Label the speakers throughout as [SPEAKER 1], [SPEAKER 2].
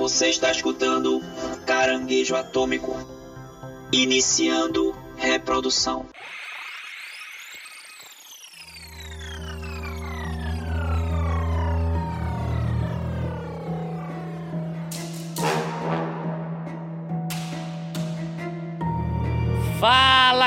[SPEAKER 1] Você está escutando Caranguejo Atômico. Iniciando reprodução.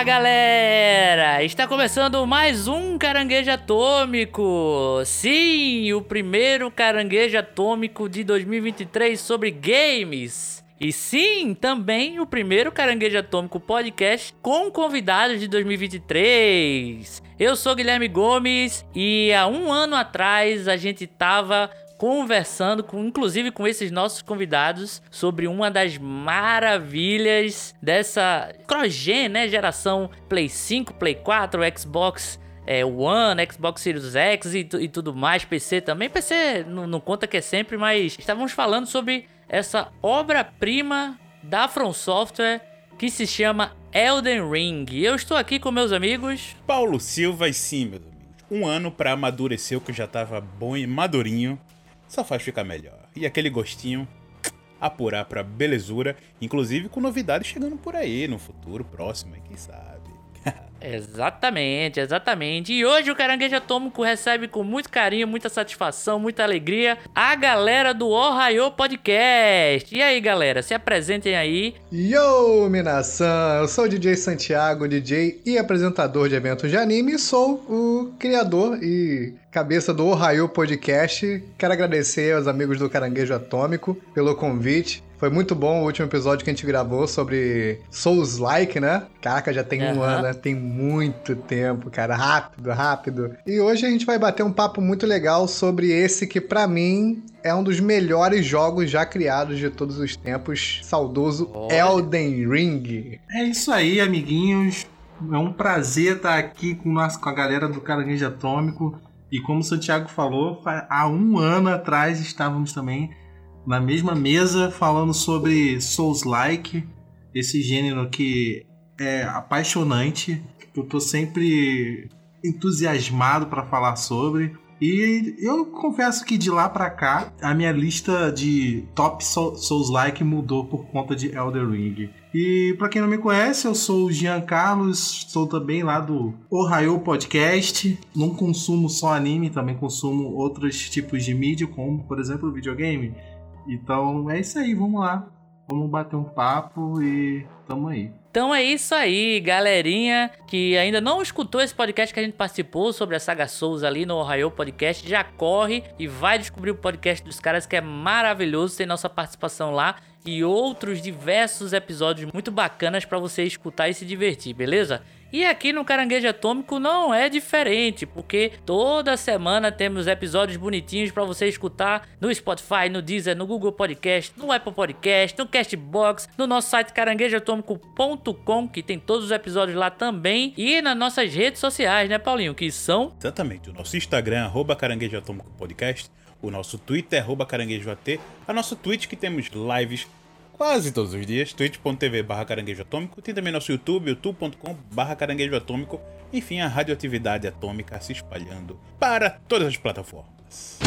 [SPEAKER 2] Fala galera! Está começando mais um caranguejo atômico. Sim, o primeiro caranguejo atômico de 2023 sobre games. E sim, também o primeiro Caranguejo Atômico podcast com convidados de 2023. Eu sou Guilherme Gomes e há um ano atrás a gente tava conversando, com, inclusive com esses nossos convidados, sobre uma das maravilhas dessa cross-gen, né? Geração Play 5, Play 4, Xbox é, One, Xbox Series X e, e, tudo mais, PC também. PC não, não conta que é sempre, mas estávamos falando sobre essa obra-prima da From Software que se chama Elden Ring. Eu estou aqui com meus amigos.
[SPEAKER 3] Paulo Silva e sim, meus amigos. Um ano para amadurecer o que já estava bom e madurinho só faz ficar melhor. E aquele gostinho apurar pra belezura, inclusive com novidades chegando por aí no futuro próximo, quem sabe.
[SPEAKER 2] Exatamente, exatamente. E hoje o Caranguejo Atômico recebe com muito carinho, muita satisfação, muita alegria a galera do Ohio Podcast. E aí, galera, se apresentem aí.
[SPEAKER 4] Yo, Minasan! Eu sou o DJ Santiago, DJ e apresentador de eventos de anime, e sou o criador e cabeça do Ohio Podcast. Quero agradecer aos amigos do Caranguejo Atômico pelo convite. Foi muito bom o último episódio que a gente gravou sobre Souls-like, né? Caraca, já tem uhum. um ano, né? Tem muito tempo, cara. Rápido, rápido. E hoje a gente vai bater um papo muito legal sobre esse que, para mim, é um dos melhores jogos já criados de todos os tempos. Saudoso Olha. Elden Ring.
[SPEAKER 5] É isso aí, amiguinhos. É um prazer estar aqui com, nós, com a galera do Caranguejo Atômico. E como o Santiago falou, há um ano atrás estávamos também na mesma mesa falando sobre Souls-like, esse gênero que é apaixonante, que eu tô sempre entusiasmado para falar sobre. E eu confesso que de lá para cá a minha lista de top Souls-like mudou por conta de Elder Ring. E para quem não me conhece, eu sou o Jean Carlos, sou também lá do Ohio Podcast. Não consumo só anime, também consumo outros tipos de mídia, como por exemplo videogame. Então é isso aí, vamos lá. Vamos bater um papo e tamo aí.
[SPEAKER 2] Então é isso aí, galerinha que ainda não escutou esse podcast que a gente participou sobre a saga Souls ali no Ohio Podcast, já corre e vai descobrir o podcast dos caras que é maravilhoso, tem nossa participação lá e outros diversos episódios muito bacanas para você escutar e se divertir, beleza? E aqui no Caranguejo Atômico não é diferente, porque toda semana temos episódios bonitinhos para você escutar no Spotify, no Deezer, no Google Podcast, no Apple Podcast, no Castbox, no nosso site caranguejoatômico.com, que tem todos os episódios lá também, e nas nossas redes sociais, né, Paulinho? Que são.
[SPEAKER 3] Exatamente, o nosso Instagram, arroba Caranguejo Atômico Podcast, o nosso Twitter, arroba caranguejoat, a nosso Twitch que temos lives quase todos os dias, twitch.tv barra caranguejo atômico, tem também nosso YouTube, youtube.com barra caranguejo atômico, enfim, a radioatividade atômica se espalhando para todas as plataformas.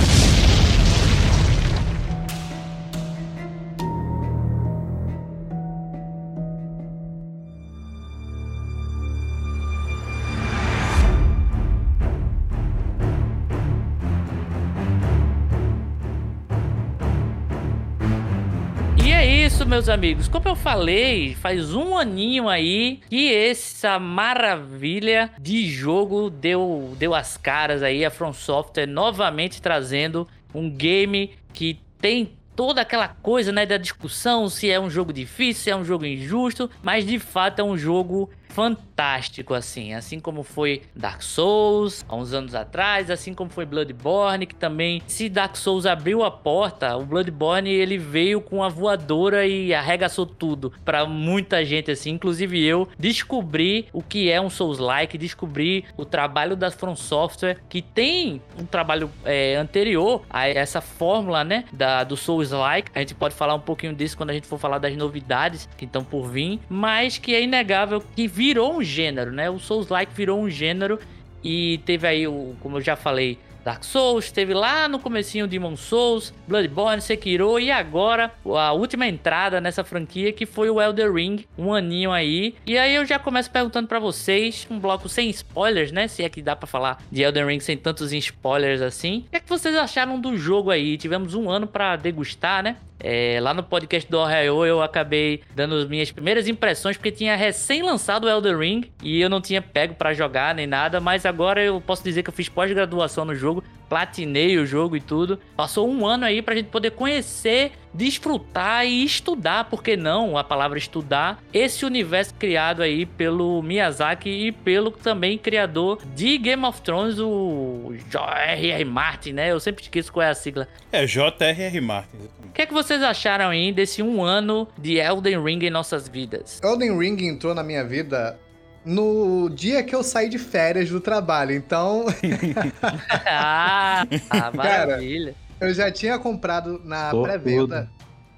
[SPEAKER 2] Meus amigos, como eu falei, faz um aninho aí que essa maravilha de jogo deu, deu as caras aí, a From Software novamente trazendo um game que tem toda aquela coisa, né, da discussão se é um jogo difícil, se é um jogo injusto, mas de fato é um jogo fantástico, assim. Assim como foi Dark Souls há uns anos atrás, assim como foi Bloodborne, que também, se Dark Souls abriu a porta, o Bloodborne ele veio com a voadora e arregaçou tudo para muita gente, assim. Inclusive eu descobri o que é um Souls-like, descobri o trabalho da From Software, que tem um trabalho é, anterior a essa fórmula, né, da, do Souls-like. A gente pode falar um pouquinho disso quando a gente for falar das novidades que estão por vir, mas que é inegável que virou um gênero, né? O Souls-like virou um gênero e teve aí, o, como eu já falei, Dark Souls, teve lá no comecinho Demon Souls, Bloodborne, Sekiro e agora a última entrada nessa franquia que foi o Elder Ring, um aninho aí. E aí eu já começo perguntando para vocês, um bloco sem spoilers, né? Se é que dá para falar de Elden Ring sem tantos spoilers assim. O que é que vocês acharam do jogo aí? Tivemos um ano para degustar, né? É, lá no podcast do Ohio eu acabei dando as minhas primeiras impressões porque tinha recém lançado o Elder Ring e eu não tinha pego para jogar nem nada, mas agora eu posso dizer que eu fiz pós-graduação no jogo, platinei o jogo e tudo. Passou um ano aí pra gente poder conhecer, desfrutar e estudar, por que não a palavra estudar, esse universo criado aí pelo Miyazaki e pelo também criador de Game of Thrones, o J.R.R. Martin, né? Eu sempre esqueço qual é a sigla.
[SPEAKER 3] É, J.R.R. Martin.
[SPEAKER 2] O que é que vocês acharam aí desse um ano de Elden Ring em nossas vidas?
[SPEAKER 4] Elden Ring entrou na minha vida no dia que eu saí de férias do trabalho, então.
[SPEAKER 2] ah, ah, maravilha.
[SPEAKER 4] Cara, eu já tinha comprado na pré-venda.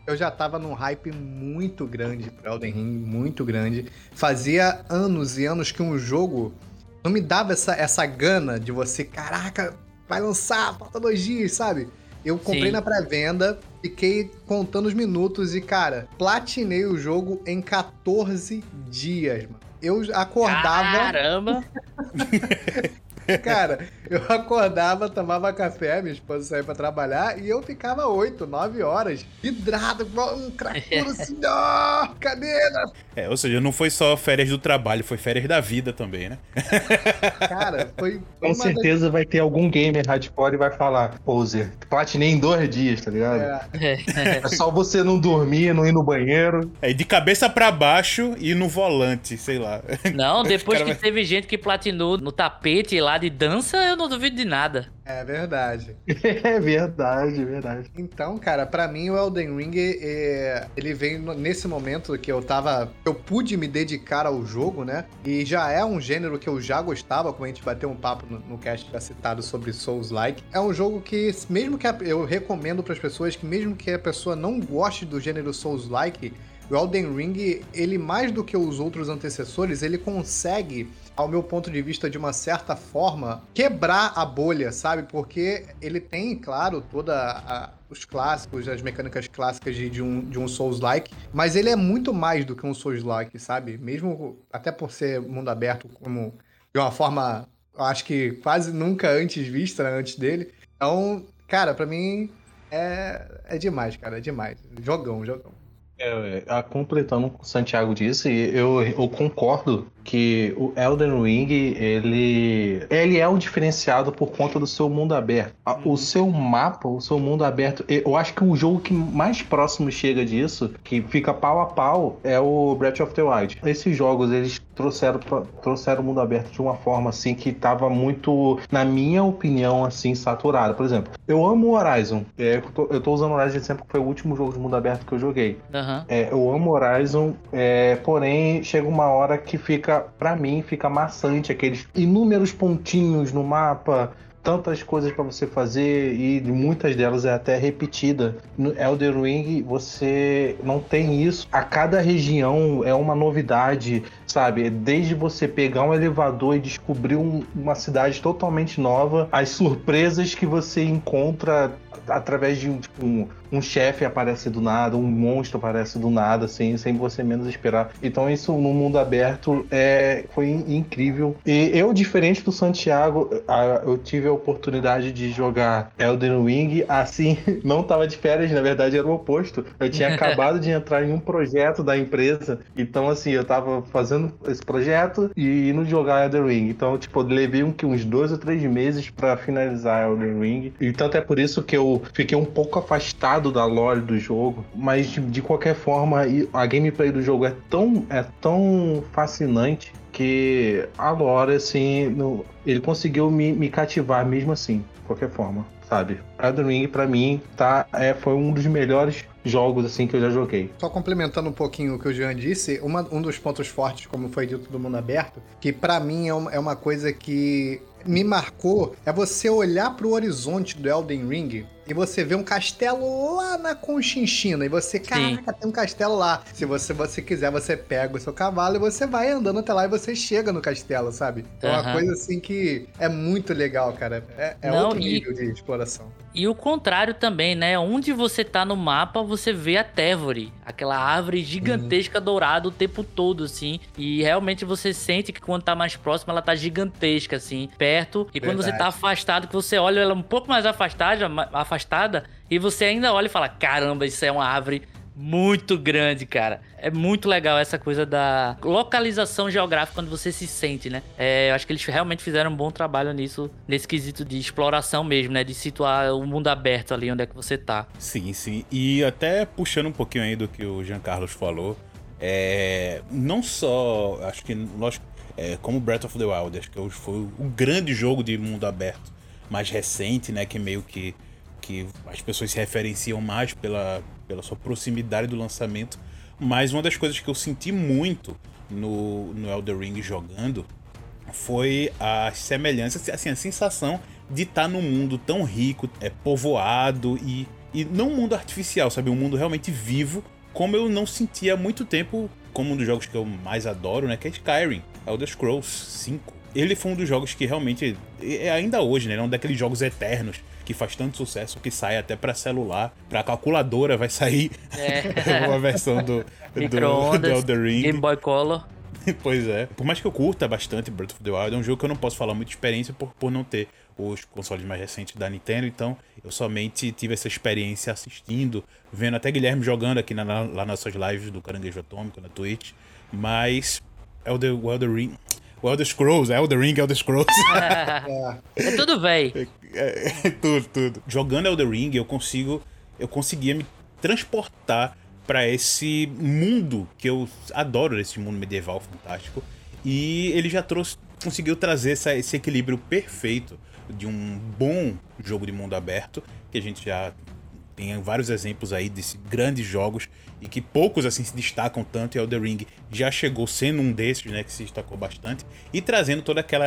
[SPEAKER 4] Eu já tava num hype muito grande pra Elden Ring, muito grande. Fazia anos e anos que um jogo não me dava essa, essa gana de você, caraca, vai lançar, falta dois dias, sabe? Eu comprei Sim. na pré-venda, fiquei contando os minutos e, cara, platinei o jogo em 14 dias, mano eu acordava.
[SPEAKER 2] Caramba!
[SPEAKER 4] Cara, eu acordava, tomava café, minha esposa saía pra trabalhar e eu ficava 8, 9 horas vidrado, igual um cracudo assim, ó, cadeira.
[SPEAKER 3] É, ou seja, não foi só férias do trabalho, foi férias da vida também, né?
[SPEAKER 5] Cara, foi. Com certeza das... vai ter algum gamer hardcore e vai falar, poser, platinei em dois dias, tá ligado? É. é só você não dormir, não ir no banheiro.
[SPEAKER 3] É, de cabeça para baixo e no volante, sei lá.
[SPEAKER 2] Não, depois que vai... teve gente que platinou no tapete lá de dança, eu não duvido de nada.
[SPEAKER 4] É verdade.
[SPEAKER 5] é verdade, verdade.
[SPEAKER 4] Então, cara, para mim o Elden Ring, é, ele veio nesse momento que eu tava. Eu pude me dedicar ao jogo, né? E já é um gênero que eu já gostava, como a gente bateu um papo no, no cast já citado sobre Souls-like. É um jogo que, mesmo que a, eu recomendo para as pessoas que, mesmo que a pessoa não goste do gênero Souls-like, o Elden Ring, ele mais do que os outros antecessores, ele consegue ao meu ponto de vista, de uma certa forma, quebrar a bolha, sabe? Porque ele tem, claro, toda os clássicos, as mecânicas clássicas de, de um, de um Souls-like, mas ele é muito mais do que um Souls-like, sabe? Mesmo até por ser mundo aberto como de uma forma, eu acho que quase nunca antes vista, né, antes dele. Então, cara, para mim é, é demais, cara, é demais. Jogão, jogão.
[SPEAKER 5] É, é, completando o que o Santiago disse, eu, eu concordo que o Elden Ring, ele, ele é o diferenciado por conta do seu mundo aberto. O uhum. seu mapa, o seu mundo aberto, eu acho que o jogo que mais próximo chega disso, que fica pau a pau, é o Breath of the Wild. Esses jogos, eles trouxeram, trouxeram o mundo aberto de uma forma, assim, que tava muito, na minha opinião, assim, saturado. Por exemplo, eu amo o Horizon. É, eu, tô, eu tô usando o Horizon sempre porque foi o último jogo de mundo aberto que eu joguei. Uhum. É, eu amo Horizon, é, porém, chega uma hora que fica para mim, fica maçante aqueles inúmeros pontinhos no mapa, tantas coisas para você fazer e muitas delas é até repetida. No Elder Ring você não tem isso. A cada região é uma novidade, sabe? Desde você pegar um elevador e descobrir um, uma cidade totalmente nova, as surpresas que você encontra através de um, tipo, um, um chefe aparece do nada, um monstro aparece do nada, assim, sem você menos esperar. Então isso no mundo aberto é, foi incrível. E eu, diferente do Santiago, eu tive a oportunidade de jogar Elden Ring, assim, não tava de férias, na verdade era o oposto. Eu tinha acabado de entrar em um projeto da empresa, então assim, eu tava fazendo esse projeto e indo jogar Elden Ring. Então, tipo, eu levei um, uns dois ou três meses para finalizar Elden Ring. E tanto é por isso que eu fiquei um pouco afastado da lore do jogo, mas de, de qualquer forma, a gameplay do jogo é tão, é tão fascinante que a lore, assim, no, ele conseguiu me, me cativar mesmo assim, de qualquer forma, sabe? Elden Ring, pra mim, tá, é, foi um dos melhores jogos assim que eu já joguei.
[SPEAKER 4] Só complementando um pouquinho o que o Jean disse, uma, um dos pontos fortes, como foi dito do mundo aberto, que para mim é uma, é uma coisa que me marcou, é você olhar para o horizonte do Elden Ring e você vê um castelo lá na Conchinchina e você, caraca, tem um castelo lá. Se você, você quiser, você pega o seu cavalo e você vai andando até lá e você chega no castelo, sabe? É uma
[SPEAKER 2] Aham.
[SPEAKER 4] coisa assim que é muito legal, cara. É, é
[SPEAKER 2] Não,
[SPEAKER 4] outro
[SPEAKER 2] e-
[SPEAKER 4] nível de exploração.
[SPEAKER 2] E o contrário também, né? Onde você tá no mapa, você vê a Tevore, aquela árvore gigantesca dourada o tempo todo, assim. E realmente você sente que quando tá mais próximo, ela tá gigantesca, assim, perto. E quando você
[SPEAKER 4] Verdade.
[SPEAKER 2] tá afastado, que você olha ela um pouco mais afastada, afastada, e você ainda olha e fala: caramba, isso é uma árvore muito grande, cara. É muito legal essa coisa da localização geográfica quando você se sente, né? É, eu acho que eles realmente fizeram um bom trabalho nisso, nesse quesito de exploração mesmo, né? De situar o mundo aberto ali onde é que você tá.
[SPEAKER 3] Sim, sim. E até puxando um pouquinho aí do que o Jean Carlos falou, é, não só, acho que, lógico, é, como Breath of the Wild, acho que foi o grande jogo de mundo aberto mais recente, né, que meio que, que as pessoas se referenciam mais pela, pela sua proximidade do lançamento, mas uma das coisas que eu senti muito no, no Elder Ring jogando foi a semelhança, assim, a sensação de estar num mundo tão rico, é povoado e, e não um mundo artificial, sabe? Um mundo realmente vivo, como eu não sentia há muito tempo, como um dos jogos que eu mais adoro, né? Que é Skyrim, Elder Scrolls 5. Ele foi um dos jogos que realmente, é ainda hoje, né? É um daqueles jogos eternos que faz tanto sucesso que sai até pra celular, pra calculadora vai sair
[SPEAKER 2] É.
[SPEAKER 3] uma versão do, do, do Elder Ring.
[SPEAKER 2] Game Boy Color.
[SPEAKER 3] Pois é. Por mais que eu curta bastante Breath of the Wild, é um jogo que eu não posso falar muita experiência por, por não ter os consoles mais recentes da Nintendo, então eu somente tive essa experiência assistindo, vendo até Guilherme jogando aqui na, lá nas suas lives do Caranguejo Atômico, na Twitch, mas Elder, o Elder Ring... O Elder Scrolls, Elder Ring, Elder Scrolls...
[SPEAKER 2] É tudo véi.
[SPEAKER 3] É, tudo, tudo. Jogando Elder Ring, eu consigo. Eu conseguia me transportar pra esse mundo que eu adoro, esse mundo medieval fantástico. E ele já trouxe. Conseguiu trazer essa- esse equilíbrio perfeito de um bom jogo de mundo aberto, que a gente já tem vários exemplos aí desses grandes jogos e que poucos assim se destacam tanto e Elder Ring já chegou sendo um desses, né, que se destacou bastante e trazendo toda aquela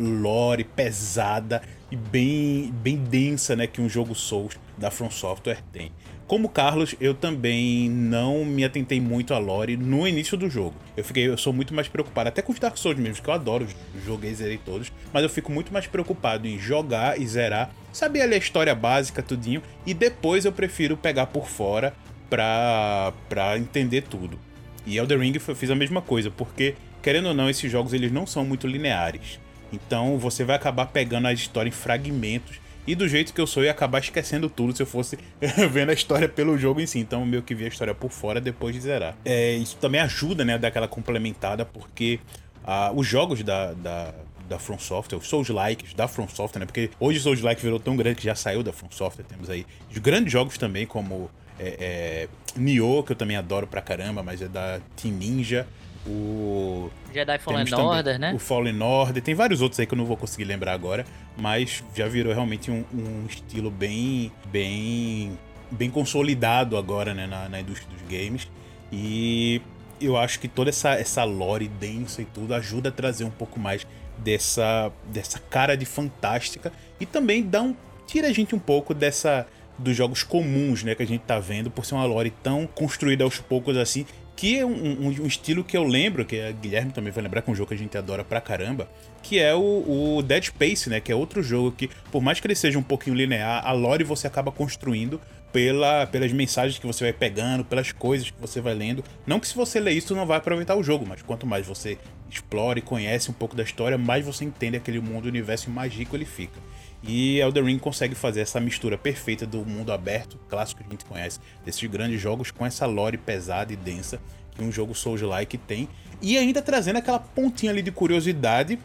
[SPEAKER 3] lore pesada e bem bem densa, né, que um jogo Souls da From Software tem. Como Carlos, eu também não me atentei muito à lore no início do jogo. Eu fiquei, eu sou muito mais preocupado, até com os Dark Souls mesmo, que eu adoro, joguei zerei todos, mas eu fico muito mais preocupado em jogar e zerar, saber ali a história básica, tudinho, e depois eu prefiro pegar por fora pra, pra entender tudo. E Elder Ring eu fiz a mesma coisa, porque, querendo ou não, esses jogos eles não são muito lineares. Então você vai acabar pegando a história em fragmentos. E do jeito que eu sou, eu ia acabar esquecendo tudo se eu fosse vendo a história pelo jogo em si. Então, meio que vi a história por fora depois de zerar. É, isso também ajuda, né, a dar aquela complementada, porque ah, os jogos da, da, da From Software, os Souls-likes da From Software, né? Porque hoje o Souls-like virou tão grande que já saiu da From Software. Temos aí grandes jogos também, como é, é, Nioh, que eu também adoro pra caramba, mas é da Team Ninja. O
[SPEAKER 2] Jedi Fallen Order, né?
[SPEAKER 3] O Fallen Order. Tem vários outros aí que eu não vou conseguir lembrar agora. Mas já virou realmente um, um estilo bem. bem. bem consolidado agora, né? Na, na indústria dos games. E eu acho que toda essa, essa lore densa e tudo ajuda a trazer um pouco mais dessa, dessa cara de fantástica. E também dá um. tira a gente um pouco dessa. dos jogos comuns, né? Que a gente tá vendo, por ser uma lore tão construída aos poucos assim que é um, um- um estilo que eu lembro, que a Guilherme também vai lembrar, que é um jogo que a gente adora pra caramba, que é o, o Dead Space, né? Que é outro jogo que, por mais que ele seja um pouquinho linear, a lore você acaba construindo pela, pelas mensagens que você vai pegando, pelas coisas que você vai lendo. Não que se você ler isso, não vai aproveitar o jogo, mas quanto mais você explora e conhece um pouco da história, mais você entende aquele mundo, o universo e mais rico ele fica. E Elden Ring consegue fazer essa mistura perfeita do mundo aberto, clássico que a gente conhece, desses grandes jogos, com essa lore pesada e densa que um jogo Souls-like tem. E ainda trazendo aquela pontinha ali de curiosidade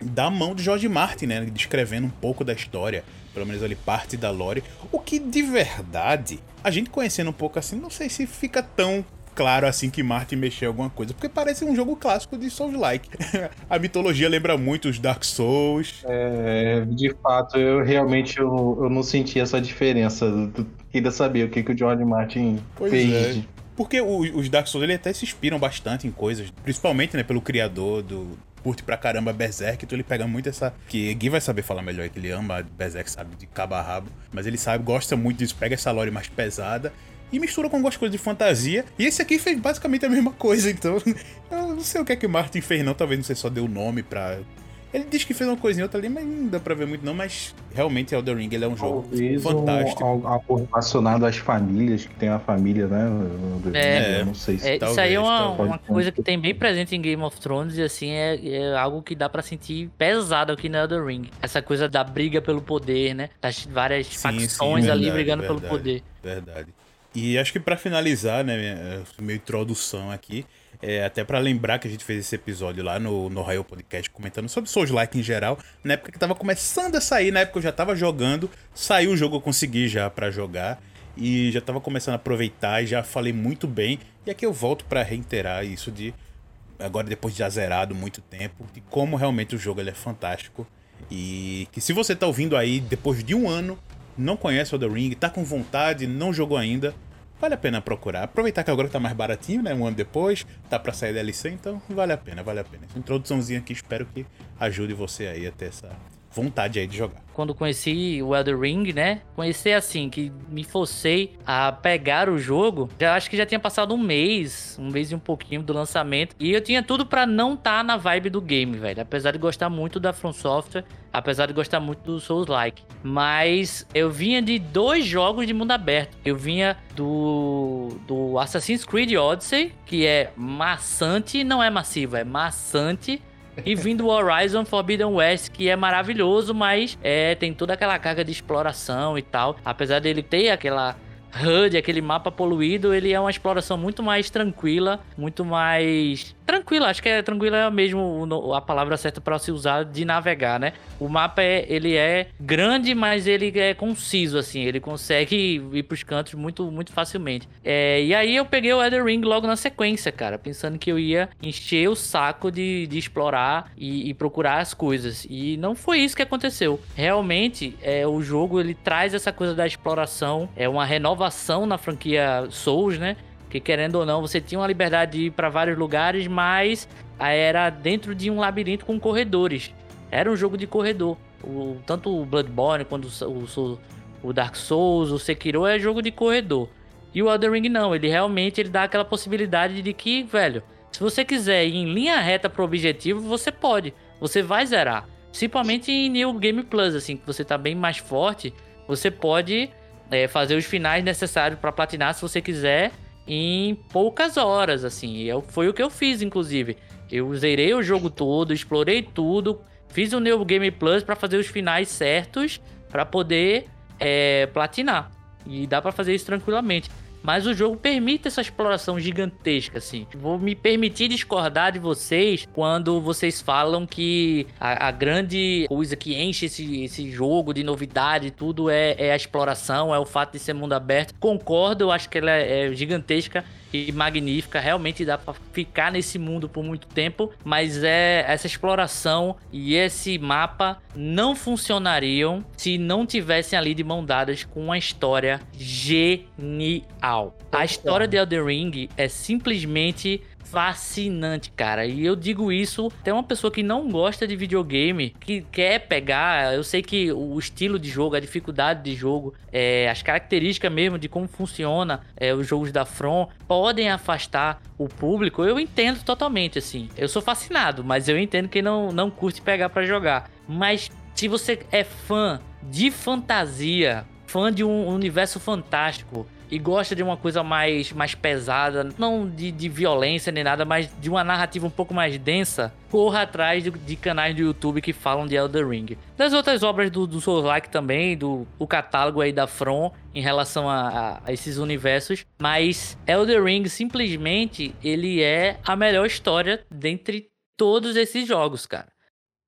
[SPEAKER 3] da mão de George Martin, né? Descrevendo um pouco da história, pelo menos ali parte da lore. O que de verdade, a gente conhecendo um pouco assim, não sei se fica tão claro assim que Martin mexeu alguma coisa, porque parece um jogo clássico de Souls-like. a mitologia lembra muito os Dark Souls.
[SPEAKER 6] É, de fato, eu realmente eu, eu não senti essa diferença. Eu Queria saber o que, que o George Martin
[SPEAKER 3] Pois
[SPEAKER 6] fez.
[SPEAKER 3] é. Porque os Dark Souls ele até se inspiram bastante em coisas, principalmente né, pelo criador do, curte pra caramba Berserk, então ele pega muito essa. Que Gui vai saber falar melhor, que ele ama Berserk, sabe, de cabo a rabo. Mas ele sabe, gosta muito disso, pega essa lore mais pesada e mistura com algumas coisas de fantasia. E esse aqui fez basicamente a mesma coisa, então. Eu não sei o que é que Martin fez, não. Talvez não sei só deu o nome pra ele diz que fez uma coisinha outra ali, mas não dá pra ver muito não, mas realmente Elden Ring ele é um jogo Talvez fantástico.
[SPEAKER 5] Um, algo relacionado às famílias, que tem uma família, né?
[SPEAKER 2] É, não sei se é, talvez, Isso aí é uma, uma coisa que tem bem presente em Game of Thrones e assim, é, é algo que dá pra sentir pesado aqui no Elden Ring. Essa coisa da briga pelo poder, né? Das várias sim, facções sim, verdade, ali brigando verdade, pelo poder.
[SPEAKER 3] Verdade. E acho que para finalizar, né, minha, minha introdução aqui, é, até para lembrar que a gente fez esse episódio lá no, no Raio Podcast comentando sobre Souls Like em geral, na época que tava começando a sair, na época eu já tava jogando, saiu o jogo eu consegui já para jogar e já tava começando a aproveitar e já falei muito bem. E aqui eu volto para reiterar isso de agora depois de já zerado muito tempo, de como realmente o jogo ele é fantástico e que se você tá ouvindo aí depois de um ano, não conhece o The Ring, tá com vontade, não jogou ainda, vale a pena procurar. Aproveitar que agora tá mais baratinho, né? Um ano depois, tá para sair DLC, então vale a pena, vale a pena. Essa introduçãozinha aqui, espero que ajude você aí a ter essa vontade aí de jogar.
[SPEAKER 2] Quando conheci o Elder Ring, né? Conheci assim, que me forcei a pegar o jogo. Já acho que já tinha passado um mês, um mês e um pouquinho do lançamento. E eu tinha tudo para não estar tá na vibe do game, velho. Apesar de gostar muito da From Software, apesar de gostar muito do Souls-like. Mas eu vinha de dois jogos de mundo aberto. Eu vinha do, do Assassin's Creed Odyssey, que é maçante, não é massivo, é maçante e vindo o Horizon Forbidden West, que é maravilhoso, mas é, tem toda aquela carga de exploração e tal. Apesar dele ter aquela HUD, aquele mapa poluído, ele é uma exploração muito mais tranquila, muito mais tranquila, acho que é tranquila é mesmo a palavra certa para se usar de navegar, né? O mapa é, ele é grande, mas ele é conciso assim, ele consegue ir pros cantos muito muito facilmente. É, e aí eu peguei o Elder Ring logo na sequência, cara, pensando que eu ia encher o saco de, de explorar e, e procurar as coisas. E não foi isso que aconteceu. Realmente, é, o jogo ele traz essa coisa da exploração, é uma renovação na franquia Souls, né? Que querendo ou não, você tinha uma liberdade de ir para vários lugares, mas era dentro de um labirinto com corredores. Era um jogo de corredor. O, tanto o Bloodborne quanto o, o, o, Dark Souls, o Sekiro é jogo de corredor. E o Elden Ring não, ele realmente ele dá aquela possibilidade de que, velho, se você quiser ir em linha reta pro objetivo, você pode. Você vai zerar. Principalmente em New Game Plus, assim, que você tá bem mais forte, você pode é, fazer os finais necessários para platinar se você quiser em poucas horas, assim. Eu, foi o que eu fiz, inclusive. Eu zerei o jogo todo, explorei tudo, fiz o New Game Plus para fazer os finais certos para poder é, platinar. E dá para fazer isso tranquilamente. Mas o jogo permite essa exploração gigantesca, assim. Vou me permitir discordar de vocês quando vocês falam que a, a grande coisa que enche esse, esse jogo de novidade tudo é, é, a exploração, é o fato de ser mundo aberto. Concordo, eu acho que ela é, é gigantesca e magnífica, realmente dá para ficar nesse mundo por muito tempo, mas é essa exploração e esse mapa não funcionariam se não tivessem ali de mão dadas com uma história genial. A história de Elden Ring é simplesmente fascinante, cara. E eu digo isso até uma pessoa que não gosta de videogame, que quer pegar. Eu sei que o estilo de jogo, a dificuldade de jogo, é, as características mesmo de como funciona é, os jogos da From podem afastar o público. Eu entendo totalmente, assim. Eu sou fascinado, mas eu entendo que não, não curte pegar para jogar. Mas se você é fã de fantasia, fã de um universo fantástico, e gosta de uma coisa mais, mais pesada, não de, de violência nem nada, mas de uma narrativa um pouco mais densa, corra atrás de, de canais do YouTube que falam de Elder Ring. Das outras obras do, do Souls-like também, do o catálogo aí da From em relação a, a, a, esses universos, mas Elder Ring simplesmente ele é a melhor história dentre todos esses jogos, cara.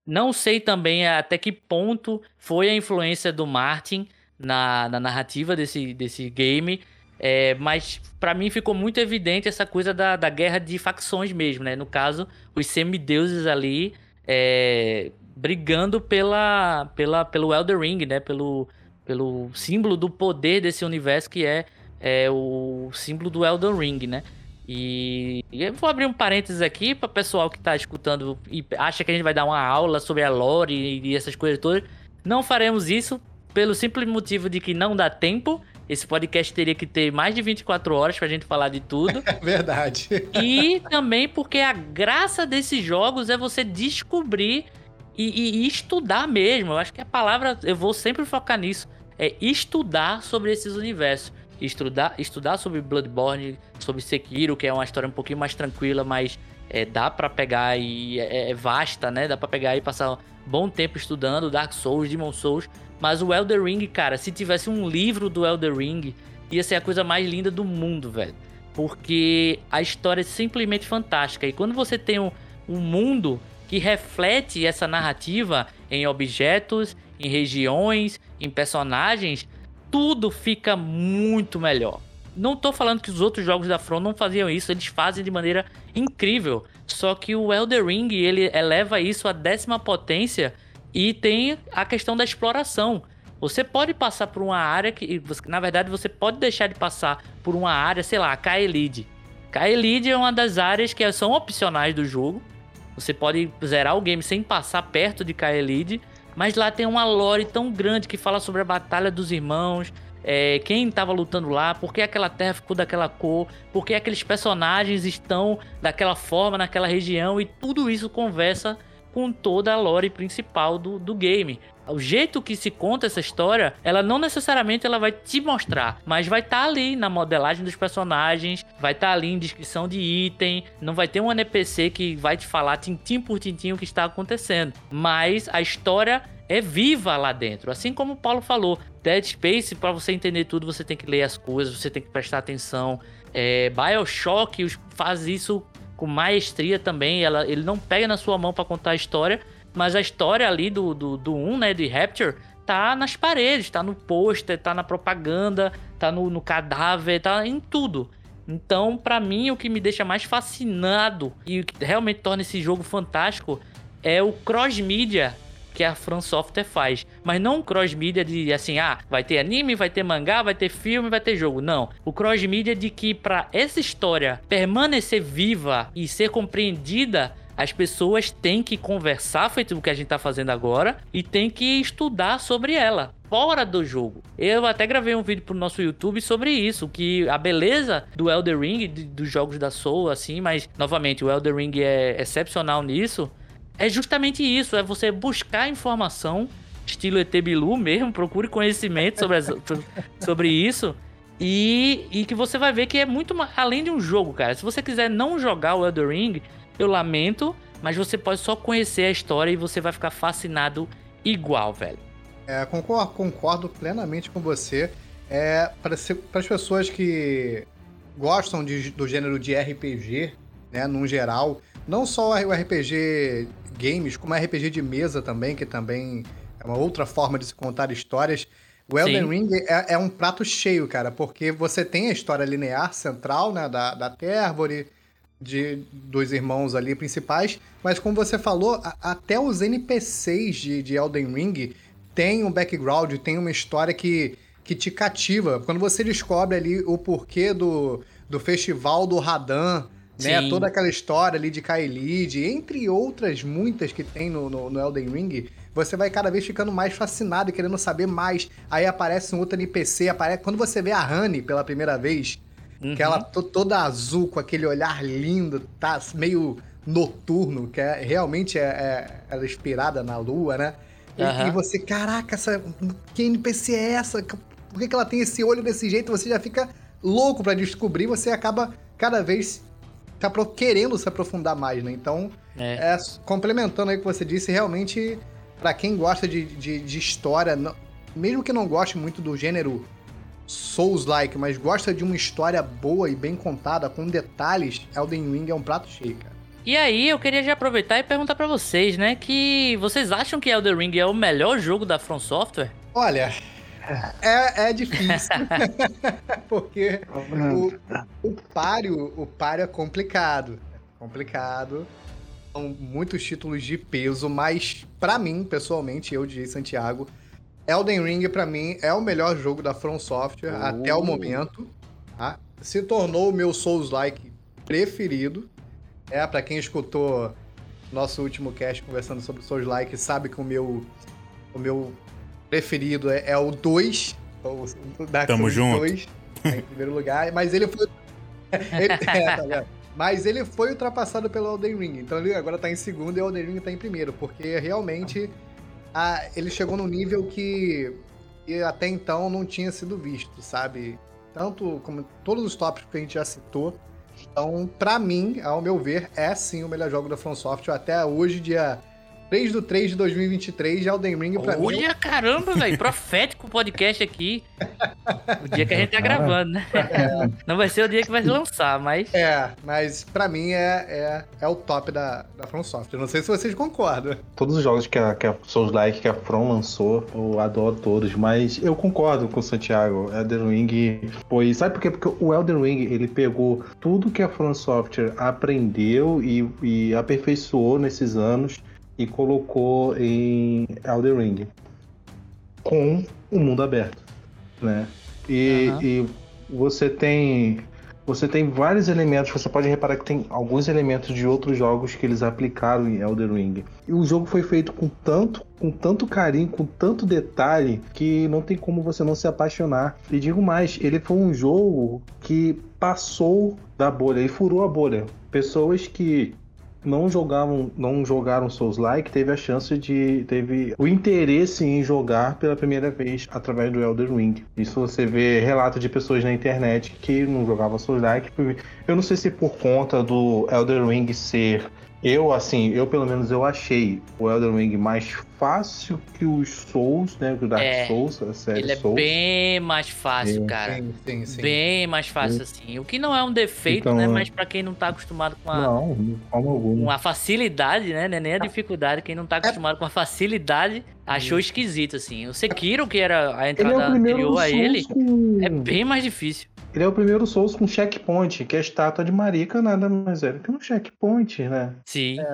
[SPEAKER 2] Não sei também até que ponto foi a influência do Martin na, na narrativa desse, desse game. É, mas para mim ficou muito evidente essa coisa da, da guerra de facções mesmo, né? No caso, os semideuses ali é, brigando pela, pela, pelo Elder Ring, né? Pelo, pelo símbolo do poder desse universo que é, é o símbolo do Elden Ring, né? E eu vou abrir um parênteses aqui para o pessoal que está escutando e acha que a gente vai dar uma aula sobre a lore e essas coisas todas. Não faremos isso pelo simples motivo de que não dá tempo. Esse podcast teria que ter mais de 24 horas pra gente falar de tudo.
[SPEAKER 4] É verdade.
[SPEAKER 2] E também porque a graça desses jogos é você descobrir e, e, estudar mesmo. Eu acho que a palavra, eu vou sempre focar nisso. É estudar sobre esses universos. Estudar, estudar sobre Bloodborne, sobre Sekiro, que é uma história um pouquinho mais tranquila, mas é, dá para pegar e é, é, vasta, né? Dá para pegar e passar um bom tempo estudando Dark Souls, Demon Souls. Mas o Elder Ring, cara, se tivesse um livro do Elder Ring, ia ser a coisa mais linda do mundo, velho. Porque a história é simplesmente fantástica. E quando você tem um, um mundo que reflete essa narrativa em objetos, em regiões, em personagens, tudo fica muito melhor. Não tô falando que os outros jogos da From não faziam isso, eles fazem de maneira incrível. Só que o Elder Ring, ele eleva isso à décima potência e tem a questão da exploração. Você pode passar por uma área que, na verdade, você pode deixar de passar por uma área, sei lá, Kaelid. Kaelid é uma das áreas que são opcionais do jogo. Você pode zerar o game sem passar perto de Kaelid, mas lá tem uma lore tão grande que fala sobre a Batalha dos Irmãos, é, quem estava lutando lá, por que aquela terra ficou daquela cor, por que aqueles personagens estão daquela forma naquela região, e tudo isso conversa com toda a lore principal do, do game. O jeito que se conta essa história, ela não necessariamente ela vai te mostrar, mas vai estar tá ali na modelagem dos personagens, vai estar tá ali em descrição de item, não vai ter um NPC que vai te falar tintim por tintim o que está acontecendo, mas a história é viva lá dentro. Assim como o Paulo falou, Dead Space, para você entender tudo, você tem que ler as coisas, você tem que prestar atenção. É, Bioshock faz isso com maestria também. Ela, ele não pega na sua mão para contar a história, mas a história ali do, do, do 1, né, de Rapture, tá nas paredes, tá no pôster, tá na propaganda, tá no, no cadáver, tá em tudo. Então, para mim, o que me deixa mais fascinado e o que realmente torna esse jogo fantástico é o cross-mídia que a From Software faz. Mas não cross-mídia de assim, ah, vai ter anime, vai ter mangá, vai ter filme, vai ter jogo. Não. O cross-mídia de que para essa história permanecer viva e ser compreendida, as pessoas têm que conversar, feito o que a gente tá fazendo agora, e tem que estudar sobre ela. Fora do jogo. Eu até gravei um vídeo pro nosso YouTube sobre isso, que a beleza do Elder Ring, dos jogos da Soul, assim, mas novamente o Elder Ring é excepcional nisso é justamente isso, é você buscar informação, estilo ET Bilu mesmo, procure conhecimento sobre, as, sobre isso. E, e que você vai ver que é muito além de um jogo, cara. Se você quiser não jogar o Elder Ring, eu lamento, mas você pode só conhecer a história e você vai ficar fascinado igual, velho.
[SPEAKER 4] É, concordo, concordo plenamente com você. É, para as pessoas que gostam de, do gênero de RPG, né, num geral, não só o RPG games, como RPG de mesa também, que também é uma outra forma de se contar histórias. O Elden Sim. Ring é, é, um prato cheio, cara, porque você tem a história linear central, né, da, da Tervore, de, dos irmãos ali principais, mas como você falou, a, até os NPCs de, de Elden Ring tem um background, tem uma história que, que te cativa. Quando você descobre ali o porquê do, do festival do Radan, né? Toda aquela história ali de Kaelid, entre outras muitas que tem no, no, no, Elden Ring, você vai cada vez ficando mais fascinado e querendo saber mais. Aí aparece um outro NPC, aparece... quando você vê a Honey pela primeira vez, uhum. que ela toda azul, com aquele olhar lindo, tá meio noturno, que é, realmente é, é, ela é inspirada na lua, né? E, uhum. e, você, caraca, essa, que NPC é essa? Por que, que ela tem esse olho desse jeito? Você já fica louco para descobrir, você acaba cada vez tá querendo se aprofundar mais, né? Então, é. é complementando aí o que você disse, realmente, para quem gosta de, de, de história, não, mesmo que não goste muito do gênero Souls-like, mas gosta de uma história boa e bem contada, com detalhes, Elden Ring é um prato cheio, cara.
[SPEAKER 2] E aí, eu queria já aproveitar e perguntar para vocês, né, que vocês acham que Elden Ring é o melhor jogo da From Software?
[SPEAKER 4] Olha, é, é difícil. Porque o, o páreo, o páreo é complicado. É complicado. São muitos títulos de peso, mas para mim, pessoalmente, eu, DJ Santiago, Elden Ring para mim é o melhor jogo da From Software até o momento. Tá? Se tornou o meu Souls-like preferido. É, pra quem escutou nosso último cast conversando sobre Souls Like, sabe que o meu, o meu preferido é, é o 2. O Dark
[SPEAKER 3] Tamo
[SPEAKER 4] Souls
[SPEAKER 3] junto.
[SPEAKER 4] 2, né, em primeiro lugar. Mas ele foi. ele- é, tá? Mas ele foi ultrapassado pelo Elden Ring. Então ele agora tá em segundo e o Elden Ring tá em primeiro. Porque realmente a- ele chegou num nível que, que até então não tinha sido visto, sabe? Tanto como todos os tópicos que a gente já citou. Então, pra mim, ao meu ver, é sim o melhor jogo da From Software. Até hoje, dia 3 do 3 de 2023, Elden Ring pra mim.
[SPEAKER 2] Olha, caramba, velho. Profético o podcast aqui. O dia que a gente tá gravando, né? Não vai ser o dia que vai lançar, mas.
[SPEAKER 4] É, mas pra mim é, é, é o top da, da From Software. Não sei se vocês concordam.
[SPEAKER 5] Todos os jogos que a, que a Souls Like, que a From lançou, eu adoro todos, mas eu concordo com o Santiago. Elden Ring foi. Sabe por quê? Porque o Elden Ring ele pegou tudo que a From Software aprendeu e, e aperfeiçoou nesses anos e colocou em Elden Ring com o mundo aberto, né? E,
[SPEAKER 2] Aham.
[SPEAKER 5] e você tem você tem vários elementos, você pode reparar que tem alguns elementos de outros jogos que eles aplicaram em Elden Ring. E o jogo foi feito com tanto, com tanto carinho, com tanto detalhe, que não tem como você não se apaixonar. E digo mais, ele foi um jogo que passou da bolha, ele furou a bolha. Pessoas que não jogavam, não jogaram Souls-like, teve a chance de, teve o interesse em jogar pela primeira vez através do Elden Ring. Isso você vê relato de pessoas na internet que não jogavam Souls-like. Eu não sei se por conta do Elden Ring ser eu, assim, eu pelo menos eu achei o Elden Ring mais fácil que os Souls, né? Que o Dark
[SPEAKER 2] É,
[SPEAKER 5] Souls, a série
[SPEAKER 2] Ele é
[SPEAKER 5] Souls.
[SPEAKER 2] bem mais fácil,
[SPEAKER 5] É.
[SPEAKER 2] cara.
[SPEAKER 4] Sim, sim, sim.
[SPEAKER 2] Bem mais fácil, assim. O que não é um defeito,
[SPEAKER 5] Então,
[SPEAKER 2] né?
[SPEAKER 5] é.
[SPEAKER 2] Mas pra quem não tá acostumado com a,
[SPEAKER 5] Não, de forma alguma.
[SPEAKER 2] com a facilidade, né? Não é Nem a dificuldade. Quem não tá acostumado com a facilidade achou esquisito, assim. O Sekiro, que era a
[SPEAKER 5] é
[SPEAKER 2] entrada
[SPEAKER 5] primeiro
[SPEAKER 2] anterior a ele,
[SPEAKER 5] com...
[SPEAKER 2] é bem mais difícil.
[SPEAKER 5] Ele é o primeiro Souls com checkpoint, que a estátua de Marica nada mais era que um checkpoint, né?
[SPEAKER 2] Sim.
[SPEAKER 5] É,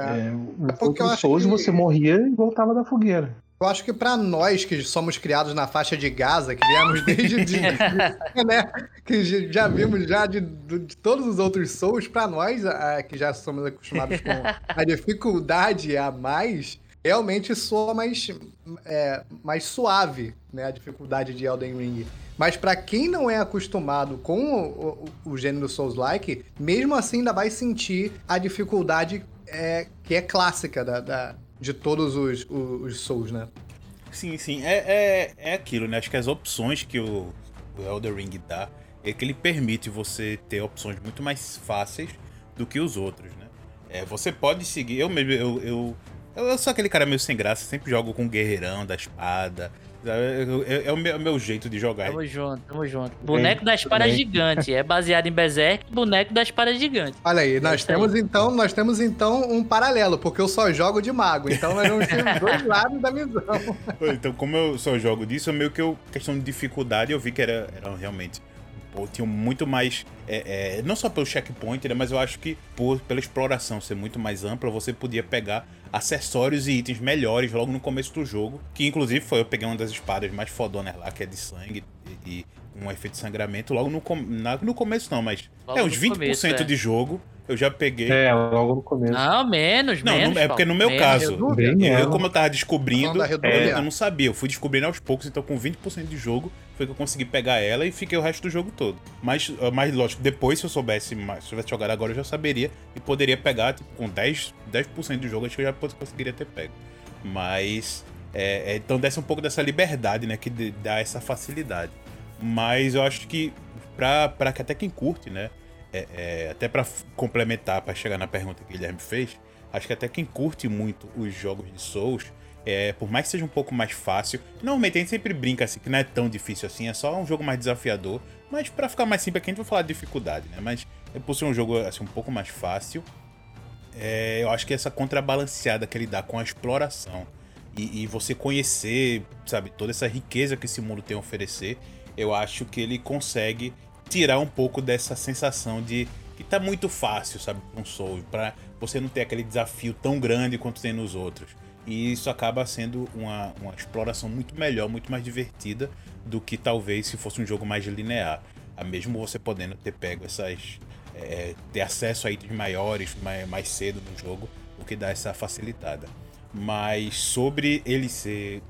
[SPEAKER 4] É porque eu
[SPEAKER 5] Souls
[SPEAKER 4] que-
[SPEAKER 5] você morria e voltava da fogueira.
[SPEAKER 4] Eu acho que pra nós que somos criados na faixa de Gaza, que viemos desde de, né, que já- vimos já de, de- todos os outros Souls, pra nós a- que já somos acostumados com a dificuldade a mais, realmente soa mais, é, mais suave, né, a dificuldade de Elden Ring. Mas pra quem não é acostumado com o, o- o gênero Souls-like, mesmo assim ainda vai sentir a dificuldade é, que é clássica da, da- de todos os, os, os Souls, né?
[SPEAKER 3] Sim, sim. É, é, é aquilo, né? Acho que as opções que o, o Elder Ring dá é que ele permite você ter opções muito mais fáceis do que os outros, né? É, você pode seguir. Eu mesmo, eu, eu, eu, eu sou aquele cara meio sem graça, sempre jogo com o guerreirão da espada. Sabe? Eu- eu- É o meu, é o meu jeito de jogar.
[SPEAKER 2] Tamo junto, tamo junto. Boneco da espada gigante. É baseado em Berserk, boneco da espada gigante.
[SPEAKER 4] Olha aí, nós
[SPEAKER 2] isso aí.
[SPEAKER 4] temos então, nós temos então um paralelo, porque eu só jogo de mago, então nós vamos ter os dois lados da visão.
[SPEAKER 3] Então, como eu só jogo disso, é meio que eu, questão de dificuldade, eu vi que era, era realmente. Tinha muito mais. é, é, não só pelo checkpoint, né, mas eu acho que por, pela exploração ser muito mais ampla, você podia pegar acessórios e itens melhores logo no começo do jogo. Que inclusive foi, eu peguei uma das espadas mais fodonas lá, que é de sangue e, e um efeito de sangramento. Logo no, com- na- no começo, não, mas.
[SPEAKER 2] Logo
[SPEAKER 3] é, uns
[SPEAKER 2] no
[SPEAKER 3] 20%
[SPEAKER 2] começo, é.
[SPEAKER 3] de jogo eu já peguei.
[SPEAKER 5] É, logo no começo.
[SPEAKER 2] Não, menos,
[SPEAKER 3] Não,
[SPEAKER 2] menos.
[SPEAKER 3] não- é porque no meu caso, eu,
[SPEAKER 5] menos.
[SPEAKER 3] como eu tava descobrindo, eu, eu não sabia. Eu fui descobrindo aos poucos, então com 20% de jogo foi que eu consegui pegar ela e fiquei o resto do jogo todo. Mas, ah, mas lógico, depois se eu soubesse mais, se eu tivesse jogado agora, eu já saberia e poderia pegar, tipo, com 10%, 10 de jogo, acho que eu já conseguiria ter pego. Mas, é, é, então desce um pouco dessa liberdade, né, que dá essa facilidade. Mas eu acho que, pra, pra que até quem curte, né, é, é, até pra f- complementar, pra chegar na pergunta que o Guilherme fez, acho que até quem curte muito os jogos de Souls, é, por mais que seja um pouco mais fácil, normalmente a gente sempre brinca assim, que não é tão difícil assim, é só um jogo mais desafiador, mas pra ficar mais simples aqui a gente vai falar de dificuldade, né? Mas é por ser um jogo assim, um pouco mais fácil, é, eu acho que essa contrabalanceada que ele dá com a exploração e, e você conhecer, sabe, toda essa riqueza que esse mundo tem a oferecer, eu acho que ele consegue tirar um pouco dessa sensação de que tá muito fácil, sabe, um Soul, pra você não ter aquele desafio tão grande quanto tem nos outros. E isso acaba sendo uma, uma exploração muito melhor, muito mais divertida do que talvez se fosse um jogo mais linear. Ah, Mesmo você podendo ter pego essas, é, ter acesso a itens maiores mais, mais cedo no jogo, o que dá essa facilitada. Mas sobre ele ser.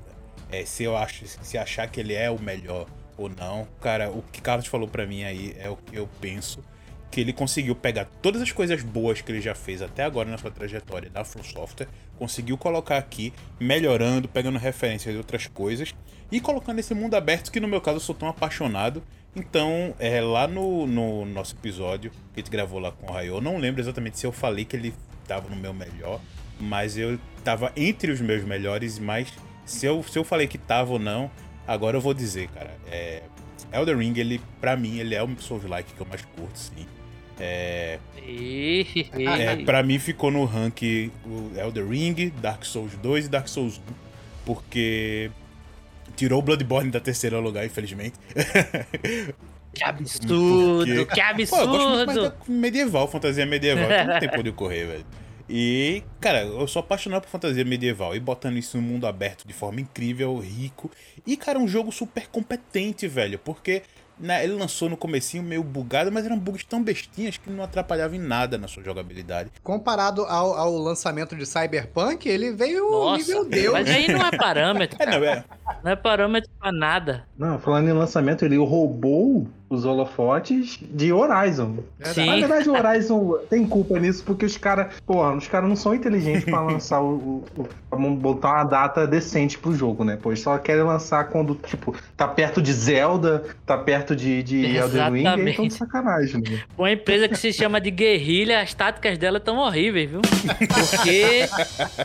[SPEAKER 3] É, se eu acho, se achar que ele é o melhor ou não, cara, o que Carlos falou para mim aí é o que eu penso. Que ele conseguiu pegar todas as coisas boas que ele já fez até agora na sua trajetória da From Software, conseguiu colocar aqui, melhorando, pegando referências de outras coisas e colocando esse mundo aberto que no meu caso eu sou tão apaixonado. Então, é, lá no, no nosso episódio que a gente gravou lá com o Rayo, não lembro exatamente se eu falei que ele tava no meu melhor, mas eu tava entre os meus melhores, mas se eu, se eu falei que tava ou não, agora eu vou dizer, cara. É, Elder Ring, ele, pra mim, ele é o Souls-like que eu mais curto, sim. É, é, pra mim ficou no rank Elder Ring, Dark Souls 2 e Dark Souls 1, porque tirou o Bloodborne da terceira lugar, infelizmente.
[SPEAKER 2] Que absurdo, porque... que absurdo! Pô, eu gosto muito mais da
[SPEAKER 3] medieval, fantasia medieval, não tem por onde correr, velho. E, cara, eu sou apaixonado por fantasia medieval e botando isso no mundo aberto de forma incrível, rico. E, cara, um jogo super competente, velho, porque né, ele lançou no comecinho meio bugado, mas eram bugs tão bestinhas que não atrapalhavam em nada na sua jogabilidade.
[SPEAKER 4] Comparado ao, ao lançamento de Cyberpunk, ele veio Nossa, nível Deus.
[SPEAKER 2] Mas aí não é parâmetro. é, não, é. Não é parâmetro pra nada.
[SPEAKER 5] Não, falando em lançamento, ele roubou os holofotes de Horizon. Sim. Na verdade, o Horizon tem culpa nisso, porque os caras, porra, os caras não são inteligentes para lançar o, o, o, botar uma data decente pro jogo, né? Pois só querem lançar quando, tipo, tá perto de Zelda, tá perto de, de Elden Ring, aí tão de sacanagem, né?
[SPEAKER 2] Uma empresa que se chama de Guerrilha, as táticas dela tão horríveis, viu? Porque.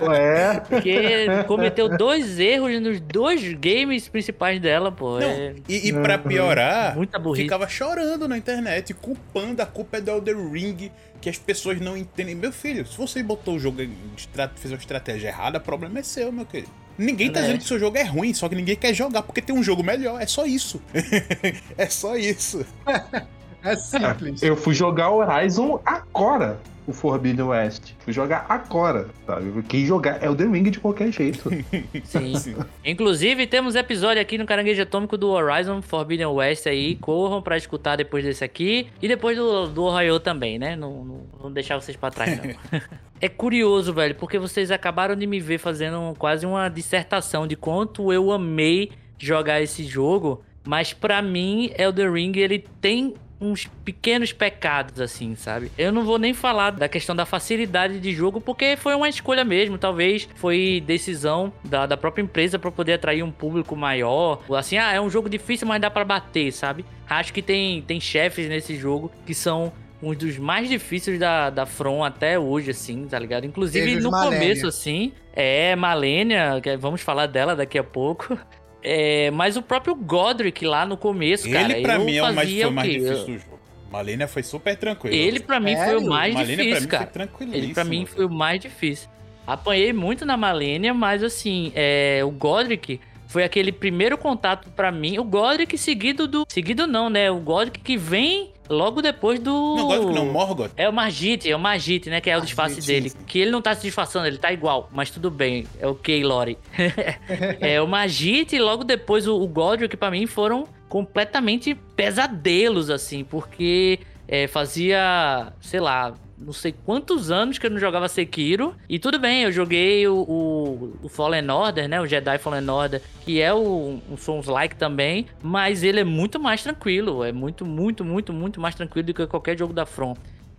[SPEAKER 5] Ué.
[SPEAKER 2] Porque cometeu dois erros nos dois games principais dela, pô. Não, é...
[SPEAKER 3] E, e pra piorar. Muita burrice ficava chorando na internet, culpando a culpa é do Elder Ring, que as pessoas não entendem. Meu filho, se você botou o jogo, fez uma estratégia errada, o problema é seu, meu querido. Ninguém tá é. dizendo que seu jogo é ruim, só que ninguém quer jogar porque tem um jogo melhor. É só isso. é só isso.
[SPEAKER 4] é simples.
[SPEAKER 5] Eu fui jogar Horizon agora o Forbidden West. Fui jogar agora, sabe? Eu quis jogar Elden Ring de qualquer jeito.
[SPEAKER 2] Sim. Sim. Inclusive, temos episódio aqui no Caranguejo Atômico do Horizon Forbidden West aí. Corram pra escutar depois desse aqui. E depois do, do Ohio também, né? Não, não, não deixar vocês pra trás, não. é curioso, velho, porque vocês acabaram de me ver fazendo quase uma dissertação de quanto eu amei jogar esse jogo. Mas para mim, Elden Ring, ele tem uns pequenos pecados, assim, sabe? Eu não vou nem falar da questão da facilidade de jogo, porque foi uma escolha mesmo. Talvez foi decisão da, da própria empresa para poder atrair um público maior. Assim, ah, é um jogo difícil, mas dá para bater, sabe? Acho que tem, tem chefes nesse jogo que são um dos mais difíceis da, da From até hoje, assim, tá ligado? Inclusive no Malenia. começo, assim, é Malenia, vamos falar dela daqui a pouco. É, mas o próprio Godric lá no começo,
[SPEAKER 3] ele,
[SPEAKER 2] cara.
[SPEAKER 3] Ele pra mim é o mais, foi o mais difícil do jogo. Malenia foi super tranquilo.
[SPEAKER 2] Ele pra mim foi o mais Malenia difícil, cara. Ele pra mim foi o mais difícil. Apanhei muito na Malenia, mas assim, é, o Godric foi aquele primeiro contato para mim. O Godric seguido do. Seguido não, né? O Godric que vem logo depois do.
[SPEAKER 3] Não, Godric não, Morgoth.
[SPEAKER 2] É o Margit, é o Margit, né? Que é o disfarce dele. Sim. Que ele não tá se disfarçando, ele tá igual, mas tudo bem. É o Lori. é o Margit e logo depois o, o Godric, que pra mim foram completamente pesadelos, assim, porque é, fazia, sei lá, não sei quantos anos que eu não jogava Sekiro. E tudo bem, eu joguei o, o, o Fallen Order, né? O Jedi Fallen Order, que é o, um Souls-like também. Mas ele é muito mais tranquilo. É muito, muito, muito, muito mais tranquilo do que qualquer jogo da From.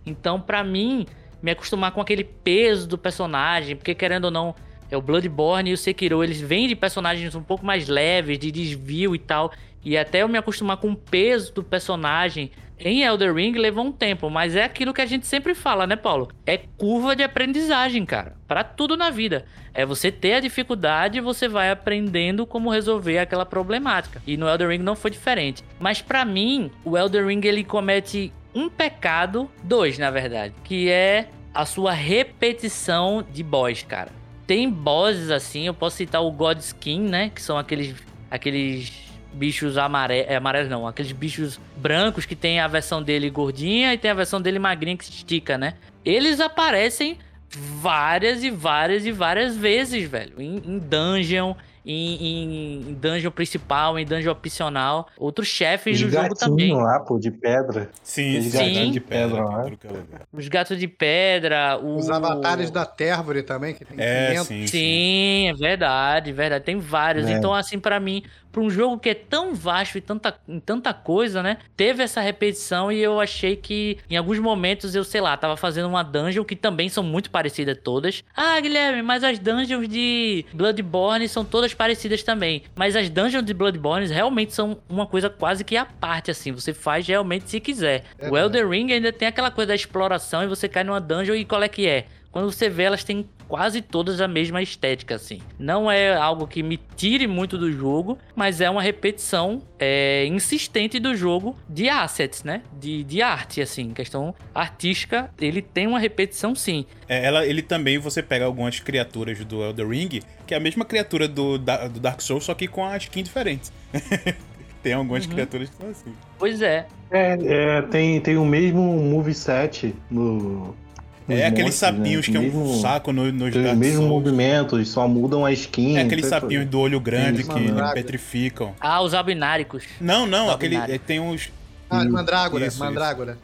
[SPEAKER 2] Então, para mim, me acostumar com aquele peso do personagem, porque querendo ou não, é o Bloodborne e o Sekiro, eles vêm de personagens um pouco mais leves, de desvio e tal. E até eu me acostumar com o peso do personagem em Elder Ring levou um tempo, mas é aquilo que a gente sempre fala, né, Paulo? É curva de aprendizagem, cara. Para tudo na vida. É você ter a dificuldade e você vai aprendendo como resolver aquela problemática. E no Elder Ring não foi diferente. Mas para mim, o Elder Ring ele comete um pecado, dois na verdade, que é a sua repetição de boss, cara. Tem bosses assim, eu posso citar o God Skin, né, que são aqueles aqueles bichos amarelos, é, amarelos não, aqueles bichos brancos que tem a versão dele gordinha e tem a versão dele magrinha que se estica, né? Eles aparecem várias e várias e várias vezes, velho. Em, em dungeon, em, em dungeon principal, em dungeon opcional, outros chefes
[SPEAKER 5] Os
[SPEAKER 2] do jogo também.
[SPEAKER 5] lá, pô, de pedra.
[SPEAKER 3] Sim,
[SPEAKER 5] Os
[SPEAKER 3] sim, de
[SPEAKER 5] pedra lá.
[SPEAKER 3] tudo que é lugar.
[SPEAKER 2] Os gatos de pedra, o...
[SPEAKER 4] Os avatares da Térvore também, que tem
[SPEAKER 3] É,
[SPEAKER 4] 500.
[SPEAKER 3] sim, sim.
[SPEAKER 2] Sim, é verdade, verdade. Tem vários.
[SPEAKER 5] É.
[SPEAKER 2] Então, assim, pra mim, pra um jogo que é tão vasto e tanta, em tanta coisa, né? Teve essa repetição e eu achei que em alguns momentos eu, sei lá, tava fazendo uma dungeon que também são muito parecidas todas. Ah, Guilherme, mas as dungeons de Bloodborne são todas parecidas também. Mas as dungeons de Bloodborne realmente são uma coisa quase que à parte, assim. Você faz realmente se quiser.
[SPEAKER 4] É
[SPEAKER 2] o Elder Ring ainda tem aquela coisa da exploração e você cai numa dungeon e qual é que é? Quando você vê, elas têm quase todas a mesma estética, assim. Não é algo que me tire muito do jogo, mas é uma repetição é, insistente do jogo de assets, né? De, de arte, assim. Questão artística, ele tem uma repetição, sim.
[SPEAKER 3] É, ela, ele também, você pega algumas criaturas do Elder Ring, que é a mesma criatura do, da- do Dark Souls, só que com a skin diferente. Tem algumas
[SPEAKER 2] Uhum.
[SPEAKER 3] criaturas que são assim.
[SPEAKER 2] Pois é.
[SPEAKER 5] É, é, tem, tem o mesmo moveset no.
[SPEAKER 3] É aqueles
[SPEAKER 5] monstros,
[SPEAKER 3] sapinhos
[SPEAKER 5] né?
[SPEAKER 3] que é um
[SPEAKER 5] Mesmo-
[SPEAKER 3] saco no, nos
[SPEAKER 5] Tem
[SPEAKER 3] Dark
[SPEAKER 5] o mesmo
[SPEAKER 3] Souls.
[SPEAKER 5] movimento, eles só mudam a skin.
[SPEAKER 3] É aqueles
[SPEAKER 5] então,
[SPEAKER 3] sapinhos do olho grande
[SPEAKER 5] Isso,
[SPEAKER 3] que petrificam.
[SPEAKER 2] Ah, os albináricos.
[SPEAKER 3] Não, não, aquele. é, tem uns.
[SPEAKER 4] Ah, Mandrágora,
[SPEAKER 3] Isso,
[SPEAKER 4] Mandrágora.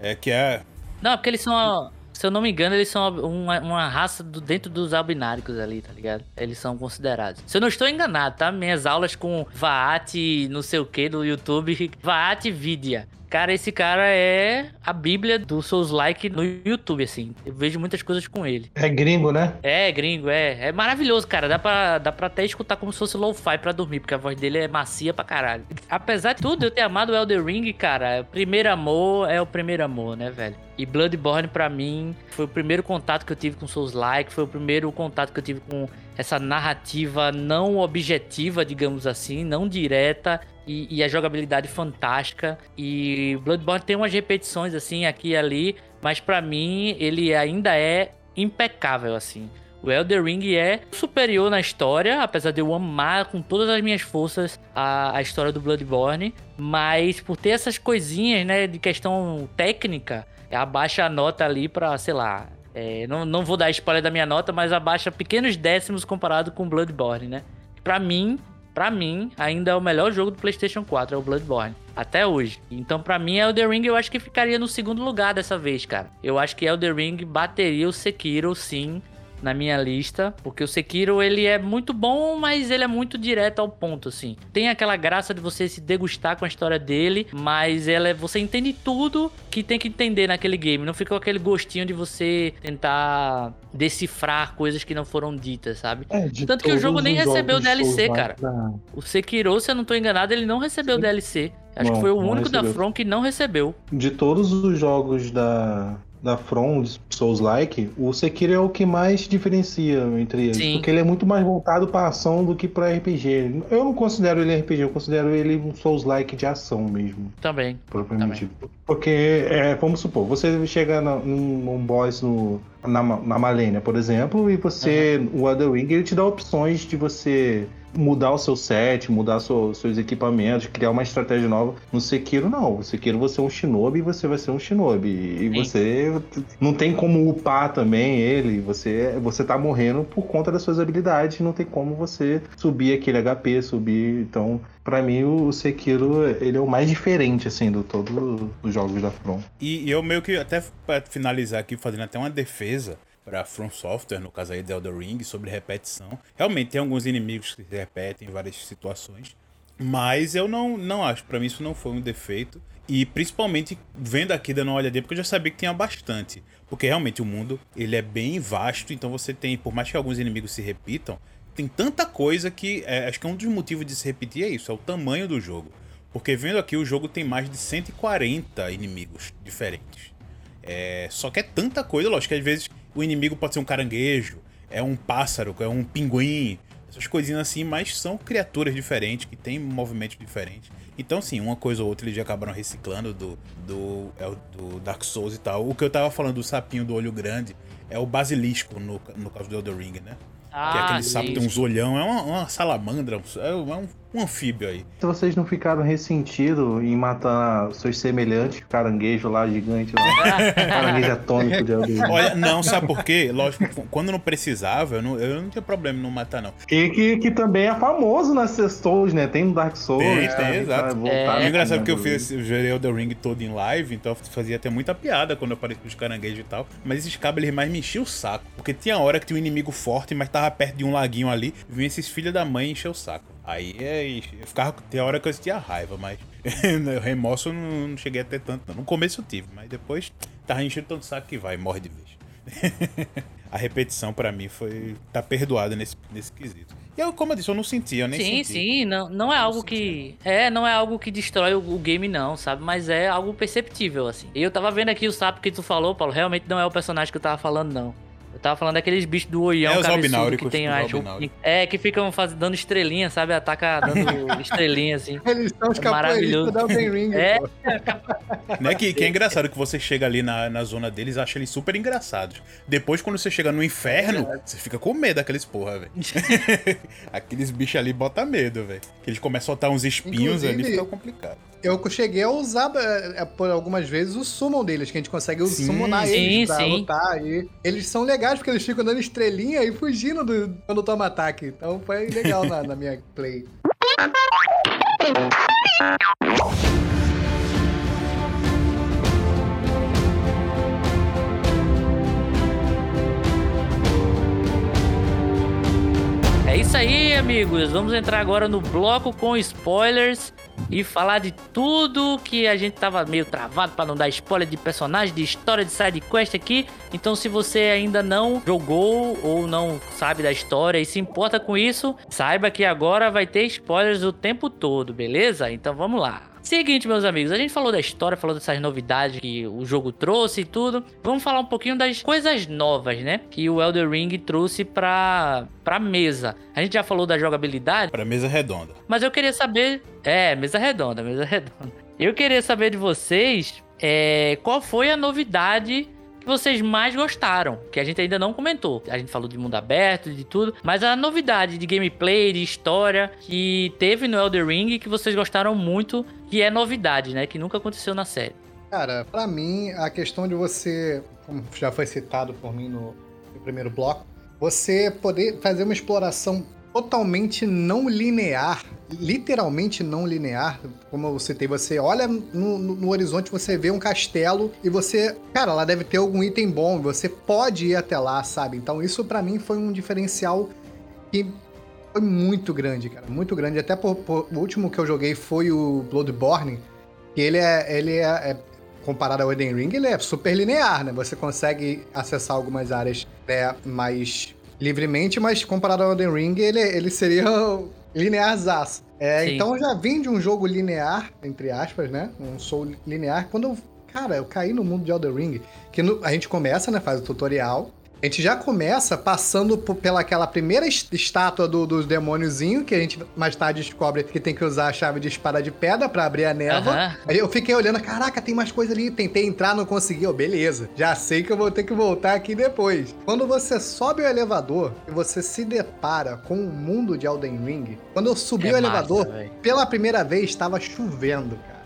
[SPEAKER 3] É que é.
[SPEAKER 2] Não, porque eles são. Se eu não me engano, eles são uma, uma raça do- dentro dos albináricos ali, tá ligado? Eles são considerados. Se eu não estou enganado, tá? Minhas aulas com Vaat, não sei o que, do YouTube. Vaat Vidya. Cara, esse cara é a bíblia do Souls-like no YouTube, assim. Eu vejo muitas coisas com ele.
[SPEAKER 5] É gringo, né?
[SPEAKER 2] É, gringo, é. É maravilhoso, cara. Dá pra, dá pra até escutar como se fosse lo-fi pra dormir, porque a voz dele é macia pra caralho. Apesar de tudo, eu ter amado o Elder Ring, cara, o primeiro amor é o primeiro amor, né, velho? E Bloodborne, pra mim, foi o primeiro contato que eu tive com Souls-like, foi o primeiro contato que eu tive com essa narrativa não objetiva, digamos assim, não direta, e, e a jogabilidade fantástica. E Bloodborne tem umas repetições, assim, aqui e ali, mas pra mim ele ainda é impecável, assim. O Elder Ring é superior na história, apesar de eu amar com todas as minhas forças a, a história do Bloodborne, mas por ter essas coisinhas, né, de questão técnica, abaixa a nota ali pra, sei lá, é, não, não vou dar spoiler da minha nota, mas abaixa pequenos décimos comparado com Bloodborne, né? Pra mim, pra mim, ainda é o melhor jogo do PlayStation 4, é o Bloodborne. Até hoje. Então, pra mim, Elder Ring eu acho que ficaria no segundo lugar dessa vez, cara. Eu acho que Elder Ring bateria o Sekiro, sim, na minha lista, porque o Sekiro ele é muito bom, mas ele é muito direto ao ponto, assim. Tem aquela graça de você se degustar com a história dele, mas ela é, você entende tudo que tem que entender naquele game. Não fica aquele gostinho de você tentar decifrar coisas que não foram ditas, sabe?
[SPEAKER 5] É,
[SPEAKER 2] Tanto que o jogo nem recebeu DLC, cara.
[SPEAKER 5] da-
[SPEAKER 2] O Sekiro, se eu não tô enganado, ele não recebeu DLC. Acho
[SPEAKER 5] Não,
[SPEAKER 2] que foi o único da
[SPEAKER 5] recebeu.
[SPEAKER 2] From que não recebeu.
[SPEAKER 5] De todos os jogos da, da From, Souls-like, o Sekiro é o que mais diferencia entre eles.
[SPEAKER 2] Sim.
[SPEAKER 5] Porque ele é muito mais voltado pra ação do que pra RPG. Eu não considero ele RPG, eu considero ele um Souls-like de ação mesmo,
[SPEAKER 2] Também.
[SPEAKER 5] propriamente dito. Porque, é, vamos supor, você chega na- num, num boss no, na, na Malenia, por exemplo, e você, o Elder Ring, ele te dá opções de você mudar o seu set, mudar seu- seus equipamentos, criar uma estratégia nova. No Sekiro, não. No Sekiro você é um shinobi e você vai ser um shinobi. E
[SPEAKER 2] Sim.
[SPEAKER 5] você não tem como upar também ele. Você, você tá morrendo por conta das suas habilidades. Não tem como você subir aquele HP, subir. Então, pra mim, o Sekiro, ele é o mais diferente, assim, do todos os jogos da From.
[SPEAKER 3] E, e eu meio que, até pra finalizar aqui, fazendo até uma defesa pra From Software, no caso aí de Elder Ring, sobre repetição. Realmente tem alguns inimigos que se repetem em várias situações. Mas eu não, não acho, pra mim isso não foi um defeito. E principalmente vendo aqui dando uma olhadinha, porque eu já sabia que tinha bastante. Porque realmente o mundo, ele é bem vasto, então você tem, por mais que alguns inimigos se repitam, tem tanta coisa que é, acho que um dos motivos de se repetir é isso, é o tamanho do jogo. Porque vendo aqui, o jogo tem mais de 140 inimigos diferentes. É, só que é tanta coisa, lógico que às vezes o inimigo pode ser um caranguejo, é um pássaro, é um pinguim, essas coisinhas assim, mas são criaturas diferentes, que têm movimentos diferentes. Então, sim, uma coisa ou outra eles já acabaram reciclando do, do, é do Dark Souls e tal. O que eu tava falando do sapinho do olho grande é o basilisco, no, no caso do Elder Ring, né? que é aquele sapo que tem uns olhão, é uma, uma salamandra, é um um anfíbio aí.
[SPEAKER 5] Se vocês não ficaram ressentidos em matar seus semelhantes, caranguejo lá, gigante lá, caranguejo atômico de Elden Ring.
[SPEAKER 3] Olha, não, sabe por quê? Lógico, quando não precisava, eu não, eu não tinha problema em não matar, não.
[SPEAKER 5] E que, que também é famoso nas Souls, né? Tem no Dark Souls.
[SPEAKER 3] Tem,
[SPEAKER 5] né?
[SPEAKER 3] tem, exato.
[SPEAKER 5] Voltar
[SPEAKER 2] É.
[SPEAKER 3] Engraçado é que eu fiz eu gerei o The Ring todo em live, então fazia até muita piada quando eu aparecia os caranguejos e tal. Mas esses cabos eles mais me enchiam o saco. Porque tinha hora que tinha um inimigo forte, mas tava perto de um laguinho ali. Vinha esses filhos da mãe encher o saco. Aí é, eu ficava. Tem hora que eu sentia raiva, mas. remorso eu não, não cheguei a ter tanto. Não. No começo eu tive, mas depois tava enchendo tanto saco que vai, morre de vez. a repetição pra mim foi. tá perdoada nesse, nesse quesito. E eu, como eu disse, eu não senti, eu nem
[SPEAKER 2] sim,
[SPEAKER 3] senti.
[SPEAKER 2] sim, não, não é algo que. É, não é algo que destrói o, o game, não, sabe? Mas é algo perceptível, assim. E eu tava vendo aqui o sapo que tu falou, Paulo, realmente não é o personagem que eu tava falando, não. Eu tava falando daqueles bichos do oião
[SPEAKER 3] É,
[SPEAKER 2] cabeçudo que tem as
[SPEAKER 3] albináuricos.
[SPEAKER 2] É, que ficam faz, dando estrelinha, sabe? Ataca dando estrelinha, assim.
[SPEAKER 4] Eles são os
[SPEAKER 2] É maravilhoso.
[SPEAKER 4] capoeiristas da Elden Ring.
[SPEAKER 2] É.
[SPEAKER 4] pô.
[SPEAKER 3] Né, que, que é engraçado que você chega ali na, na zona deles acha eles super engraçados. Depois, quando você chega no inferno, você fica com medo daqueles porra, velho. Aqueles bichos ali bota medo, velho. Que eles começam a soltar uns espinhos ali,
[SPEAKER 4] Inclusive,
[SPEAKER 3] fica complicado.
[SPEAKER 4] Eu cheguei a usar é, é, por algumas vezes o summon deles, que a gente consegue
[SPEAKER 3] Sim,
[SPEAKER 4] summonar
[SPEAKER 2] sim,
[SPEAKER 4] eles pra
[SPEAKER 2] sim.
[SPEAKER 4] lutar. E eles são legais porque eles ficam dando estrelinha e fugindo do, quando toma ataque. Então foi legal na, na minha play.
[SPEAKER 2] É isso aí, amigos. Vamos entrar agora no bloco com spoilers e falar de tudo que a gente tava meio travado pra não dar spoiler de personagem, de história, de side quest aqui. Então, se você ainda não jogou ou não sabe da história e se importa com isso, saiba que agora vai ter spoilers o tempo todo, beleza? Então, vamos lá. Seguinte, meus amigos, a gente falou da história, falou dessas novidades que o jogo trouxe e tudo. Vamos falar um pouquinho das coisas novas, né? Que o Elder Ring trouxe pra, pra mesa. A gente já falou da jogabilidade,
[SPEAKER 3] Pra mesa redonda.
[SPEAKER 2] mas eu queria saber. É, mesa redonda, mesa redonda. Eu queria saber de vocês é, qual foi a novidade que vocês mais gostaram, que a gente ainda não comentou. A gente falou de mundo aberto, de tudo, mas a novidade de gameplay, de história que teve no Elder Ring que vocês gostaram muito, que é novidade, né? Que nunca aconteceu na série.
[SPEAKER 4] Cara, pra mim, a questão de você, como já foi citado por mim no, no primeiro bloco, você poder fazer uma exploração totalmente não linear, literalmente não linear, como eu citei, você olha no, no- no horizonte, você vê um castelo e você, cara, lá deve ter algum item bom, você pode ir até lá, sabe? Então isso pra mim foi um diferencial que foi muito grande, cara, muito grande. Até por, por- o último que eu joguei foi o Bloodborne, que ele é, ele é, é- comparado ao Elden Ring, ele é super linear, né? Você consegue acessar algumas áreas né, mais livremente, mas comparado ao Elden Ring, ele, ele seria linearzaço. É,
[SPEAKER 2] Sim.
[SPEAKER 4] então eu já vim de um jogo linear, entre aspas, né? Um soul linear. Quando eu, cara, eu caí no mundo de Elden Ring, que no- a gente começa, né? Faz o tutorial. A gente já começa passando por- pela aquela primeira es- estátua do, dos demôniozinho, que a gente mais tarde descobre que tem que usar a chave de espada de pedra pra abrir a névoa. Aí eu fiquei olhando, caraca, tem mais coisa ali. Tentei entrar, não consegui. Ó, beleza. Já sei que eu vou ter que voltar aqui depois. Quando você sobe o elevador e você se depara com o mundo de Elden Ring, quando eu subi
[SPEAKER 2] É
[SPEAKER 4] o elevador, pela primeira vez estava chovendo, cara.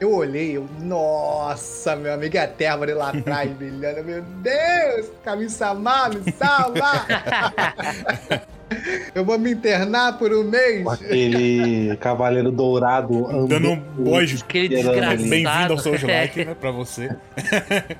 [SPEAKER 4] Eu olhei, eu, nossa, meu amigo, e a Térmore lá atrás, brilhando, meu Deus, Kami-sama, me salva! eu vou me internar por um mês.
[SPEAKER 5] Aquele cavaleiro dourado andando.
[SPEAKER 3] Dando um bojo.
[SPEAKER 2] Aquele
[SPEAKER 5] ali.
[SPEAKER 2] desgraçado.
[SPEAKER 3] Bem-vindo ao Souls Like, né? Pra você.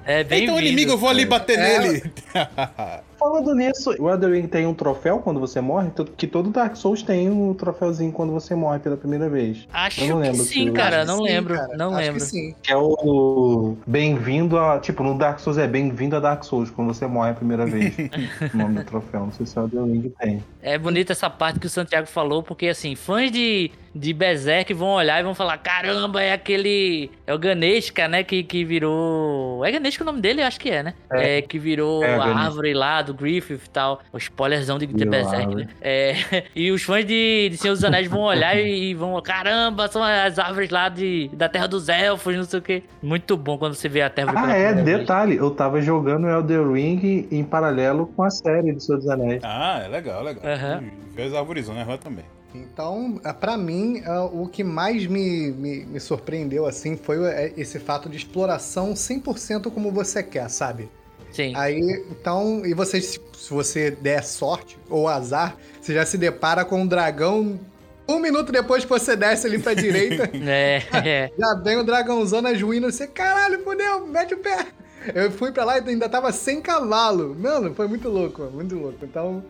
[SPEAKER 2] É bem
[SPEAKER 3] então, inimigo, eu vou ali bater
[SPEAKER 4] É.
[SPEAKER 3] nele.
[SPEAKER 5] Falando nisso, o Elden Ring tem um troféu quando você morre, que todo Dark Souls tem um troféuzinho quando você morre pela primeira vez.
[SPEAKER 2] Acho
[SPEAKER 5] Eu não
[SPEAKER 2] que
[SPEAKER 5] lembro
[SPEAKER 2] sim,
[SPEAKER 5] se-
[SPEAKER 2] cara.
[SPEAKER 4] Acho que
[SPEAKER 2] Não
[SPEAKER 4] sim,
[SPEAKER 2] lembro.
[SPEAKER 4] cara.
[SPEAKER 2] Não
[SPEAKER 4] Acho
[SPEAKER 2] lembro.
[SPEAKER 4] que sim.
[SPEAKER 5] Que é o bem-vindo a. Tipo, no Dark Souls é bem-vindo a Dark Souls, quando você morre a primeira vez. o nome do troféu. Não sei se o Elden Ring tem.
[SPEAKER 2] É bonita essa parte que o Santiago falou, porque assim, fãs de, de Berserk vão olhar e vão falar: caramba, é aquele. É o Ganeshka, né? Que, que virou. É Ganeshka o nome dele? Eu acho que é, né? É, que virou
[SPEAKER 5] É,
[SPEAKER 2] a árvore lá do Griffith e tal. O spoilerzão de, de Berserk,
[SPEAKER 5] árvore.
[SPEAKER 2] né? É, e os fãs de, de Senhor dos Anéis vão olhar e, e vão: caramba, são as árvores lá de, da Terra dos Elfos, não sei o quê. Muito bom quando você vê a Terra
[SPEAKER 5] Ah, é, detalhe. Eu tava jogando Elden Ring em paralelo com a série do Senhor dos Anéis.
[SPEAKER 3] Ah, é legal, legal.
[SPEAKER 2] Aham.
[SPEAKER 3] Vê as árvores, né? Também.
[SPEAKER 4] Então, ah, pra mim, ah, o que mais me, me, me surpreendeu, assim, foi é, esse fato de exploração 100% como você quer, sabe?
[SPEAKER 2] Sim.
[SPEAKER 4] Aí, então, e você, se você der sorte ou azar, você já se depara com um dragão. Um minuto depois que você desce ali pra direita,
[SPEAKER 2] É, é.
[SPEAKER 4] já vem o dragãozão nas ruínas. Você, caralho, fudeu, mete o pé. Eu fui pra lá e ainda tava sem cavalo. Mano, foi muito louco, muito louco. Então,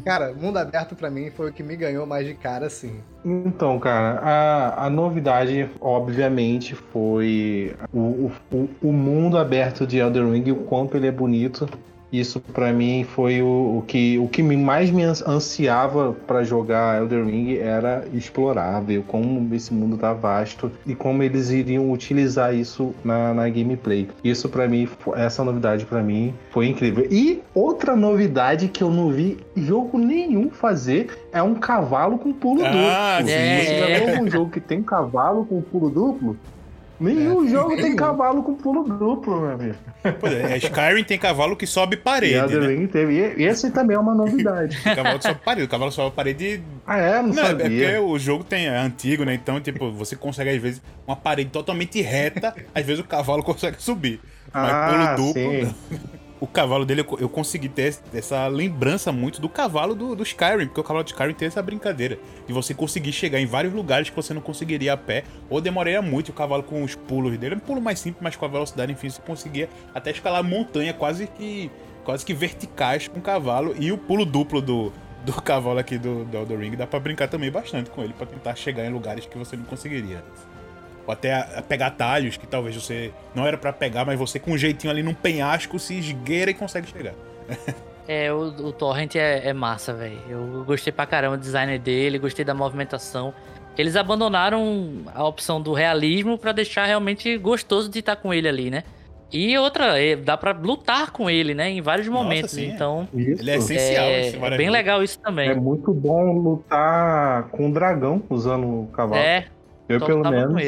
[SPEAKER 4] cara, mundo aberto pra mim foi o que me ganhou mais de cara, assim.
[SPEAKER 5] Então, cara, a, a novidade, obviamente, foi o, o, o mundo aberto de Elden Ring, o quanto ele é bonito. Isso pra mim foi o, o que o que me- mais me ans- ansiava pra jogar Elden Ring era explorar, ver como esse mundo tá vasto e como eles iriam utilizar isso na, na gameplay. Isso pra mim, essa novidade pra mim foi incrível. E outra novidade que eu não vi jogo nenhum fazer é um cavalo com pulo
[SPEAKER 3] Ah,
[SPEAKER 5] duplo.
[SPEAKER 2] sim.
[SPEAKER 5] Você já
[SPEAKER 2] É.
[SPEAKER 5] viu algum jogo que tem cavalo com pulo duplo? Nenhum
[SPEAKER 4] É,
[SPEAKER 5] jogo tem cavalo com pulo duplo, meu amigo.
[SPEAKER 3] Pô, é, Skyrim tem cavalo que sobe parede,
[SPEAKER 5] Elden
[SPEAKER 3] né?
[SPEAKER 5] Teve. E esse também é uma novidade.
[SPEAKER 3] Tem cavalo que sobe parede. O cavalo sobe parede
[SPEAKER 5] ah, é? Não,
[SPEAKER 3] Não, é porque
[SPEAKER 5] sabia.
[SPEAKER 3] o jogo tem, é antigo, né? Então, tipo, você consegue, às vezes, uma parede totalmente reta, às vezes o cavalo consegue subir. Mas
[SPEAKER 5] Ah,
[SPEAKER 3] pulo duplo.
[SPEAKER 5] sim.
[SPEAKER 3] O cavalo dele, eu co- eu consegui ter essa lembrança muito do cavalo do, do Skyrim, porque o cavalo de Skyrim tem essa brincadeira de você conseguir chegar em vários lugares que você não conseguiria a pé, ou demoraria muito. O cavalo com os pulos dele, é um pulo mais simples, mas com a velocidade, enfim, você conseguia até escalar montanha quase que quase que verticais com o cavalo. E o pulo duplo do, do cavalo aqui do, do Elden Ring dá pra brincar também bastante com ele, pra tentar chegar em lugares que você não conseguiria. Ou até a- a pegar talhos que talvez você não era pra pegar, mas você com um jeitinho ali num penhasco se esgueira e consegue chegar.
[SPEAKER 2] É, o, o Torrent é, é massa, velho. Eu gostei pra caramba do design dele, gostei da movimentação. Eles abandonaram a opção do realismo pra deixar realmente gostoso de estar com ele ali, né? E outra, é, dá pra lutar com ele, né? Em vários
[SPEAKER 3] Nossa,
[SPEAKER 2] momentos.
[SPEAKER 3] sim, é.
[SPEAKER 2] então,
[SPEAKER 5] Isso.
[SPEAKER 3] Ele é essencial.
[SPEAKER 2] é,
[SPEAKER 3] nesse
[SPEAKER 2] é
[SPEAKER 3] várias
[SPEAKER 2] bem legal isso também.
[SPEAKER 5] É muito bom lutar com o dragão usando o cavalo.
[SPEAKER 2] É,
[SPEAKER 5] eu,
[SPEAKER 2] só
[SPEAKER 5] pelo menos,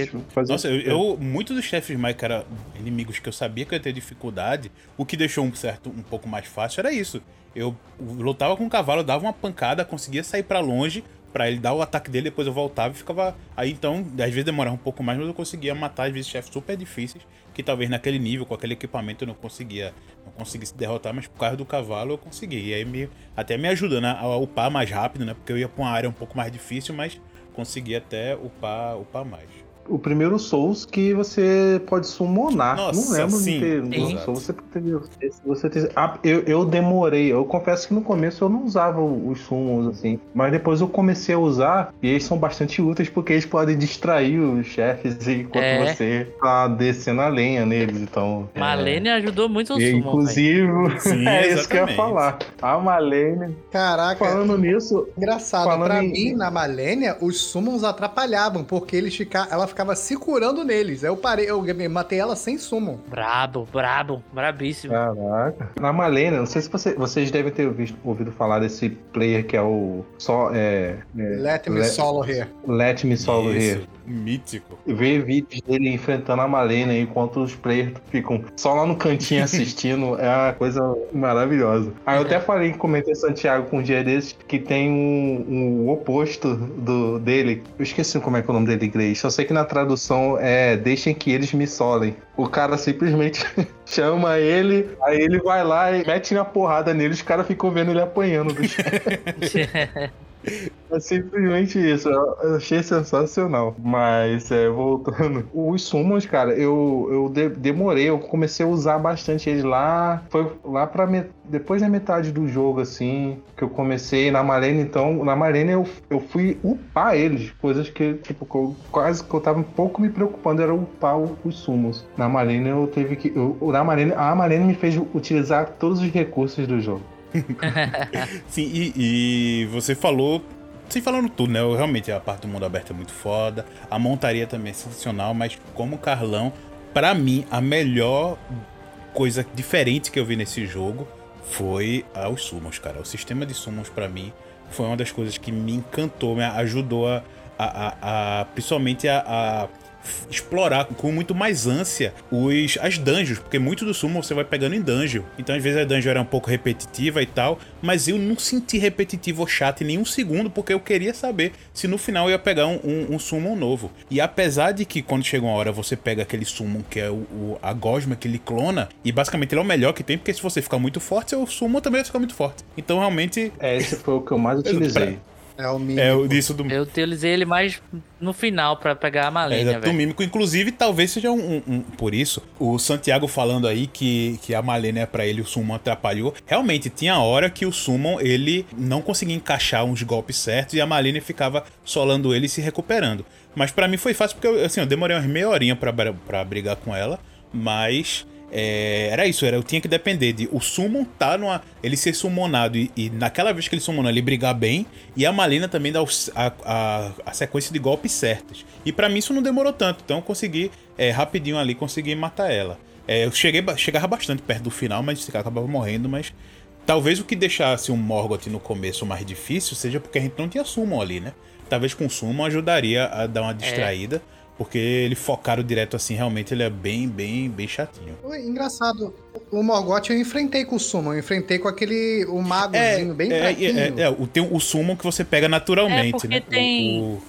[SPEAKER 3] Nossa, eu, eu- muitos dos chefes mais que eram inimigos que eu sabia que eu ia ter dificuldade, o que deixou um certo um pouco mais fácil era isso. Eu lutava com o cavalo, dava uma pancada, conseguia sair pra longe pra ele dar o ataque dele, depois eu voltava e ficava aí então, às vezes demorava um pouco mais, mas eu conseguia matar às vezes chefes super difíceis que talvez naquele nível com aquele equipamento eu não conseguia, não conseguisse derrotar, mas por causa do cavalo eu consegui. E aí me até me ajuda né, a upar mais rápido, né? Porque eu ia pra uma área um pouco mais difícil, mas consegui até upar, upar mais.
[SPEAKER 5] O primeiro Souls que você pode summonar.
[SPEAKER 3] Nossa,
[SPEAKER 5] não lembro
[SPEAKER 3] sim,
[SPEAKER 5] de ter. No Souls você teria. Você ter- ah, eu, eu demorei. Eu confesso que no começo eu não usava os summons assim. Mas depois eu comecei a usar. E eles são bastante úteis porque eles podem distrair os chefes enquanto
[SPEAKER 2] É.
[SPEAKER 5] você tá descendo a lenha neles. Então. é,
[SPEAKER 2] Malene ajudou muito o Summon, velho.
[SPEAKER 5] inclusive,
[SPEAKER 3] Sim,
[SPEAKER 5] é isso que eu ia falar. A Malene,
[SPEAKER 4] Caraca,
[SPEAKER 5] falando nisso,
[SPEAKER 4] engraçado.
[SPEAKER 5] falando
[SPEAKER 4] pra
[SPEAKER 5] em-
[SPEAKER 4] mim, na Malênia, os summons atrapalhavam, porque eles fica... ela ficava se curando neles. Aí eu parei, eu matei ela sem summon.
[SPEAKER 2] Brabo, brabo, brabíssimo.
[SPEAKER 5] Caraca. Na Malena, não sei se você- vocês devem ter visto- ouvido falar desse player que é o só é, é,
[SPEAKER 4] Let me
[SPEAKER 5] Le-
[SPEAKER 4] solo here.
[SPEAKER 5] Let Me Solo
[SPEAKER 3] Isso,
[SPEAKER 5] Here.
[SPEAKER 3] Mítico.
[SPEAKER 5] Ver vídeos dele enfrentando a Malena enquanto os players ficam só lá no cantinho assistindo é uma coisa maravilhosa. Aí eu até falei, comentei Santiago com um dia desses que tem um, um oposto do dele. Eu esqueci como é que é o nome dele em inglês. Só sei que na tradução é Deixem que eles me solem. O cara simplesmente chama ele, aí ele vai lá e mete na porrada nele, os caras ficam vendo ele apanhando do É simplesmente isso, eu achei sensacional. Mas, é, voltando. Os summons, cara, eu, eu de- demorei, eu comecei a usar bastante eles lá. Foi lá pra me- depois da metade do jogo, assim, que eu comecei na Marena. Então, na Marena eu, eu fui upar eles. Coisas que, tipo, que eu, quase que eu tava um pouco me preocupando, era upar os summons. Na Marena eu teve que. Eu, na Marena, a Marena me fez utilizar todos os recursos do jogo.
[SPEAKER 3] Sim, e, e você falou. Sem falando tudo, né? Eu, realmente a parte do mundo aberto é muito foda. A montaria também é sensacional, mas como Carlão, pra mim, a melhor coisa diferente que eu vi nesse jogo foi os summons, cara. O sistema de summons, pra mim, foi uma das coisas que me encantou, me ajudou a. a, a- a- principalmente a, a explorar com muito mais ânsia os, as dungeons, porque muito do sumo você vai pegando em dungeon. Então às vezes a dungeon era um pouco repetitiva e tal, mas eu não senti repetitivo ou chato em nenhum segundo, porque eu queria saber se no final eu ia pegar um, um, um summon novo. E apesar de que quando chega uma hora você pega aquele summon que é o, o- a gosma que ele clona, e basicamente ele é o melhor que tem, porque se você ficar muito forte, seu summon também vai ficar muito forte. Então realmente
[SPEAKER 5] É, esse foi o que eu mais utilizei.
[SPEAKER 4] É o mínimo.
[SPEAKER 3] é o disso do
[SPEAKER 2] Eu utilizei ele mais no final pra pegar a
[SPEAKER 3] É,
[SPEAKER 2] malinha,
[SPEAKER 3] do
[SPEAKER 2] velho.
[SPEAKER 3] mímico, inclusive, talvez seja um, um- um- Por isso, o Santiago falando aí que, que a Malenia pra ele o Summon atrapalhou. Realmente, tinha hora que o Summon ele não conseguia encaixar uns golpes certos e a Malenia ficava solando ele e se recuperando. Mas pra mim foi fácil porque eu, assim, eu demorei umas meia horinha pra, pra brigar com ela, mas. É, era isso, era, eu tinha que depender de o Summon tá numa. ele ser summonado e, e naquela vez que ele summonou ele brigar bem, e a Malena também dar a, a, a sequência de golpes certos. E pra mim isso não demorou tanto, então eu consegui é, rapidinho ali conseguir matar ela. É, eu cheguei, chegava bastante perto do final, mas acabava morrendo, mas. Talvez o que deixasse um Morgoth no começo mais difícil seja porque a gente não tinha Summon ali, né? Talvez com Summon ajudaria a dar uma distraída, porque ele focaram direto assim, realmente ele é bem, bem, bem chatinho.
[SPEAKER 4] Foi Engraçado. O Morgoth eu enfrentei com o Summon, eu enfrentei com aquele. O magozinho bem
[SPEAKER 3] é,
[SPEAKER 4] fraquinho.
[SPEAKER 3] é, é, o, tem o Summon que você pega naturalmente,
[SPEAKER 2] É, porque
[SPEAKER 3] né?
[SPEAKER 2] tem-
[SPEAKER 3] O, o,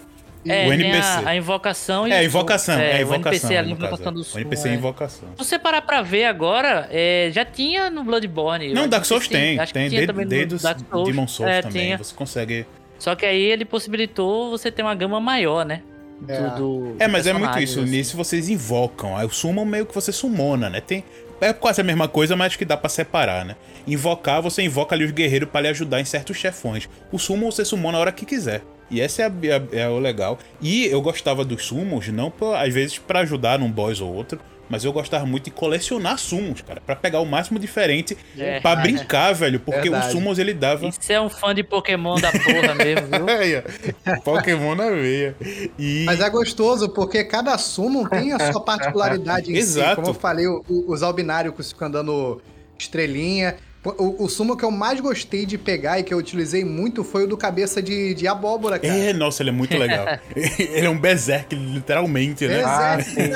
[SPEAKER 2] É,
[SPEAKER 3] o NPC.
[SPEAKER 2] a, a invocação e
[SPEAKER 3] É,
[SPEAKER 2] o
[SPEAKER 3] invocação, é,
[SPEAKER 2] o
[SPEAKER 3] invocação.
[SPEAKER 2] NPC ali,
[SPEAKER 3] no caso,
[SPEAKER 2] invocação
[SPEAKER 3] é.
[SPEAKER 2] do
[SPEAKER 3] O
[SPEAKER 2] sumo,
[SPEAKER 3] NPC é
[SPEAKER 2] é.
[SPEAKER 3] invocação.
[SPEAKER 2] Se você parar pra ver agora, é, já tinha no Bloodborne.
[SPEAKER 3] Não, Dark Souls tem,
[SPEAKER 2] acho que
[SPEAKER 3] tem, desde,
[SPEAKER 2] também no
[SPEAKER 3] desde os
[SPEAKER 2] Dark Souls.
[SPEAKER 3] Demon Souls
[SPEAKER 2] É,
[SPEAKER 3] também,
[SPEAKER 2] tinha.
[SPEAKER 3] você consegue...
[SPEAKER 2] Só que aí ele possibilitou você ter uma gama maior, né?
[SPEAKER 4] É.
[SPEAKER 2] do-
[SPEAKER 3] É,
[SPEAKER 2] do
[SPEAKER 3] mas é muito isso,
[SPEAKER 2] assim.
[SPEAKER 3] nisso vocês invocam, aí o Summon meio que você summona, né? Tem... É quase a mesma coisa, mas acho que dá pra separar, né? Invocar, você invoca ali os guerreiros pra lhe ajudar em certos chefões. O Summon você summona a hora que quiser. E esse é, a- é o legal. E eu gostava dos summons, não por- às vezes pra ajudar num boss ou outro, mas eu gostava muito de colecionar summons, cara, Pra pegar o máximo diferente
[SPEAKER 2] É.
[SPEAKER 3] pra brincar, velho, porque
[SPEAKER 4] Verdade.
[SPEAKER 3] os summons ele dava
[SPEAKER 2] Isso é um fã de Pokémon da porra mesmo, viu?
[SPEAKER 3] Pokémon na veia. E
[SPEAKER 4] Mas é gostoso, porque cada summon tem a sua particularidade em
[SPEAKER 3] Exato.
[SPEAKER 4] si. Como eu falei, o- o- os albináricos ficam dando estrelinha. O, o summon que eu mais gostei de pegar e que eu utilizei muito foi o do cabeça de, de abóbora, cara.
[SPEAKER 3] É, nossa, ele é muito legal. ele é um berserk, literalmente, né?
[SPEAKER 5] Ah, sim.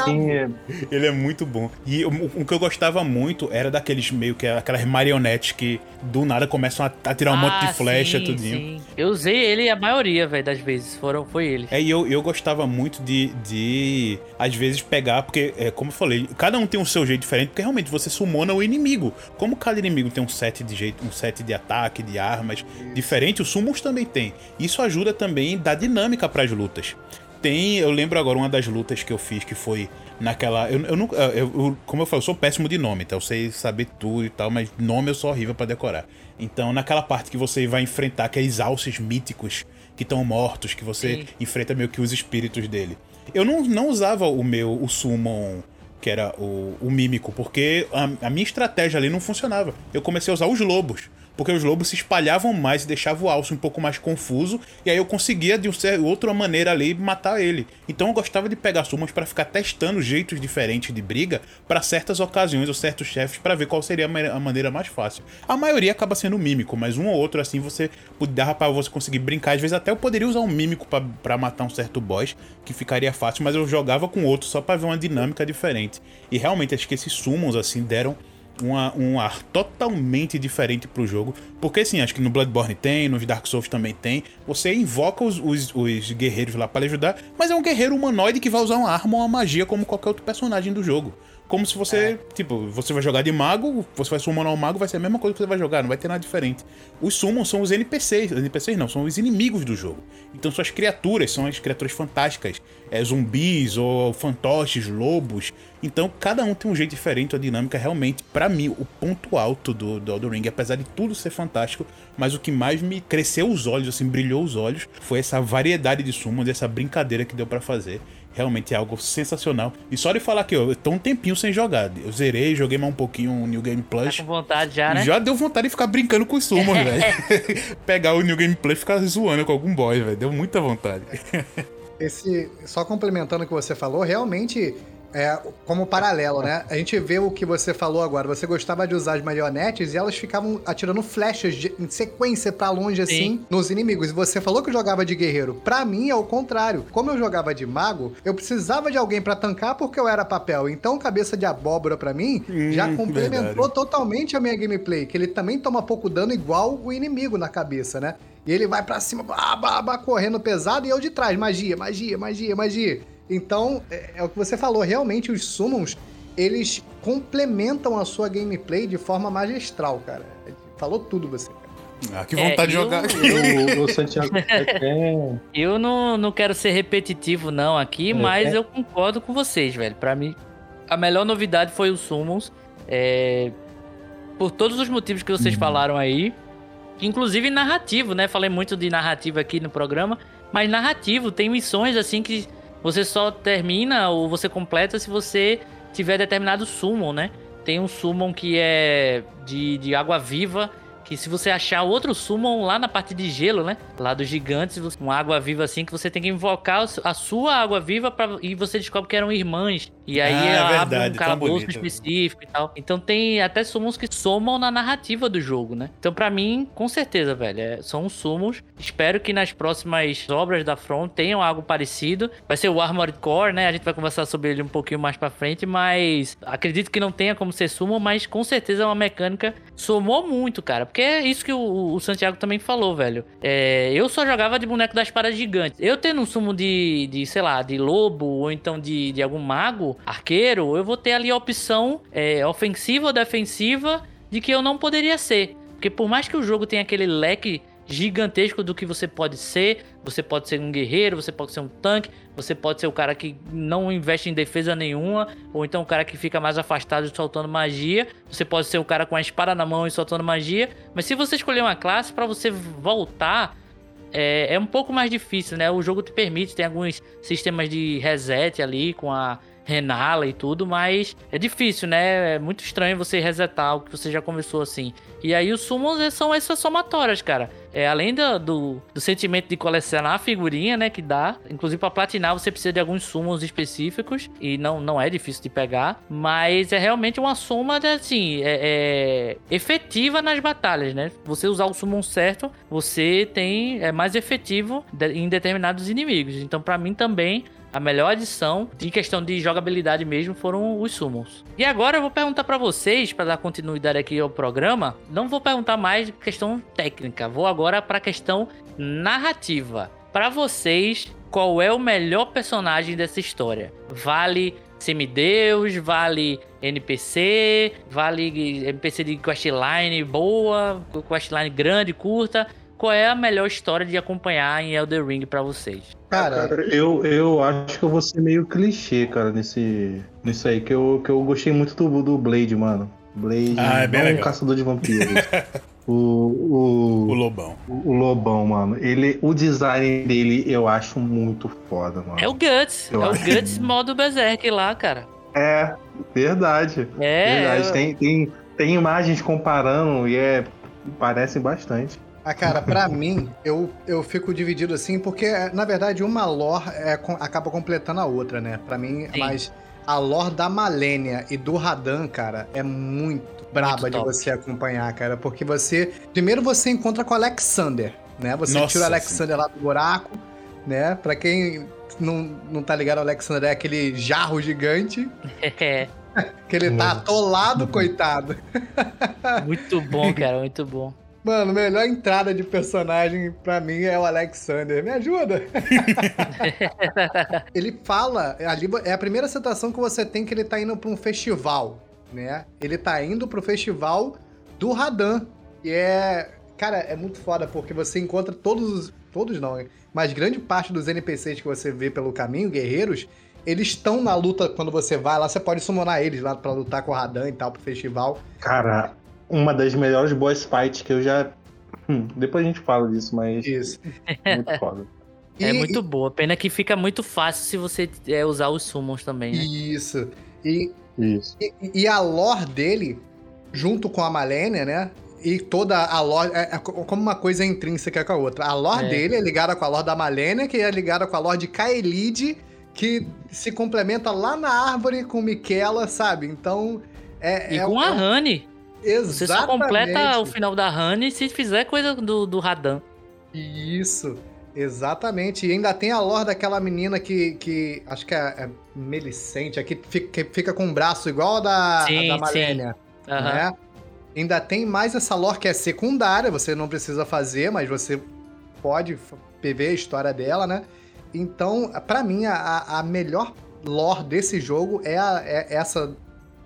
[SPEAKER 3] Ele é muito bom. E o, o que eu gostava muito era daqueles meio que aquelas marionetes que do nada começam a, a tirar um monte de
[SPEAKER 2] Ah,
[SPEAKER 3] flecha,
[SPEAKER 2] sim,
[SPEAKER 3] tudinho.
[SPEAKER 2] sim. Eu usei ele a maioria, velho, das vezes. Foram, foi ele.
[SPEAKER 3] É, e eu, eu gostava muito de, de, às vezes, pegar, porque, é, como eu falei, cada um tem um seu jeito diferente, porque realmente você sumona o inimigo. Como cada inimigo tem um set de jeito, um set de ataque, de armas diferente, os summons também tem. Isso ajuda também a dar dinâmica para as lutas. Tem, eu lembro agora uma das lutas que eu fiz que foi naquela. Eu, eu não. eu- eu- como eu falo, eu sou péssimo de nome, então eu sei saber tudo e tal, mas nome eu sou horrível pra decorar. Então, naquela parte que você vai enfrentar aqueles alces míticos que estão mortos, que você
[SPEAKER 2] Sim.
[SPEAKER 3] enfrenta meio que os espíritos dele. Eu não, não usava o meu, o summon, que era o, o mímico, porque a, a minha estratégia ali não funcionava. Eu comecei a usar os lobos. Porque os lobos se espalhavam mais e deixavam o alce um pouco mais confuso. E aí eu conseguia, de um cer- outra maneira ali, matar ele. Então eu gostava de pegar summons para ficar testando jeitos diferentes de briga para certas ocasiões ou certos chefes para ver qual seria a maneira mais fácil. A maioria acaba sendo mímico, mas um ou outro assim você dava para você conseguir brincar. Às vezes até eu poderia usar um mímico para matar um certo boss, que ficaria fácil, mas eu jogava com outro só para ver uma dinâmica diferente. E realmente acho que esses summons assim deram uma- um ar totalmente diferente pro jogo. Porque assim, acho que no Bloodborne tem, nos Dark Souls também tem. Você invoca os, os- os guerreiros lá para lhe ajudar, mas é um guerreiro humanoide que vai usar uma arma ou uma magia como qualquer outro personagem do jogo. Como se você, tipo, você vai jogar de mago, você vai summonar um mago, vai ser a mesma coisa que você vai jogar, não vai ter nada diferente. Os summons são os NPCs, os NPCs não, são os inimigos do jogo. Então suas criaturas são as criaturas fantásticas, é, zumbis ou fantoches, lobos. Então cada um tem um jeito diferente, a dinâmica realmente, pra mim, o ponto alto do, do Elden Ring, apesar de tudo ser fantástico, mas o que mais me cresceu os olhos, assim, brilhou os olhos, foi essa variedade de summons, essa brincadeira que deu pra fazer. Realmente é algo sensacional. E só de falar que eu tô um tempinho sem jogar. Eu zerei, joguei mais um pouquinho o New Game
[SPEAKER 2] Tá
[SPEAKER 3] Plus.
[SPEAKER 2] com vontade já, né?
[SPEAKER 3] Já deu vontade de ficar brincando com os summons, velho. Pegar o New Game Plus e ficar zoando com algum boy, velho. Deu muita vontade.
[SPEAKER 4] Esse, só complementando o que você falou, realmente é, como paralelo, né? A gente vê o que você falou agora. Você gostava de usar as marionetes e elas ficavam atirando flechas de- em sequência pra longe, assim, nos inimigos. E você falou que jogava de guerreiro. Pra mim, é o contrário. Como eu jogava de mago, eu precisava de alguém pra tancar porque eu era papel. Então, cabeça de abóbora pra mim já
[SPEAKER 3] Hum,
[SPEAKER 4] complementou
[SPEAKER 3] verdade.
[SPEAKER 4] totalmente a minha gameplay. Que ele também toma pouco dano igual o inimigo na cabeça, né? E ele vai pra cima, bah, bah, bah, correndo pesado, e eu de trás, magia, magia, magia, magia. Então, é, é o que você falou, realmente os summons, eles complementam a sua gameplay de forma magistral, cara. Falou tudo você. cara.
[SPEAKER 3] Ah, que
[SPEAKER 2] É,
[SPEAKER 3] vontade de
[SPEAKER 2] eu-
[SPEAKER 3] jogar.
[SPEAKER 5] O, o Santiago é,
[SPEAKER 2] Eu não, não quero ser repetitivo não aqui,
[SPEAKER 5] É,
[SPEAKER 2] mas
[SPEAKER 5] é.
[SPEAKER 2] eu concordo com vocês, velho. Pra mim, a melhor novidade foi o Summons. é, por todos os motivos que vocês falaram aí. Inclusive narrativo, né? Falei muito de narrativa aqui no programa. Mas narrativo, tem missões assim que você só termina ou você completa se você tiver determinado summon, né? Tem um summon que é de, de água viva, que se você achar outro summon lá na parte de gelo, né? Lá dos gigantes, uma água viva assim, que você tem que invocar a sua água viva pra, e você descobre que eram irmãs. E aí
[SPEAKER 3] Ah, é
[SPEAKER 2] ela abre
[SPEAKER 3] verdade,
[SPEAKER 2] um calabouço específico e tal. Então tem até summons que somam na narrativa do jogo, né? Então pra mim, com certeza, velho, é- são summons. Espero que nas próximas obras da Front tenham algo parecido. Vai ser o Armored Core, né? A gente vai conversar sobre ele um pouquinho mais pra frente, mas acredito que não tenha como ser summon, mas com certeza é uma mecânica somou muito, cara. Porque é isso que o, o Santiago também falou, velho. É, eu só jogava de boneco das paradas gigantes. Eu tendo um sumo de, de sei lá, de lobo ou então de, de algum mago, arqueiro, eu vou ter ali a opção é, ofensiva ou defensiva de que eu não poderia ser. Porque por mais que o jogo tenha aquele leque gigantesco do que você pode ser, você pode ser um guerreiro, você pode ser um tanque, você pode ser o cara que não investe em defesa nenhuma, ou então o cara que fica mais afastado e soltando magia, você pode ser o cara com a espada na mão e soltando magia, mas se você escolher uma classe para você voltar é, é um pouco mais difícil, né? O jogo te permite, tem alguns sistemas de reset ali com a Renala e tudo, mas é difícil, né? É muito estranho você resetar o que você já começou assim. E aí os summons são essas somatórias, cara. É, além do, do, do sentimento de colecionar a figurinha, né? Que dá. Inclusive, pra platinar, você precisa de alguns summons específicos. E não, não é difícil de pegar. Mas é realmente uma soma, de, assim, é, é efetiva nas batalhas, né? Você usar o summon certo, você tem. É mais efetivo em determinados inimigos. Então, pra mim também. A melhor adição, em questão de jogabilidade mesmo, foram os summons. E agora eu vou perguntar pra vocês, pra dar continuidade aqui ao programa. Não vou perguntar mais questão técnica, vou agora pra questão narrativa. Pra vocês, qual é o melhor personagem dessa história? Vale semideus, vale NPC, vale NPC de questline boa, questline grande, curta. Qual é a melhor história de acompanhar em Elder Ring pra vocês?
[SPEAKER 4] Cara,
[SPEAKER 5] eu, eu acho que eu vou ser meio clichê, cara, nesse, nisso aí. Que eu, que eu gostei muito do, do Blade, mano. Blade
[SPEAKER 3] Ah, é bem
[SPEAKER 5] não um caçador de vampiros. o,
[SPEAKER 3] O
[SPEAKER 5] o,
[SPEAKER 3] Lobão.
[SPEAKER 5] o Lobão, mano. Ele, o design dele eu acho muito foda, mano.
[SPEAKER 2] É o Guts.
[SPEAKER 5] Eu
[SPEAKER 2] é o
[SPEAKER 5] acho.
[SPEAKER 2] Guts modo Berserk lá, cara.
[SPEAKER 5] É, verdade.
[SPEAKER 2] É.
[SPEAKER 5] verdade.
[SPEAKER 2] eu-
[SPEAKER 5] Tem, tem, tem imagens comparando e é. Parecem bastante.
[SPEAKER 4] Ah, cara, pra mim, eu, eu fico dividido assim, porque, na verdade, uma lore é, com- acaba completando a outra, né? Pra mim,
[SPEAKER 2] Sim.
[SPEAKER 4] mas a lore da Malenia e do Radan, cara, é muito braba de
[SPEAKER 2] top.
[SPEAKER 4] você acompanhar, cara. Porque você. Primeiro você encontra com o Alexander, né? Você
[SPEAKER 3] Nossa,
[SPEAKER 4] tira o Alexander lá do buraco, né? Pra quem não, não tá ligado, o Alexander é aquele jarro gigante
[SPEAKER 2] É.
[SPEAKER 4] que ele tá atolado, coitado.
[SPEAKER 2] Muito bom, cara. Muito bom.
[SPEAKER 4] Mano, melhor entrada de personagem pra mim é o Alexander. Me ajuda! ele fala, ali é a primeira citação que você tem que ele tá indo pra um festival, né? Ele tá indo pro festival do Radan. E é. Cara, é muito foda, porque você encontra todos os. Todos não, hein? mas grande parte dos NPCs que você vê pelo caminho, guerreiros, eles estão na luta quando você vai lá. Você pode summonar eles lá pra lutar com o Radan e tal, pro festival.
[SPEAKER 5] Cara, uma das melhores boss fights que eu já. Hum, depois a gente fala disso, mas
[SPEAKER 4] Isso.
[SPEAKER 5] muito foda.
[SPEAKER 2] É
[SPEAKER 4] E-
[SPEAKER 2] muito boa. Pena que fica muito fácil se você é, usar os summons também, né?
[SPEAKER 4] Isso. E,
[SPEAKER 5] Isso.
[SPEAKER 4] e, e a lore dele, junto com a Malenia, né? E toda a lore. É, é co- como uma coisa intrínseca com a outra. A lore
[SPEAKER 2] É.
[SPEAKER 4] dele é ligada com a lore da Malenia, que é ligada com a lore de Kaelid, que se complementa lá na árvore com Miquela, sabe? Então. É,
[SPEAKER 2] E
[SPEAKER 4] é,
[SPEAKER 2] com a
[SPEAKER 4] é
[SPEAKER 2] Honey. Você só completa
[SPEAKER 4] Exatamente.
[SPEAKER 2] o final da Honey se fizer coisa do, do Radan.
[SPEAKER 4] Isso, exatamente. E ainda tem a lore daquela menina que, que acho que é, é Melicente, é que fica, que fica com um braço igual a da, a
[SPEAKER 2] Sim,
[SPEAKER 4] da
[SPEAKER 2] sim.
[SPEAKER 4] Malenia,
[SPEAKER 2] Aham.
[SPEAKER 4] né? Ainda tem mais essa lore que é secundária, você não precisa fazer, mas você pode ver a história dela, né? Então, pra mim, a, a melhor lore desse jogo é, a- é essa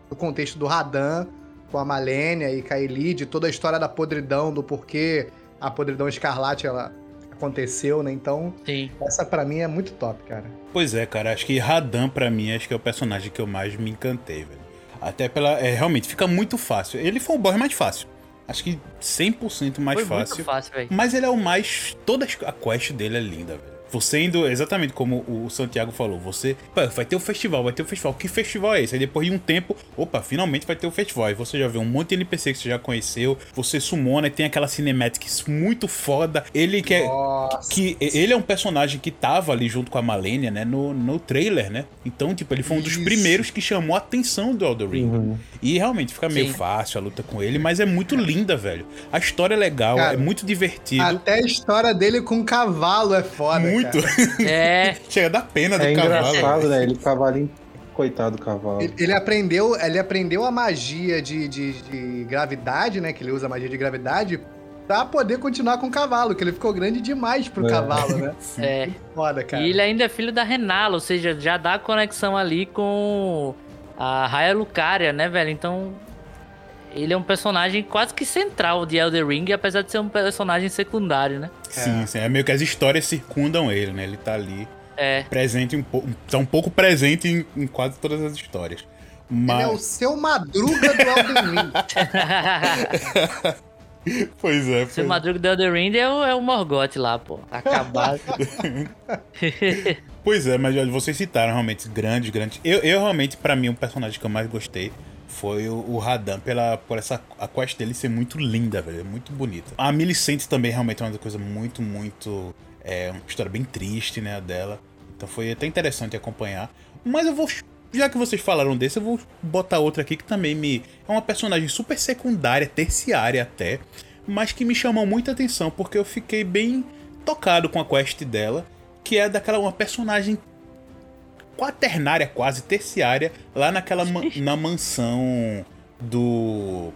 [SPEAKER 4] do contexto do Radan com a Malenia e Kaeli, de toda a história da podridão, do porquê a podridão escarlate ela aconteceu, né? Então,
[SPEAKER 2] Sim.
[SPEAKER 4] essa pra mim é muito top, cara.
[SPEAKER 3] Pois é, cara, acho que Radan, pra mim, acho que é o personagem que eu mais me encantei, velho. Até pela. É, realmente, fica muito fácil. Ele foi o boss mais fácil. Acho que 100% mais
[SPEAKER 2] Foi
[SPEAKER 3] fácil.
[SPEAKER 2] muito fácil, velho.
[SPEAKER 3] Mas ele é o mais. Toda a quest dele é linda, velho. Você indo, exatamente como o Santiago falou, você. Pô, vai ter o festival, vai ter o festival. Que festival é esse? Aí depois de um tempo, opa, finalmente vai ter o festival. Aí você já vê um monte de NPC que você já conheceu. Você sumona e tem aquela cinematics muito foda. Ele que é. Que ele é um personagem que tava ali junto com a Malenia, né? No, no trailer, né? Então, tipo, ele foi um dos
[SPEAKER 4] Isso.
[SPEAKER 3] primeiros que chamou a atenção do Elder Ring.
[SPEAKER 5] Uhum.
[SPEAKER 3] E realmente fica meio
[SPEAKER 2] Sim.
[SPEAKER 3] fácil a luta com ele, mas é muito linda, velho. A história é legal,
[SPEAKER 4] Cara,
[SPEAKER 3] é muito divertido.
[SPEAKER 4] Até a história dele com cavalo é foda,
[SPEAKER 3] muito.
[SPEAKER 4] Cara.
[SPEAKER 2] É,
[SPEAKER 3] Chega da pena do
[SPEAKER 5] É
[SPEAKER 3] cavalo.
[SPEAKER 5] engraçado, né? Ele cavalinho. Coitado do cavalo.
[SPEAKER 4] Ele, ele aprendeu, ele aprendeu a magia de, de, de gravidade, né? Que ele usa a magia de gravidade pra poder continuar com o cavalo, que ele ficou grande demais pro
[SPEAKER 5] É.
[SPEAKER 4] cavalo, né?
[SPEAKER 2] é.
[SPEAKER 4] Foda, cara.
[SPEAKER 2] E ele ainda é filho da Renala, ou seja, já dá conexão ali com a Raya Lucaria, né, velho? Então, ele é um personagem quase que central de Elder Ring, apesar de ser um personagem secundário, né?
[SPEAKER 3] Sim, sim. É meio que as histórias circundam ele, né? Ele tá ali
[SPEAKER 2] É.
[SPEAKER 3] presente, um pouco, tá um pouco presente em, em quase todas as histórias.
[SPEAKER 4] Ele
[SPEAKER 3] Mas,
[SPEAKER 4] é o seu madruga do Elden Ring.
[SPEAKER 3] pois é,
[SPEAKER 2] Seu
[SPEAKER 3] pois
[SPEAKER 2] Madruga do Elder Ring é o, é o Morgoth lá, pô. Acabado.
[SPEAKER 3] Pois é, mas vocês citaram realmente grandes, grandes. Eu, eu realmente, pra mim, o personagem que eu mais gostei foi o, o Radan, pela, por essa a quest dele ser muito linda, velho. é Muito bonita. A Millicent também realmente é uma coisa muito, muito. É uma história bem triste, né, dela. Então foi até interessante acompanhar. Mas eu vou. Já que vocês falaram desse, eu vou botar outra aqui que também me. É uma personagem super secundária, terciária até. Mas que me chamou muita atenção, porque eu fiquei bem tocado com a quest dela. Que é daquela uma personagem quaternária, quase terciária, lá naquela na mansão do.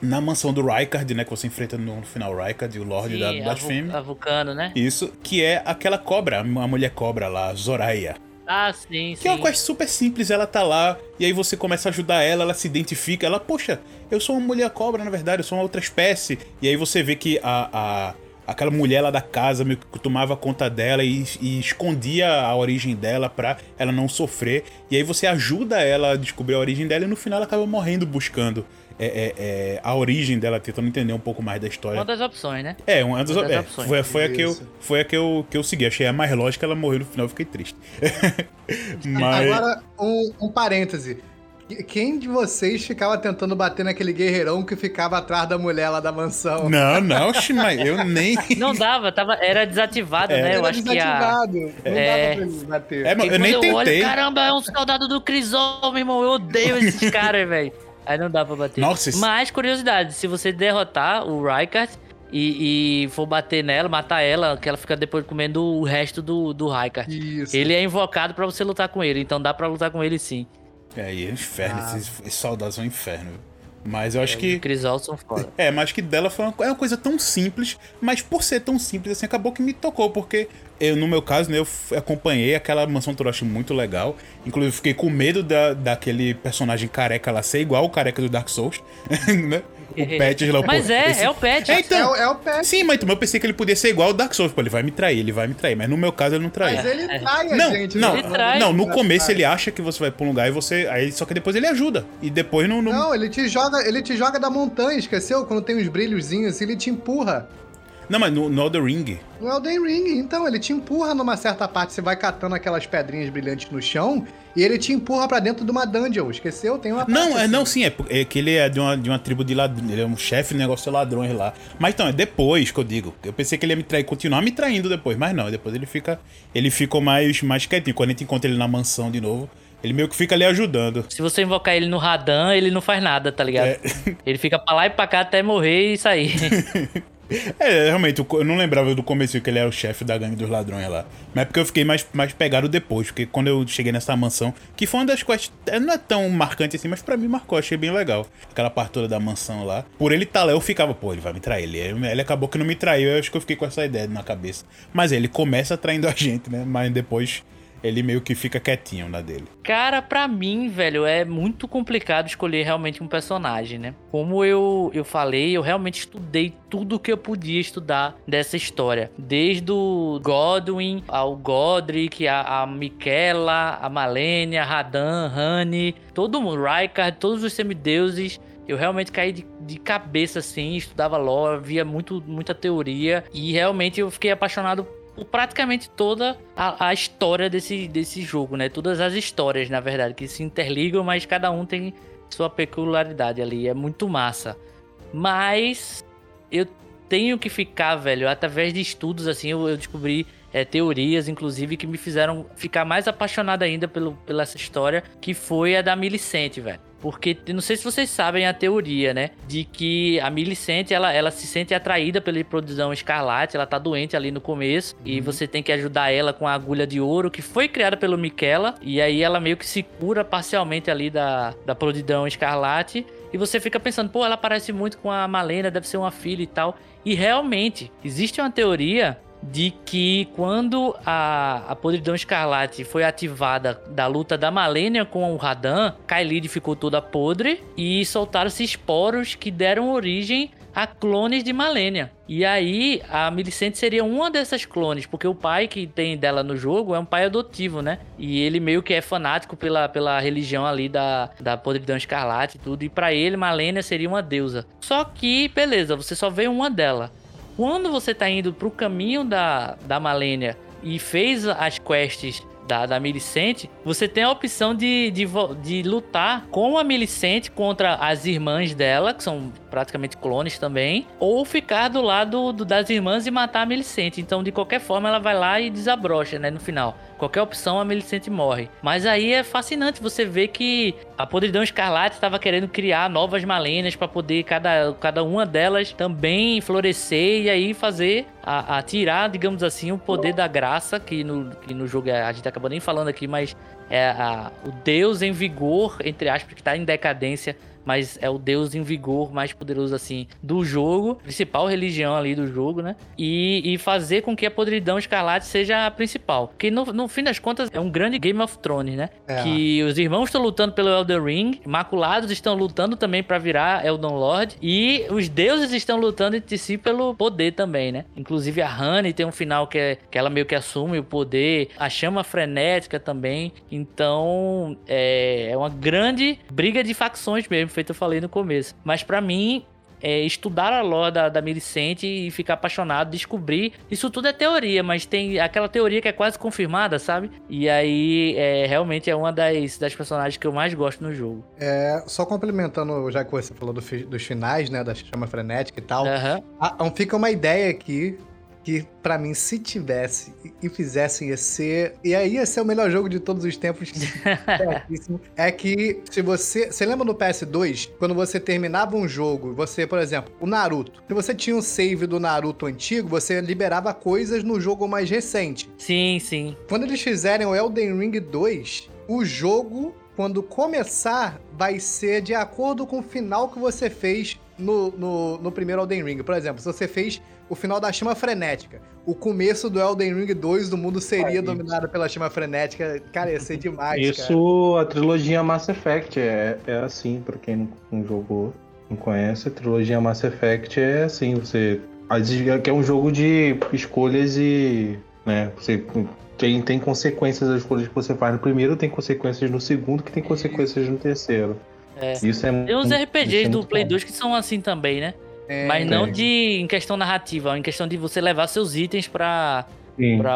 [SPEAKER 3] Na mansão do Rykard, né? Que você enfrenta no final Rykard, o Lorde da
[SPEAKER 2] Sim, a, Vulcano, né?
[SPEAKER 3] Isso, que é aquela cobra, a mulher cobra lá, Zoraya.
[SPEAKER 2] Ah, sim, sim.
[SPEAKER 3] Que é uma quest super simples, ela tá lá, e aí você começa a ajudar ela, ela se identifica, ela, poxa, eu sou uma mulher cobra, na verdade, eu sou uma outra espécie. E aí você vê que a, a- aquela mulher lá da casa meio que tomava conta dela e, e escondia a origem dela pra ela não sofrer. E aí você ajuda ela a descobrir a origem dela e no final ela acaba morrendo buscando é, é, é, a origem dela, tentando entender um pouco mais da história.
[SPEAKER 2] Uma das opções, né?
[SPEAKER 3] É, uma das,
[SPEAKER 2] Uma das
[SPEAKER 3] é,
[SPEAKER 2] opções.
[SPEAKER 3] foi, foi a que eu, foi a que eu, que eu segui. Achei a mais lógica, ela morreu no final, eu fiquei triste. Mas.
[SPEAKER 4] Agora, um, um parêntese. Quem de vocês ficava tentando bater naquele guerreirão que ficava atrás da mulher lá da mansão?
[SPEAKER 3] Não, não, oxi, mas eu nem.
[SPEAKER 2] Não dava, tava, era desativado,
[SPEAKER 3] É.
[SPEAKER 2] né? Eu
[SPEAKER 4] Era
[SPEAKER 2] acho que a.
[SPEAKER 4] desativado. Não
[SPEAKER 2] É.
[SPEAKER 4] dava pra eles bater.
[SPEAKER 3] É, mano, eu nem
[SPEAKER 2] olho,
[SPEAKER 3] tentei.
[SPEAKER 2] caramba, é um soldado do Crisol, meu irmão. Eu odeio esses caras, velho. Aí não dá pra bater.
[SPEAKER 3] Nossa,
[SPEAKER 2] Mas, curiosidade, se você derrotar o Rykard e, e for bater nela, matar ela, que ela fica depois comendo o resto do, do Rykard.
[SPEAKER 4] Isso.
[SPEAKER 2] Ele é invocado pra você lutar com ele, então dá pra lutar com ele sim.
[SPEAKER 3] É, e é um inferno,
[SPEAKER 4] Ah.
[SPEAKER 3] esses, esses soldados são um inferno. Mas eu acho
[SPEAKER 2] Os
[SPEAKER 3] que.
[SPEAKER 2] Crisol são foda.
[SPEAKER 3] É, mas que dela foi uma, é uma coisa tão simples, mas por ser tão simples assim, acabou que me tocou, porque eu, no meu caso, né, eu acompanhei aquela mansão Toroshi muito legal. Inclusive, fiquei com medo da, daquele personagem careca lá ser igual o careca do Dark Souls, né? O Patches lá,
[SPEAKER 2] Mas é,
[SPEAKER 3] esse-
[SPEAKER 2] é o Pet.
[SPEAKER 3] É,
[SPEAKER 4] É,
[SPEAKER 3] então,
[SPEAKER 4] o- é o pé.
[SPEAKER 3] Sim, mas eu pensei que ele podia ser igual ao Dark Souls. Pô, ele vai me trair, ele vai me trair. Mas no meu caso ele não traiu.
[SPEAKER 4] Mas ele trai a
[SPEAKER 3] Não,
[SPEAKER 4] gente.
[SPEAKER 3] não,
[SPEAKER 4] né?
[SPEAKER 2] Ele trai.
[SPEAKER 3] não, no começo
[SPEAKER 4] trai.
[SPEAKER 3] ele acha que você vai pra um lugar e você. Aí, só que depois ele ajuda. E depois não. não-
[SPEAKER 4] Não, ele te joga, ele te joga da montanha, esqueceu? Quando tem uns brilhozinhos assim, ele te empurra.
[SPEAKER 3] Não, mas no, no Elden Ring.
[SPEAKER 4] No Elden Ring, então, ele te empurra numa certa parte, você vai catando aquelas pedrinhas brilhantes no chão, e ele te empurra pra dentro de uma dungeon. Esqueceu? Tem uma parte
[SPEAKER 3] Não, é,
[SPEAKER 4] assim.
[SPEAKER 3] não, sim, é, é que ele é de uma, de uma tribo de ladrões. Ele é um chefe de negócio de ladrões lá. Mas então, é depois que eu digo. Eu pensei que ele ia me trair, continuar me traindo depois, mas não, depois ele fica. Ele ficou mais, mais quietinho. Quando a gente encontra ele na mansão de novo, ele meio que fica ali ajudando.
[SPEAKER 2] Se você invocar ele no Radan, ele não faz nada, tá ligado?
[SPEAKER 3] É.
[SPEAKER 2] Ele fica pra lá e pra cá até morrer e sair.
[SPEAKER 3] É, realmente, eu não lembrava do começo que ele era o chefe da gangue dos ladrões lá. Mas é porque eu fiquei mais, mais pegado depois, porque quando eu cheguei nessa mansão, que foi uma das quests, é, não é tão marcante assim, mas pra mim marcou, achei bem legal. Aquela parte toda da mansão lá. Por ele estar lá, eu ficava, pô, ele vai me trair. Ele, ele acabou que não me traiu, eu acho que eu fiquei com essa ideia na cabeça. Mas ele começa traindo a gente, né? Mas depois ele meio que fica quietinho na dele.
[SPEAKER 2] Cara, pra mim, velho, é muito complicado escolher realmente um personagem, né? Como eu, eu falei, eu realmente estudei tudo que eu podia estudar dessa história. Desde o Godwin ao Godric, a, a Miquela, a Malenia, Radan, Hani, todo mundo, Raikard, todos os semideuses. Eu realmente caí de, de cabeça assim, estudava lore, via muito, muita teoria e realmente eu fiquei apaixonado praticamente toda a, a, história desse, desse jogo, né? Todas as histórias, na verdade, que se interligam, mas cada um tem sua peculiaridade ali. É muito massa. Mas eu tenho que ficar, velho, através de estudos, assim, eu, eu descobri é, teorias, inclusive, que me fizeram ficar mais apaixonado ainda pelo, pela essa história, que foi a da Millicent, velho. Porque não sei se vocês sabem a teoria, né? De que a Millicent, ela, ela se sente atraída pela produção escarlate, ela tá doente ali no começo. Uhum. E você tem que ajudar ela com a agulha de ouro, que foi criada pelo Miquela. E aí ela meio que se cura parcialmente ali da, da prodidão escarlate. E você fica pensando, pô, ela parece muito com a Malena, deve ser uma filha e tal. E realmente, existe uma teoria de que quando a, a podridão escarlate foi ativada da luta da Malenia com o Radan, Kaelid ficou toda podre e soltaram-se esporos que deram origem a clones de Malenia. E aí a Millicent seria uma dessas clones, porque o pai que tem dela no jogo é um pai adotivo, né? E ele meio que é fanático pela, pela religião ali da, da podridão escarlate e tudo. E para ele, Malenia seria uma deusa. Só que, beleza, você só vê uma dela. Quando você tá indo pro caminho da, da Malenia e fez as quests da, da Millicent, você tem a opção de, de, de lutar com a Millicent contra as irmãs dela, que são praticamente clones também, ou ficar do lado do, das irmãs e matar a Millicent. Então, de qualquer forma, ela vai lá e desabrocha, né, no final. Qualquer opção, a Millicent morre. Mas aí é fascinante você ver que a Podridão Escarlate estava querendo criar novas Malenas para poder cada, cada uma delas também florescer e aí fazer a, a, tirar, digamos assim, o poder da graça, que no, que no jogo a gente acabou nem falando aqui, mas é a, o Deus em vigor, entre aspas, que está em decadência mas é o deus em vigor mais poderoso, assim, do jogo, principal religião ali do jogo, né? E, e fazer com que a podridão escarlate seja a principal. Porque no, no fim das contas é um grande Game of Thrones, né? É. Que os irmãos estão lutando pelo Elden Ring, Maculados estão lutando também para virar Elden Lord, e os deuses estão lutando entre si pelo poder também, né? Inclusive a Honey tem um final que, é, que ela meio que assume o poder, a chama frenética também. Então é, é uma grande briga de facções mesmo feito eu falei no começo. Mas para mim, é, estudar a lore da, da Millicent e ficar apaixonado, descobrir. Isso tudo é teoria, mas tem aquela teoria que é quase confirmada, sabe? E aí, é, realmente é uma das, das personagens que eu mais gosto no jogo.
[SPEAKER 4] É, só complementando, já que você falou do, dos finais, né, da chama frenética e tal,
[SPEAKER 2] uhum.
[SPEAKER 4] a, fica uma ideia aqui que para mim, se tivesse e fizessem ia ser. E aí ia ser o melhor jogo de todos os tempos. é que se você. Você lembra no PS2, quando você terminava um jogo, você, por exemplo, o Naruto. Se você tinha um save do Naruto antigo, você liberava coisas no jogo mais recente.
[SPEAKER 2] Sim, sim.
[SPEAKER 4] Quando eles fizerem o Elden Ring 2, o jogo quando começar, vai ser de acordo com o final que você fez no, no, no, primeiro Elden Ring. Por exemplo, se você fez o final da chama frenética, o começo do Elden Ring 2 do mundo seria dominado pela chama frenética. Cara, ia ser demais,
[SPEAKER 5] Isso, cara. a trilogia Mass Effect é, é assim, pra quem não, não jogou, não conhece. A trilogia Mass Effect é assim, você... Que é um jogo de escolhas e... Né, você tem, tem consequências das escolhas que você faz no primeiro, tem consequências no segundo, que tem consequências no terceiro.
[SPEAKER 2] É. Isso é Tem uns RPGs é do Play bom. 2 que são assim também, né?
[SPEAKER 4] É,
[SPEAKER 2] Mas não de em questão narrativa, em questão de você levar seus itens pra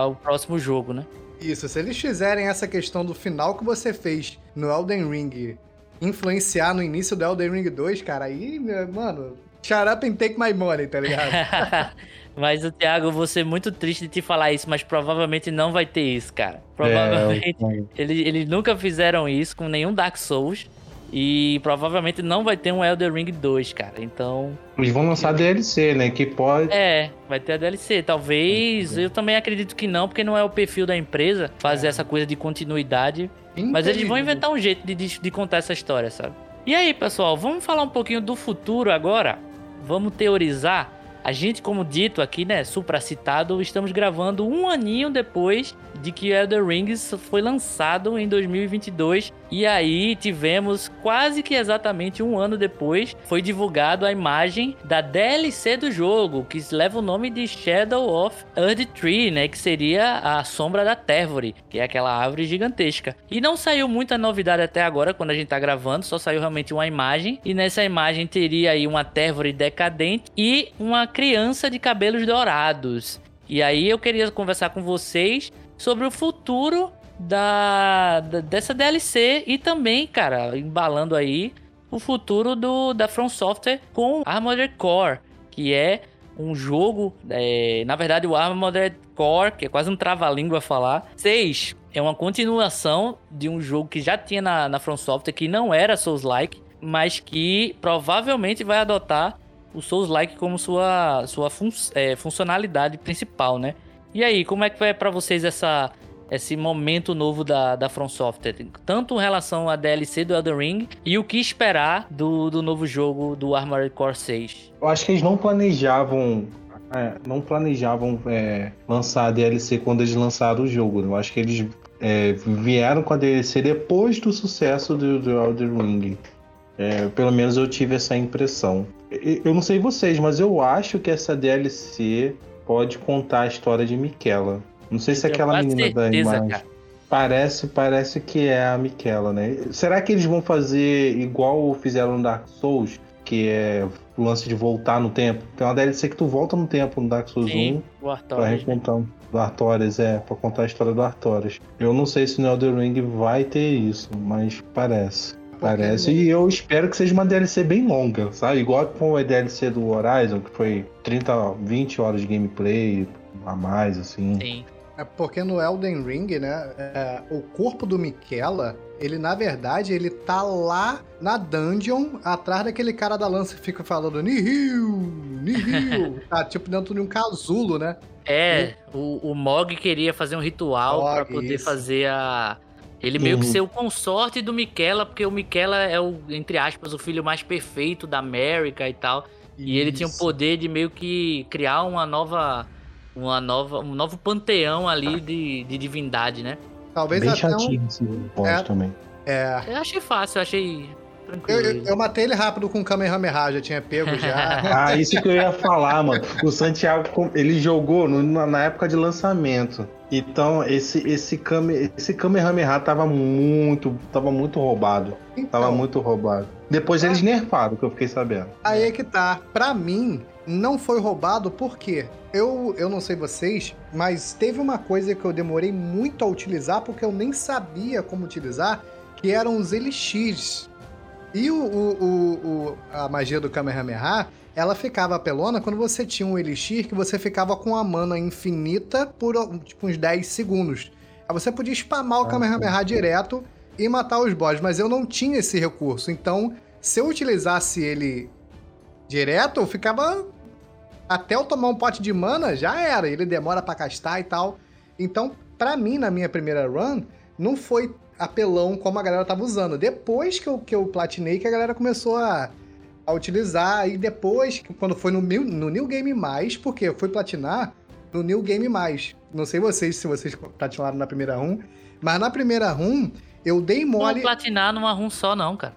[SPEAKER 2] o próximo jogo, né?
[SPEAKER 4] Isso, se eles fizerem essa questão do final que você fez no Elden Ring influenciar no início do Elden Ring 2, cara, aí, mano, shut up and take my money, tá ligado?
[SPEAKER 2] mas o Thiago, eu vou ser muito triste de te falar isso, mas provavelmente não vai ter isso, cara.
[SPEAKER 5] É,
[SPEAKER 2] Provavelmente.
[SPEAKER 5] eu-
[SPEAKER 2] Eles, eles nunca fizeram isso com nenhum Dark Souls. E provavelmente não vai ter um Elden Ring 2, cara. Então.
[SPEAKER 5] Eles vão lançar DLC, né? Que pode.
[SPEAKER 2] É, vai ter a DLC. Talvez. Eu também acredito que não, porque não é o perfil da empresa fazer essa coisa de continuidade. Mas eles vão inventar um jeito de, de, de contar essa história, sabe? E aí, pessoal, vamos falar um pouquinho do futuro agora? Vamos teorizar? A gente, como dito aqui, né, supracitado, estamos gravando um aninho depois de que Elder Rings foi lançado em 2022. E aí tivemos quase que exatamente um ano depois, foi divulgado a imagem da DLC do jogo, que leva o nome de Shadow of Earth Tree, né, que seria a sombra da Térvore, que é aquela árvore gigantesca. E não saiu muita novidade até agora, quando a gente tá gravando, só saiu realmente uma imagem. E nessa imagem teria aí uma Térvore decadente e uma criança de cabelos dourados. E aí eu queria conversar com vocês sobre o futuro da, da- dessa DLC e também, cara, embalando aí o futuro do da From Software com Armored Core, que é um jogo, é, na verdade o Armored Core, que é quase um trava-língua falar, 6 é uma continuação de um jogo que já tinha na, na From Software, que não era Souls-like, mas que provavelmente vai adotar o Souls-like como sua, sua fun é, funcionalidade principal, né? E aí, como é que vai pra vocês essa, esse momento novo da, da From Software? Tanto em relação à DLC do Elden Ring e o que esperar do, do novo jogo do Armored Core 6?
[SPEAKER 5] Eu acho que eles não planejavam. é, não planejavam é, lançar a DLC quando eles lançaram o jogo. né? Eu acho que eles é, vieram com a DLC depois do sucesso do, do Elden Ring. É, pelo menos eu tive essa impressão. Eu não sei vocês, mas eu acho que essa DLC pode contar a história de Miquela. Não sei se
[SPEAKER 2] tenho
[SPEAKER 5] aquela menina da
[SPEAKER 2] certeza,
[SPEAKER 5] imagem.
[SPEAKER 2] cara.
[SPEAKER 5] Parece, parece que é a Miquela, né? Será que eles vão fazer igual fizeram no Dark Souls? Que é o lance de voltar no tempo. Tem uma DLC que tu volta no tempo no Dark Souls
[SPEAKER 2] Sim,
[SPEAKER 5] 1
[SPEAKER 2] o
[SPEAKER 5] pra
[SPEAKER 2] Artorias.
[SPEAKER 5] recontar do Artorias, é, pra contar a história do Artorias. Eu não sei se no Elden Ring vai ter isso, mas parece. Parece. E eu espero que seja uma DLC bem longa, sabe? Igual com a DLC do Horizon, que foi 30, 20 horas de gameplay a mais, assim.
[SPEAKER 2] Sim.
[SPEAKER 4] É porque no Elden Ring, né, é, o corpo do Miquela, ele na verdade, ele tá lá na dungeon, atrás daquele cara da lança que fica falando Nihil, Nihil. tá tipo dentro de um casulo, né?
[SPEAKER 2] É, o, o Mog queria fazer um ritual pra poder
[SPEAKER 4] isso.
[SPEAKER 2] fazer a. Ele meio que
[SPEAKER 5] Uhum.
[SPEAKER 2] ser o consorte do Miquela, porque o Miquela é o, entre aspas, o filho mais perfeito da América e tal. E ele tinha o
[SPEAKER 4] Isso.
[SPEAKER 2] poder de meio que criar uma nova. Uma nova, um novo panteão ali de, de divindade, né?
[SPEAKER 4] Talvez
[SPEAKER 5] Bem
[SPEAKER 4] até um...
[SPEAKER 5] chatinho esse boss
[SPEAKER 4] É.
[SPEAKER 5] também.
[SPEAKER 4] É,
[SPEAKER 2] Eu achei fácil, eu achei tranquilo.
[SPEAKER 4] eu, eu matei ele rápido com o Kamehameha, já tinha pego já.
[SPEAKER 5] Ah, isso que eu ia falar, mano. O Santiago, ele jogou no- na época de lançamento. Então, esse, esse, Kame, esse Kamehameha tava muito, tava muito roubado. Tava
[SPEAKER 4] Então,
[SPEAKER 5] muito roubado. Depois eles nerfaram, que eu fiquei sabendo.
[SPEAKER 4] Aí é que tá. Pra mim, não foi roubado porque eu, eu não sei vocês, mas teve uma coisa que eu demorei muito a utilizar porque eu nem sabia como utilizar, que eram os elixirs. E o, o- o- a magia do Kamehameha, ela ficava apelona quando você tinha um elixir que você ficava com a mana infinita por tipo, uns 10 segundos. Aí você podia spamar o
[SPEAKER 5] Ah,
[SPEAKER 4] Kamehameha direto e matar os boss, mas eu não tinha esse recurso. Então, se eu utilizasse ele direto, eu ficava. Até eu tomar um pote de mana, já era. Ele demora pra castar e tal. Então, pra mim, na minha primeira run, não foi apelão como a galera tava usando. Depois que eu, que eu platinei, que a galera começou a, a utilizar. E depois, quando foi no, New- no New Game Mais, porque eu fui platinar no New Game Mais. Não sei vocês se vocês platinaram na primeira run, mas na primeira run, eu dei
[SPEAKER 2] Não
[SPEAKER 4] mole.
[SPEAKER 2] platinar numa run só, não, cara.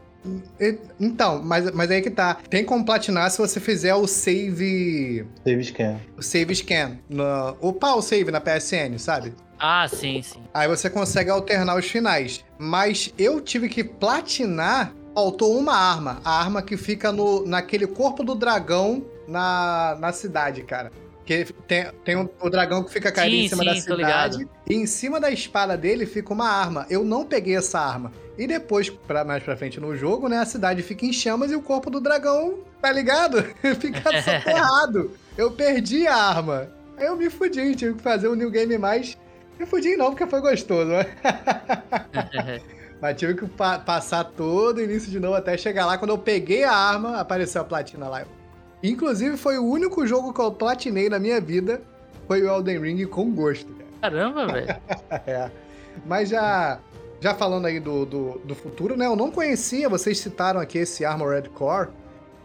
[SPEAKER 4] Então, mas, mas aí que tá. Tem como platinar se você fizer o save.
[SPEAKER 5] Save scan.
[SPEAKER 4] O save scan. Na, upar o save na PSN, sabe?
[SPEAKER 2] Ah, sim, sim.
[SPEAKER 4] Aí você consegue alternar os finais. Mas eu tive que platinar. Faltou uma arma. A arma que fica no, naquele corpo do dragão na, na cidade, cara. Que tem, tem um- o dragão que fica caído
[SPEAKER 2] Sim,
[SPEAKER 4] em cima
[SPEAKER 2] sim,
[SPEAKER 4] da cidade. E em cima da espada dele fica uma arma. Eu não peguei essa arma. E depois, pra, mais pra frente no jogo, né? A cidade fica em chamas e o corpo do dragão, tá ligado? fica soterrado. Eu perdi a arma. Aí eu me fudi, tive que fazer um new game mais. Me fudi não, porque foi gostoso, né? Mas tive que pa- passar todo o início de novo até chegar lá. Quando eu peguei a arma, apareceu a platina lá. Inclusive, foi o único jogo que eu platinei na minha vida. Foi o Elden Ring com gosto.
[SPEAKER 2] Caramba, velho.
[SPEAKER 4] É. Mas já, já falando aí do, do, do futuro, né? Eu não conhecia, vocês citaram aqui esse Armored Core.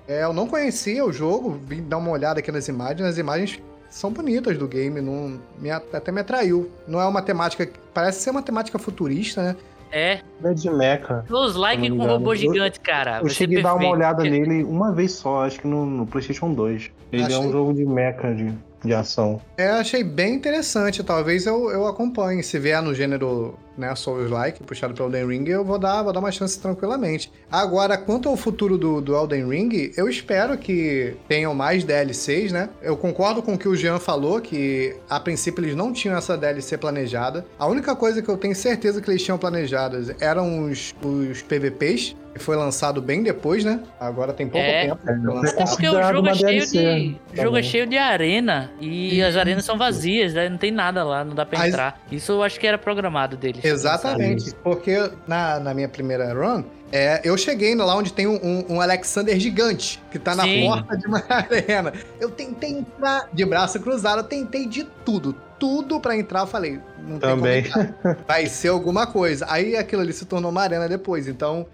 [SPEAKER 4] É, eu não conhecia o jogo, vim dar uma olhada aqui nas imagens. As imagens são bonitas do game, não, me, até me atraiu. Não é uma temática. Parece ser uma temática futurista, né?
[SPEAKER 2] É.
[SPEAKER 5] É de mecha.
[SPEAKER 2] Os like com robô
[SPEAKER 5] Eu-
[SPEAKER 2] gigante, cara.
[SPEAKER 5] Eu cheguei a dar uma olhada nele uma vez só, acho que no, no PlayStation 2. Ele é
[SPEAKER 4] Achei-
[SPEAKER 5] um jogo de mecha de, de ação.
[SPEAKER 4] É, achei bem interessante. Talvez eu, eu acompanhe. Se vier no gênero né, Souls-like, puxado pelo Elden Ring, eu vou dar, vou dar uma chance tranquilamente. Agora, quanto ao futuro do, do Elden Ring, eu espero que tenham mais DLCs, né? Eu concordo com o que o Jean falou, que a princípio eles não tinham essa DLC planejada. A única coisa que eu tenho certeza que eles tinham planejadas eram os, os PVPs, foi lançado bem depois, né? Agora tem pouco
[SPEAKER 2] É.
[SPEAKER 4] tempo.
[SPEAKER 5] É.
[SPEAKER 2] Até porque o jogo é cheio
[SPEAKER 5] DLC,
[SPEAKER 2] de. O jogo é cheio de arena. E as arenas são vazias, né? Não tem nada lá, não dá pra entrar. Isso eu acho que era programado deles.
[SPEAKER 4] Exatamente, porque na, na minha primeira run, é, eu cheguei lá onde tem um, um- um Alexander gigante, que tá na
[SPEAKER 2] Sim.
[SPEAKER 4] porta de uma arena. Eu tentei entrar de braço cruzado, eu tentei de tudo. Tudo pra entrar, eu falei, não tem
[SPEAKER 5] Também.
[SPEAKER 4] como entrar. Vai ser alguma coisa. Aí aquilo ali se tornou uma arena depois, então...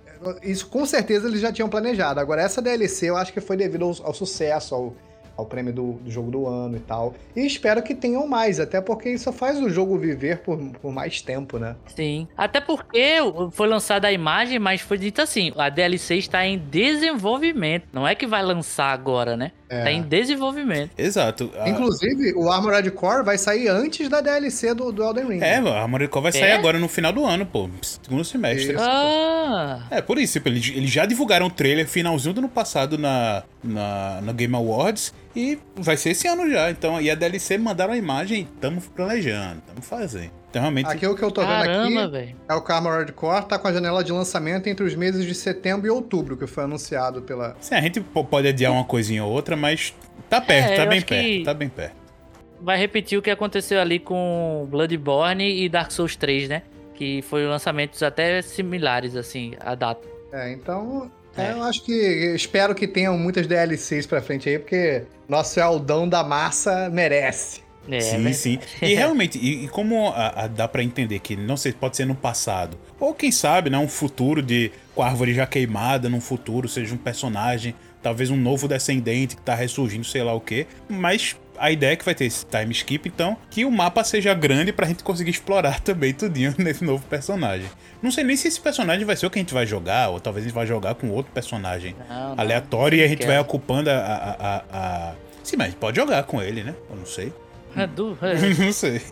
[SPEAKER 4] Isso com certeza eles já tinham planejado. Agora, essa DLC eu acho que foi devido ao, ao sucesso, ao, ao prêmio do, do jogo do ano e tal. E espero que tenham mais, até porque isso faz o jogo viver por, por mais tempo, né?
[SPEAKER 2] Sim. Até porque foi lançada a imagem, mas foi dito assim: a DLC está em desenvolvimento. Não é que vai lançar agora, né?
[SPEAKER 4] É.
[SPEAKER 2] Tá em desenvolvimento.
[SPEAKER 3] Exato. A-
[SPEAKER 4] Inclusive, o Armored Core vai sair antes da DLC do, do Elden Ring.
[SPEAKER 3] É, a Armored Core vai sair
[SPEAKER 2] É?
[SPEAKER 3] agora no final do ano, pô. Segundo semestre.
[SPEAKER 4] Isso.
[SPEAKER 2] Ah!
[SPEAKER 3] É, por isso, tipo, eles, eles já divulgaram o trailer finalzinho do ano passado na, na, na Game Awards e vai ser esse ano já. Então, e a DLC mandaram a imagem e estamos planejando, estamos fazendo. Então, realmente,
[SPEAKER 4] Aqui o que eu tô vendo
[SPEAKER 2] Caramba,
[SPEAKER 4] aqui
[SPEAKER 2] velho.
[SPEAKER 4] é o Armored Core tá com a janela de lançamento entre os meses de setembro e outubro, que foi anunciado pela.
[SPEAKER 3] sim, a gente po- pode adiar uma coisinha ou outra, mas tá perto,
[SPEAKER 2] É,
[SPEAKER 3] tá bem perto, tá bem perto.
[SPEAKER 2] Vai repetir o que aconteceu ali com Bloodborne e Dark Souls 3, né? Que foram lançamentos até similares, assim, a data.
[SPEAKER 4] É, então. é,
[SPEAKER 2] É.
[SPEAKER 4] eu acho que. Espero que tenham muitas DLCs pra frente aí, porque nosso Eldão da massa merece.
[SPEAKER 2] É,
[SPEAKER 3] sim,
[SPEAKER 2] né?
[SPEAKER 3] sim. E realmente, e, e como a- a- dá pra entender que não sei, pode ser no passado, ou quem sabe, né, um futuro de com a árvore já queimada, num futuro seja um personagem, talvez um novo descendente que tá ressurgindo, sei lá o quê, mas a ideia é que vai ter esse time skip, então, que o mapa seja grande pra gente conseguir explorar também tudinho nesse novo personagem. Não sei nem se esse personagem vai ser o que a gente vai jogar, ou talvez a gente vai jogar com outro personagem
[SPEAKER 2] Não, não.
[SPEAKER 3] aleatório e a gente
[SPEAKER 2] quero.
[SPEAKER 3] vai ocupando a, a, a, a- Sim, mas pode jogar com ele, né? Eu não sei.
[SPEAKER 2] Du-
[SPEAKER 3] não sei.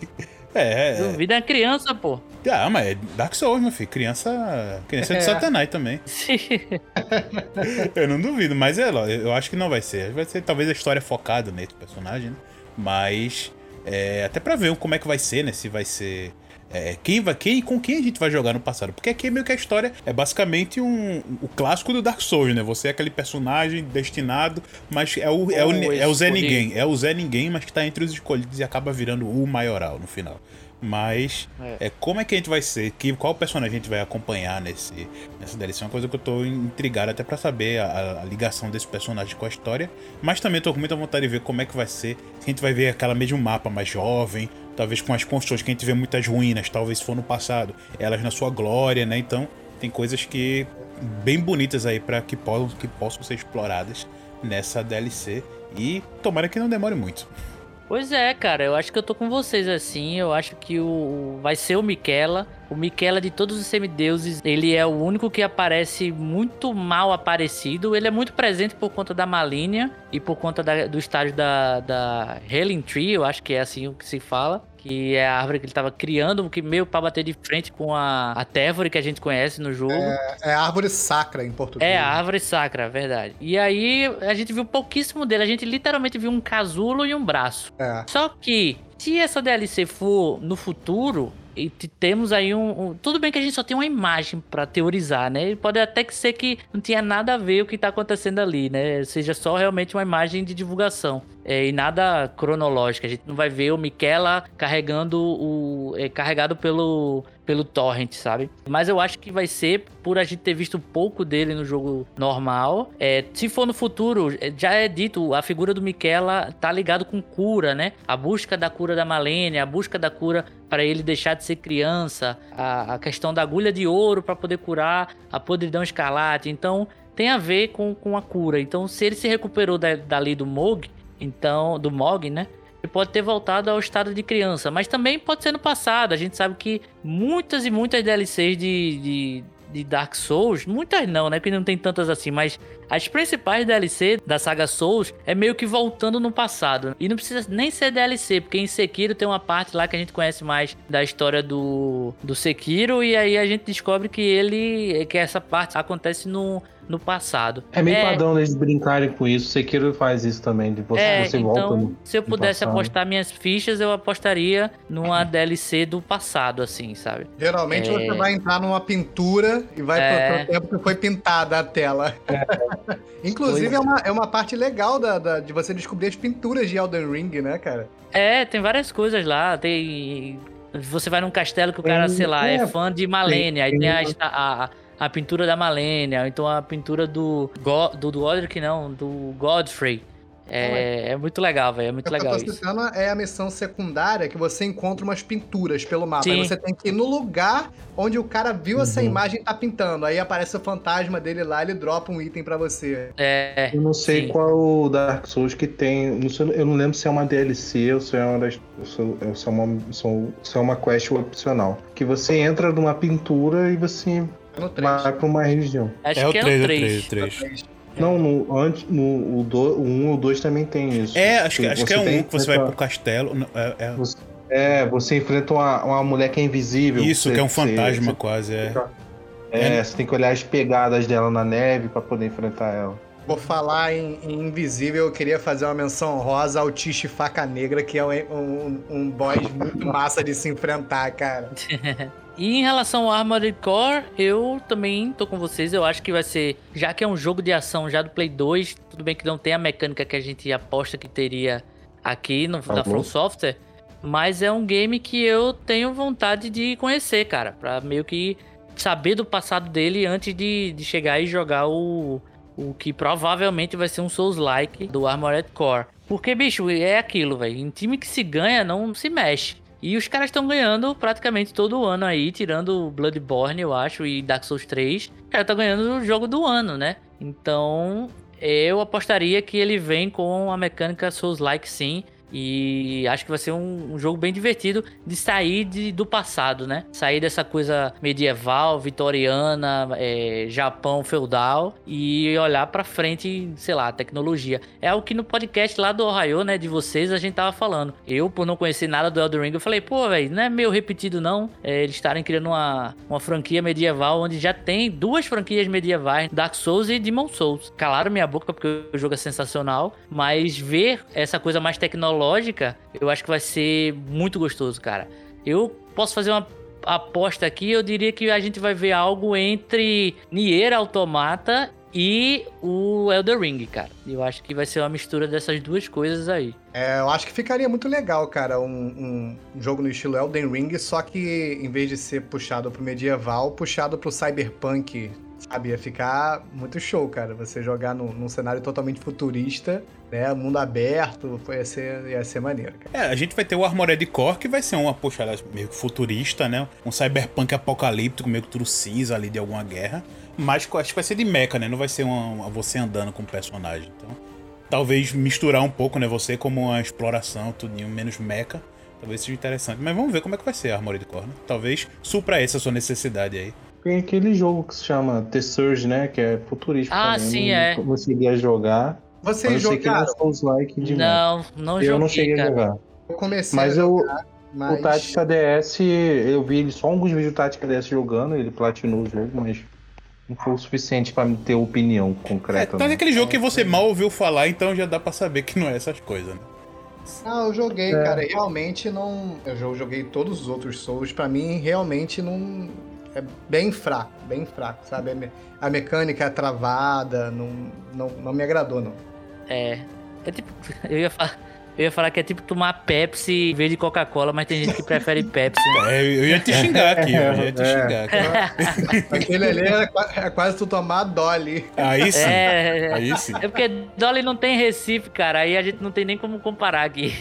[SPEAKER 3] É, é.
[SPEAKER 2] Duvida é criança, pô.
[SPEAKER 3] Ah, mas é Dark Souls, meu filho. Criança. Criança é de
[SPEAKER 4] É.
[SPEAKER 3] Satanás também. Eu não duvido, mas é, eu acho que não vai ser. Vai ser talvez a história focada nesse personagem, né? Mas. é, até pra ver como é que vai ser, né? Se vai ser. É, quem vai, quem, com quem a gente vai jogar no passado? Porque aqui meio que a história é basicamente um, o clássico do Dark Souls, né? Você é aquele personagem destinado, mas é o, é o,
[SPEAKER 2] O
[SPEAKER 3] é o Zé. Ninguém. É o Zé Ninguém, mas que tá entre os escolhidos e acaba virando o maioral no final. Mas
[SPEAKER 2] É.
[SPEAKER 3] é. como é que a gente vai ser? Que, qual personagem a gente vai acompanhar nesse, nessa DLC? É uma coisa que eu tô intrigado até pra saber a, a ligação desse personagem com a história. Mas também tô com muita vontade de ver como é que vai ser. Se a gente vai ver aquela mesmo mapa mais jovem, talvez com as construções que a gente vê muitas ruínas, talvez for no passado, elas na sua glória, né? Então tem coisas que bem bonitas aí para que possam, que possam ser exploradas nessa DLC. E tomara que não demore muito.
[SPEAKER 2] Pois é, cara, eu acho que eu tô com vocês assim. Eu acho que o vai ser o Miquela. O Miquela de todos os semideuses, ele é o único que aparece muito mal aparecido. Ele é muito presente por conta da Malínia e por conta da- do estágio da, da Helen Tree, eu acho que é assim o que se fala. que é a árvore que ele tava criando, que meio pra bater de frente com a, a Tevore que a gente conhece no jogo. É,
[SPEAKER 4] é árvore sacra em português.
[SPEAKER 2] É, a árvore sacra, verdade. E aí a gente viu pouquíssimo dele, a gente literalmente viu um casulo e um braço.
[SPEAKER 4] É.
[SPEAKER 2] Só que, se essa DLC for no futuro, e temos aí um, um, Tudo bem que a gente só tem uma imagem para teorizar, né? Pode até que ser que não tinha nada a ver o que tá acontecendo ali, né? Seja só realmente uma imagem de divulgação. É, e nada cronológico. A gente não vai ver o Miquela carregando o. É, carregado pelo, pelo Torrent, sabe? Mas eu acho que vai ser por a gente ter visto pouco dele no jogo normal. É, se for no futuro, é, já é dito, a figura do Miquela tá ligado com cura, né? A busca da cura da Malene, a busca da cura para ele deixar de ser criança, a, a questão da agulha de ouro para poder curar a podridão escarlate. Então tem a ver com, com a cura. Então, se ele se recuperou da, dali do Mog, então, do Mog, né? Ele pode ter voltado ao estado de criança, mas também pode ser no passado. A gente sabe que muitas e muitas DLCs de, de, de Dark Souls, muitas não, né? Porque não tem tantas assim, mas as principais DLC da saga Souls é meio que voltando no passado. E não precisa nem ser DLC, porque em Sekiro tem uma parte lá que a gente conhece mais da história do, do Sekiro, e aí a gente descobre que ele. que essa parte acontece no, no passado.
[SPEAKER 5] É meio é... padrão eles brincarem com isso. Sekiro faz isso também, de você,
[SPEAKER 2] é,
[SPEAKER 5] você
[SPEAKER 2] então,
[SPEAKER 5] volta no,
[SPEAKER 2] Se eu pudesse apostar minhas fichas, eu apostaria numa DLC do passado, assim, sabe?
[SPEAKER 4] Geralmente é... você vai entrar numa pintura e vai é... pro tempo que foi pintada a tela. É. Inclusive, é uma, é uma parte legal da, da, de você descobrir as pinturas de Elden Ring, né, cara?
[SPEAKER 2] É, tem várias coisas lá. Tem. Você vai num castelo que o cara, sei lá, é, é fã de Malenia. Aí tem a, a, a pintura da Malenia, ou então a pintura do, do, do Godric, não, do Godfrey. É, é muito legal, velho. É muito legal. O que eu tô citando
[SPEAKER 4] é a missão secundária que você encontra umas pinturas pelo mapa. Sim. Aí você tem que ir no lugar onde o cara viu uhum. essa imagem e tá pintando. Aí aparece o fantasma dele lá, ele dropa um item para você.
[SPEAKER 2] É.
[SPEAKER 5] Eu não sei sim. qual Dark Souls que tem. Não sei, eu não lembro se é uma DLC ou se é uma das. Se é uma, se é uma quest opcional. Que você entra numa pintura e você vai pra uma região.
[SPEAKER 2] Acho é que
[SPEAKER 3] o 3, é o 3. 3.
[SPEAKER 5] 3. Não, no, antes, no, o 1 um, ou 2 também tem isso.
[SPEAKER 3] É, acho que, acho que é um que você vai pro castelo. É,
[SPEAKER 5] é... Você, é, você enfrenta uma, uma mulher que é invisível.
[SPEAKER 3] Isso,
[SPEAKER 5] você,
[SPEAKER 3] que é um fantasma você, quase, é.
[SPEAKER 5] É, é, você tem que olhar as pegadas dela na neve para poder enfrentar ela.
[SPEAKER 4] Vou falar em, em, Invisível, eu queria fazer uma menção rosa ao Tiche Faca Negra, que é um, um, um boss muito massa de se enfrentar, cara.
[SPEAKER 2] E em relação ao Armored Core, eu também tô com vocês. Eu acho que vai ser, já que é um jogo de ação já do Play 2, tudo bem que não tem a mecânica que a gente aposta que teria aqui no, tá na From Software, mas é um game que eu tenho vontade de conhecer, cara, para meio que saber do passado dele antes de, de chegar e jogar o, o que provavelmente vai ser um Souls-like do Armored Core. Porque, bicho, é aquilo, velho. Em time que se ganha, não se mexe. E os caras estão ganhando praticamente todo ano aí, tirando Bloodborne, eu acho, e Dark Souls 3. O cara tá ganhando o jogo do ano, né? Então, eu apostaria que ele vem com a mecânica Souls-like sim. E acho que vai ser um, um jogo bem divertido de sair de, do passado, né? Sair dessa coisa medieval, vitoriana, é, Japão feudal e olhar para frente, sei lá, tecnologia. É o que no podcast lá do Ohio, né, de vocês, a gente tava falando. Eu, por não conhecer nada do Elden Ring, eu falei, pô, velho, não é meio repetido não é, eles estarem criando uma, uma franquia medieval onde já tem duas franquias medievais, Dark Souls e Demon Souls. Calaram minha boca porque o jogo é sensacional, mas ver essa coisa mais tecnológica lógica, eu acho que vai ser muito gostoso, cara. Eu posso fazer uma aposta aqui, eu diria que a gente vai ver algo entre Nier Automata e o Elder Ring, cara. Eu acho que vai ser uma mistura dessas duas coisas aí.
[SPEAKER 4] É, eu acho que ficaria muito legal, cara, um, um jogo no estilo Elden Ring, só que em vez de ser puxado pro medieval, puxado pro cyberpunk Sabe, ia ficar muito show, cara. Você jogar num, num cenário totalmente futurista, né? Mundo aberto, ia ser, ia ser maneiro, cara.
[SPEAKER 3] É, a gente vai ter o Armored Core, que vai ser uma puxada meio futurista, né? Um cyberpunk apocalíptico, meio que tudo cinza ali de alguma guerra. Mas acho que vai ser de mecha, né? Não vai ser uma, você andando com o personagem. Então, talvez misturar um pouco, né? Você como uma exploração, tudinho, menos mecha. Talvez seja interessante. Mas vamos ver como é que vai ser a Armored Core, né? Talvez supra essa sua necessidade aí.
[SPEAKER 5] Tem aquele jogo que se chama The Surge, né? Que é futurístico.
[SPEAKER 2] Ah, também. sim, é.
[SPEAKER 5] Não conseguia jogar.
[SPEAKER 4] Vocês jogaram?
[SPEAKER 5] Like
[SPEAKER 2] de não, não
[SPEAKER 5] Eu
[SPEAKER 2] joguei,
[SPEAKER 5] não cheguei
[SPEAKER 2] cara.
[SPEAKER 5] a jogar.
[SPEAKER 4] Eu comecei
[SPEAKER 5] Mas
[SPEAKER 4] a jogar.
[SPEAKER 5] eu,
[SPEAKER 4] Mas...
[SPEAKER 5] O Tática DS, eu vi só alguns vídeos do Tática DS jogando, ele platinou o jogo, mas não foi o suficiente pra me ter opinião
[SPEAKER 3] É,
[SPEAKER 5] concreta.
[SPEAKER 3] tá
[SPEAKER 5] não.
[SPEAKER 3] aquele jogo que você mal ouviu falar, então já dá pra saber que não é essas coisas, né?
[SPEAKER 4] Não, eu joguei,
[SPEAKER 5] É.
[SPEAKER 4] cara, realmente não. Eu jo- joguei todos os outros Souls, pra mim realmente não. É bem fraco, bem fraco, sabe? A me- A mecânica é travada, não, não, não me agradou, não.
[SPEAKER 2] É. É tipo. Eu ia falar. Eu ia falar que é tipo tomar Pepsi em vez de Coca-Cola, mas tem gente que prefere Pepsi, né?
[SPEAKER 3] É, eu ia te xingar aqui, eu ia te
[SPEAKER 5] É.
[SPEAKER 3] xingar. cara.
[SPEAKER 4] Aquele ali é, é quase tu tomar Dolly.
[SPEAKER 3] Aí sim,
[SPEAKER 2] É.
[SPEAKER 3] aí sim.
[SPEAKER 2] É porque Dolly não tem Recife, cara. Aí a gente não tem nem como comparar aqui.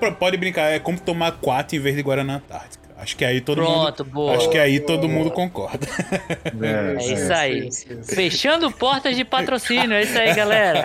[SPEAKER 3] Mas pode brincar, é como tomar quatro em vez de Guaraná Antártica. Acho que aí todo
[SPEAKER 2] Pronto,
[SPEAKER 3] mundo.
[SPEAKER 2] boa.
[SPEAKER 3] Acho que aí todo mundo concorda.
[SPEAKER 5] É,
[SPEAKER 2] É isso aí.
[SPEAKER 4] Isso, isso.
[SPEAKER 2] Fechando portas de patrocínio. É isso aí, galera.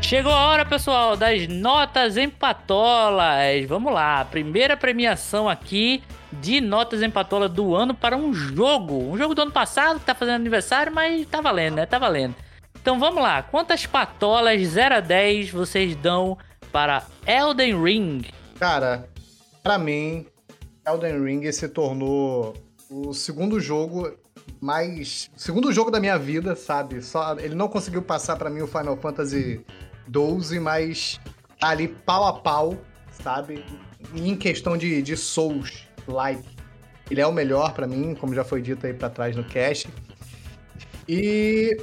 [SPEAKER 2] Chegou a hora, pessoal, das notas em patolas. Vamos lá. Primeira premiação aqui de notas em patola do ano para um jogo. Um jogo do ano passado que tá fazendo aniversário, mas tá valendo, né? Tá valendo. Então vamos lá. Quantas patolas 0 a 10 vocês dão para Elden Ring?
[SPEAKER 4] Cara, pra mim, Elden Ring se tornou o segundo jogo mais. Segundo jogo da minha vida, sabe? Só, ele não conseguiu passar pra mim o Final Fantasy XII, mas tá ali pau a pau, sabe? Em questão de, de Souls, like. Ele é o melhor pra mim, como já foi dito aí pra trás no cast. E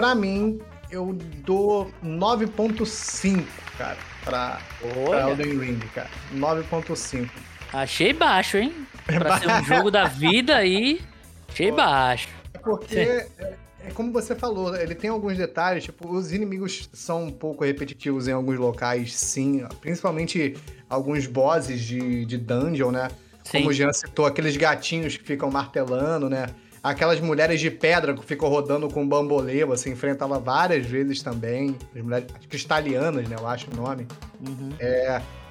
[SPEAKER 4] pra mim, eu dou 9.5, cara, pra, pra Elden Ring, cara. 9.5.
[SPEAKER 2] achei baixo, hein? Pra ser um jogo da vida aí, achei baixo.
[SPEAKER 4] É porque, é, é como você falou, ele tem alguns detalhes, tipo, os inimigos são um pouco repetitivos em alguns locais, sim. Principalmente alguns bosses de, de dungeon, né? Como o
[SPEAKER 2] Sim.
[SPEAKER 4] Jean citou, aqueles gatinhos que ficam martelando, né? Aquelas mulheres de pedra que ficam rodando com bambolê, você enfrenta ela várias vezes também. As mulheres cristalianas, né? Eu acho o nome.
[SPEAKER 2] Uhum.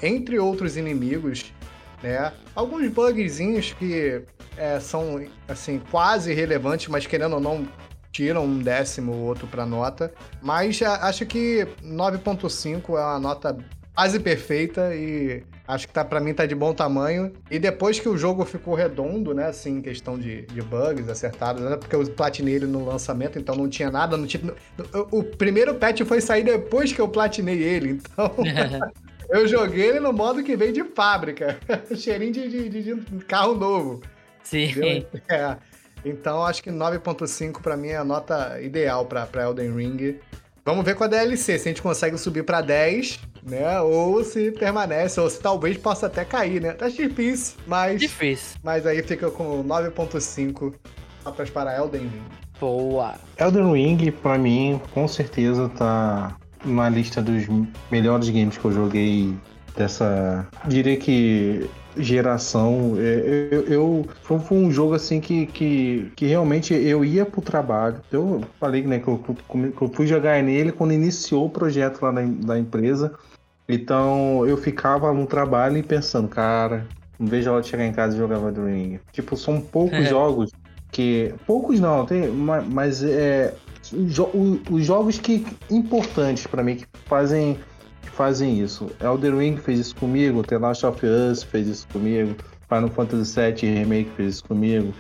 [SPEAKER 4] entre outros inimigos, né? Alguns bugzinhos que é, são, assim, quase irrelevantes, mas querendo ou não, tiram um décimo ou outro pra nota. Mas a- acho que 9.5 é uma nota quase perfeita e acho que tá, pra mim tá de bom tamanho. E depois que o jogo ficou redondo, né, assim, em questão de, de bugs acertados, né, porque eu platinei ele no lançamento, então não tinha nada, não tinha... O, o primeiro patch foi sair depois que eu platinei ele, então... Eu joguei ele no modo que veio de fábrica. Cheirinho de, de- de- de carro novo.
[SPEAKER 2] Sim.
[SPEAKER 4] É. Então acho que 9.5 pra mim é a nota ideal pra Elden Ring. Vamos ver com a DLC, se a gente consegue subir pra 10, né? Ou se permanece, ou se talvez possa até cair, né? Tá difícil, mas,
[SPEAKER 2] Difícil.
[SPEAKER 4] mas aí fica com 9.5 notas para Elden Ring.
[SPEAKER 2] Boa.
[SPEAKER 5] Elden Ring, pra mim, com certeza tá na lista dos melhores games que eu joguei dessa. Diria que geração. É, Eu, eu- foi, um jogo assim que, que, que realmente eu ia pro trabalho. Eu falei né, que, eu, que eu fui jogar nele quando iniciou o projeto lá da, da empresa. Então eu ficava no trabalho e pensando, cara, não vejo a hora de chegar em casa e jogar Elden Ring. Tipo, são poucos jogos que. Poucos não, tem, ma- mas é. jo- Os jogos que importantes pra mim que fazem fazem isso. Elden Ring fez isso comigo, The Last of Us fez isso comigo, Final Fantasy VII Remake fez isso comigo.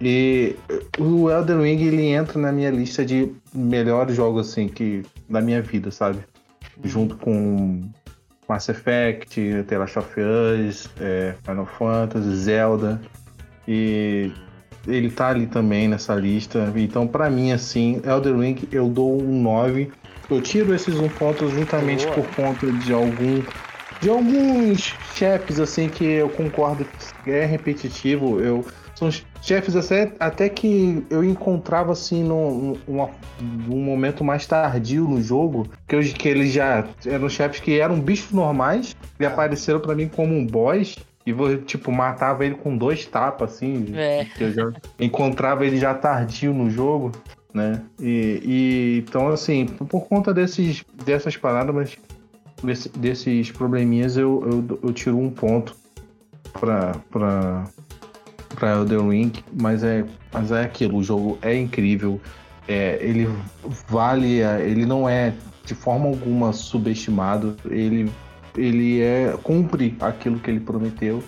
[SPEAKER 5] E o Elden Ring ele entra na minha lista de melhores jogos assim que da minha vida, sabe? Junto com Mass Effect, The Last of Us, é, Final Fantasy, Zelda. E ele tá ali também nessa lista. Então, pra mim, assim, Elden Ring eu dou um 9. Eu tiro esses um ponto justamente
[SPEAKER 2] Boa.
[SPEAKER 5] por conta de algum. De alguns chefes, assim, que eu concordo que é repetitivo. Eu, são chefes até, até que eu encontrava, assim, num, numa- num momento mais tardio no jogo. Que, eu, que eles já eram chefes que eram bichos normais e apareceram pra mim como um boss. E vou, tipo, matava ele com dois tapas, assim.
[SPEAKER 2] É.
[SPEAKER 5] Que eu já encontrava ele já tardio no jogo, né? E, e- então, assim, por conta desses, dessas paradas, desse- desses probleminhas, eu, eu, eu tiro um ponto pra, pra, pra Elden Ring, mas é, mas é aquilo, o jogo é incrível. É, ele vale, ele não é de forma alguma subestimado. Ele, ele é cumpre aquilo que ele prometeu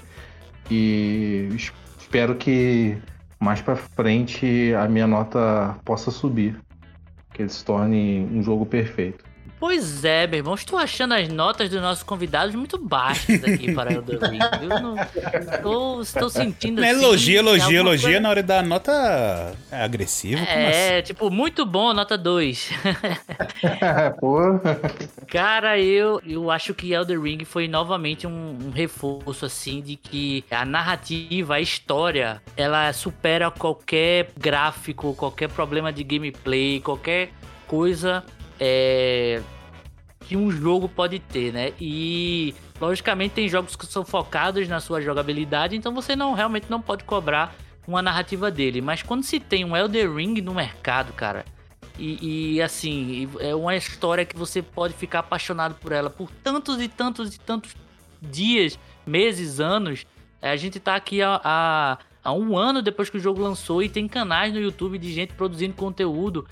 [SPEAKER 5] e espero que mais para frente a minha nota possa subir, que ele se torne um jogo perfeito.
[SPEAKER 2] Pois é, meu irmão, estou achando as notas dos nossos convidados muito baixas aqui para Elden Ring. Eu não estou, estou sentindo
[SPEAKER 3] Não é
[SPEAKER 2] assim,
[SPEAKER 3] elogio, elogio, elogio
[SPEAKER 2] coisa-
[SPEAKER 3] na hora da nota é agressivo. como assim?
[SPEAKER 2] É, tipo, muito bom, nota 2.
[SPEAKER 5] Pô,
[SPEAKER 2] Cara, eu, eu acho que Elden Ring foi novamente um, um reforço, assim, de que a narrativa, a história, ela supera qualquer gráfico, qualquer problema de gameplay, qualquer coisa é, que um jogo pode ter, né? E, logicamente, tem jogos que são focados na sua jogabilidade, então você não realmente não pode cobrar uma narrativa dele. Mas quando se tem um Elden Ring no mercado, cara, e, e, assim, é uma história que você pode ficar apaixonado por ela por tantos e tantos e tantos dias, meses, anos. É, A gente tá aqui há, há, há um ano depois que o jogo lançou e tem canais no YouTube de gente produzindo conteúdo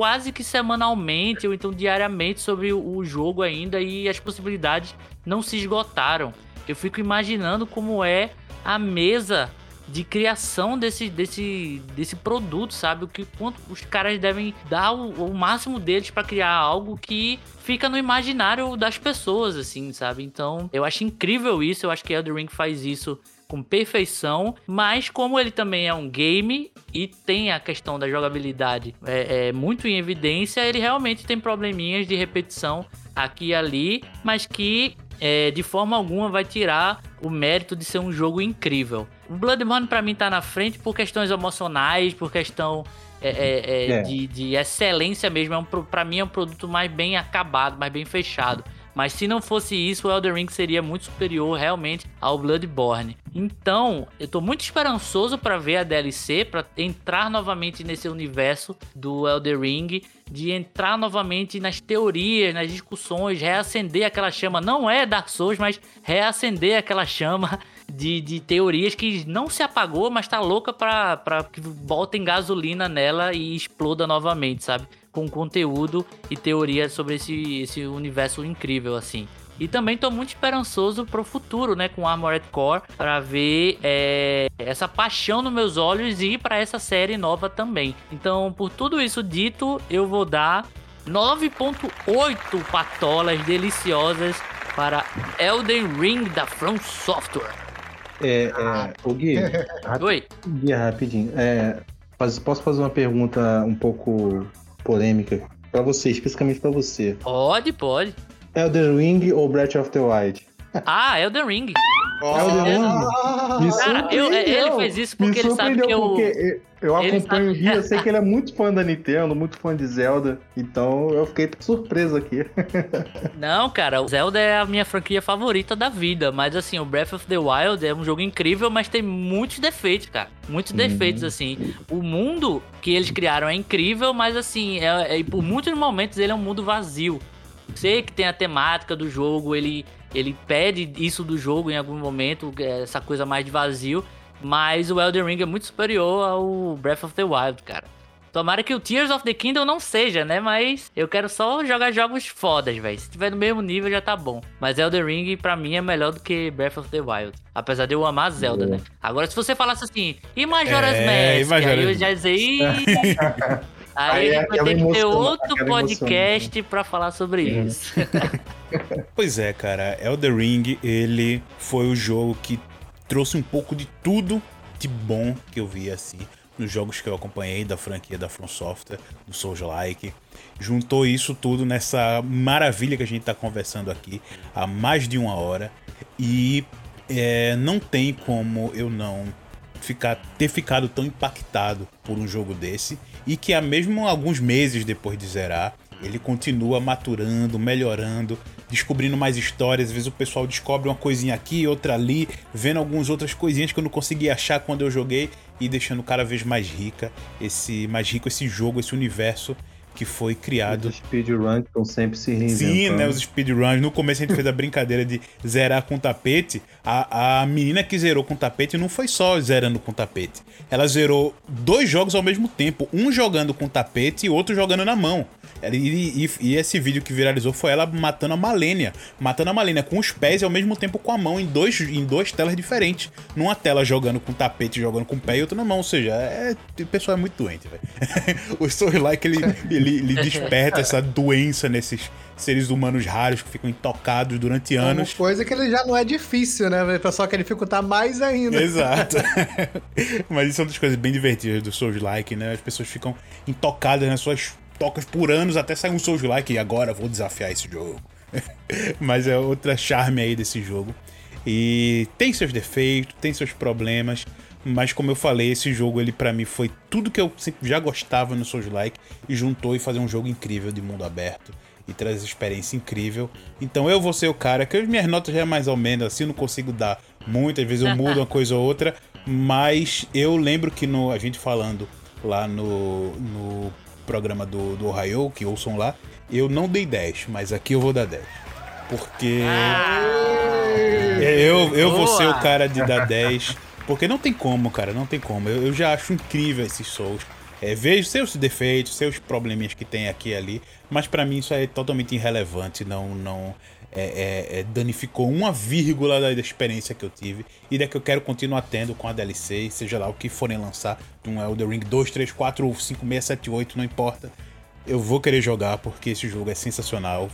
[SPEAKER 2] quase que semanalmente ou então diariamente sobre o, jogo ainda e as possibilidades não se esgotaram. Eu fico imaginando como é a mesa de criação desse, desse, desse produto, sabe? O que quanto os caras devem dar o, o máximo deles para criar algo que fica no imaginário das pessoas, assim, sabe? Então, eu acho incrível isso. Eu acho que Elden Ring faz isso com perfeição, mas como ele também é um game e tem a questão da jogabilidade é, é muito em evidência, ele realmente tem probleminhas de repetição aqui e ali, mas que é, de forma alguma vai tirar o mérito de ser um jogo incrível. O Bloodborne pra mim tá na frente por questões emocionais, por questão é, é, é,
[SPEAKER 5] É.
[SPEAKER 2] De, de excelência mesmo. É um, pra mim é um produto mais bem acabado, mais bem fechado. Mas se não fosse isso, o Elden Ring seria muito superior realmente ao Bloodborne. Então, eu tô muito esperançoso pra ver a DLC, pra entrar novamente nesse universo do Elden Ring, de entrar novamente nas teorias, nas discussões, reacender aquela chama. Não é Dark Souls, mas reacender aquela chama de, de teorias que não se apagou, mas tá louca pra, pra que botem gasolina nela e exploda novamente, sabe? Com conteúdo e teoria sobre esse, esse universo incrível, assim. E também tô muito esperançoso pro futuro, né? Com Armored Core, pra ver é, essa paixão nos meus olhos e para essa série nova também. Então, por tudo isso dito, eu vou dar 9.8 patolas deliciosas para Elden Ring da From Software.
[SPEAKER 5] é, é, ô Gui,
[SPEAKER 2] Oi?
[SPEAKER 5] Gui, rapidinho. É, posso fazer uma pergunta um pouco polêmica pra você, especificamente pra você?
[SPEAKER 2] Pode, pode.
[SPEAKER 5] Elden Ring ou Breath of the Wild?
[SPEAKER 2] Ah, Elden Ring.
[SPEAKER 5] Ring? Me
[SPEAKER 2] Cara, eu-
[SPEAKER 5] surpreendeu.
[SPEAKER 2] ele fez isso porque ele sabe que eu.
[SPEAKER 5] porque eu acompanho o Gui, eu sei que ele é muito fã da Nintendo, muito fã de Zelda, então eu fiquei surpreso aqui.
[SPEAKER 2] Não, cara, o Zelda é a minha franquia favorita da vida. Mas assim, o Breath of the Wild é um jogo incrível, mas tem muitos defeitos, cara. Muitos defeitos, assim. O mundo que eles criaram é incrível, mas assim, é, é- por muitos momentos ele é um mundo vazio. Sei que tem a temática do jogo, ele, ele pede isso do jogo em algum momento, é essa coisa mais de vazio. Mas o Elden Ring é muito superior ao Breath of the Wild, cara. Tomara que o Tears of the Kingdom não seja, né? Mas eu quero só jogar jogos fodas, velho. Se tiver no mesmo nível já tá bom. Mas Elden Ring pra mim é melhor do que Breath of the Wild. Apesar de eu amar Zelda, né? Agora se você falasse assim, e Majora's
[SPEAKER 3] É, e
[SPEAKER 2] Mask? Aí
[SPEAKER 3] Majora's
[SPEAKER 2] eu já dizer, "Ih". Aí
[SPEAKER 5] Aí
[SPEAKER 2] a gente vai ter que ter outro
[SPEAKER 5] emoção,
[SPEAKER 2] podcast pra falar sobre isso.
[SPEAKER 3] Pois é, cara. Elden Ring, ele foi o jogo que trouxe um pouco de tudo de bom que eu vi, assim, nos jogos que eu acompanhei da franquia da From Software, do Souls-like. Juntou isso tudo nessa maravilha que a gente tá conversando aqui há mais de uma hora. E é, não tem como eu não ficar, ter ficado tão impactado por um jogo desse. E que, há mesmo alguns meses depois de zerar, ele continua maturando, melhorando, descobrindo mais histórias. Às vezes o pessoal descobre uma coisinha aqui, outra ali, vendo algumas outras coisinhas que eu não consegui achar quando eu joguei e deixando cada vez mais rica esse mais rico esse jogo, esse universo que foi criado.
[SPEAKER 5] Os speedruns estão sempre se reinventando.
[SPEAKER 3] Sim, né? Os speedruns. No começo a gente fez a brincadeira de zerar com tapete. A, a menina que zerou com tapete não foi só zerando com tapete. Ela zerou dois jogos ao mesmo tempo. Um jogando com tapete e outro jogando na mão. E, e, e, esse vídeo que viralizou foi ela matando a Malenia. Matando a Malenia com os pés e ao mesmo tempo com a mão em, dois, em duas telas diferentes. Numa tela jogando com tapete, jogando com o pé e outra na mão. Ou seja, é, o pessoal é muito doente, velho. o Soul Like ele, ele, ele desperta essa doença nesses seres humanos raros que ficam intocados durante anos.
[SPEAKER 4] Uma coisa que ele já não é difícil, né? O pessoal quer dificultar mais ainda.
[SPEAKER 3] Exato. Mas isso é uma das coisas bem divertidas do Souls Like, né? As pessoas ficam intocadas nas suas tocas por anos até sair um Souls Like e agora vou desafiar esse jogo. Mas é outra charme aí desse jogo. E tem seus defeitos, tem seus problemas, mas como eu falei, esse jogo ele para mim foi tudo que eu já gostava no Souls Like e juntou e fazer um jogo incrível de mundo aberto e traz experiência incrível. Então eu vou ser o cara que as minhas notas já é mais ou menos assim, eu não consigo dar muitas vezes eu mudo uma coisa ou outra, mas eu lembro que no a gente falando lá no, no programa do, do Ohio, que ouçam lá, eu não dei 10, mas aqui eu vou dar 10. Porque ah, eu, eu vou ser o cara de dar 10. Porque não tem como, cara, não tem como. Eu, eu já acho incrível esses Souls. É, vejo seus defeitos, seus probleminhas que tem aqui e ali, mas para mim isso é totalmente irrelevante, não, não é, é, é, danificou uma vírgula da experiência que eu tive e da que eu quero continuar tendo com a DLC, seja lá o que forem lançar, um Elder Ring 2, 3, 4 ou 5, 6, 7, 8, não importa. Eu vou querer jogar porque esse jogo é sensacional.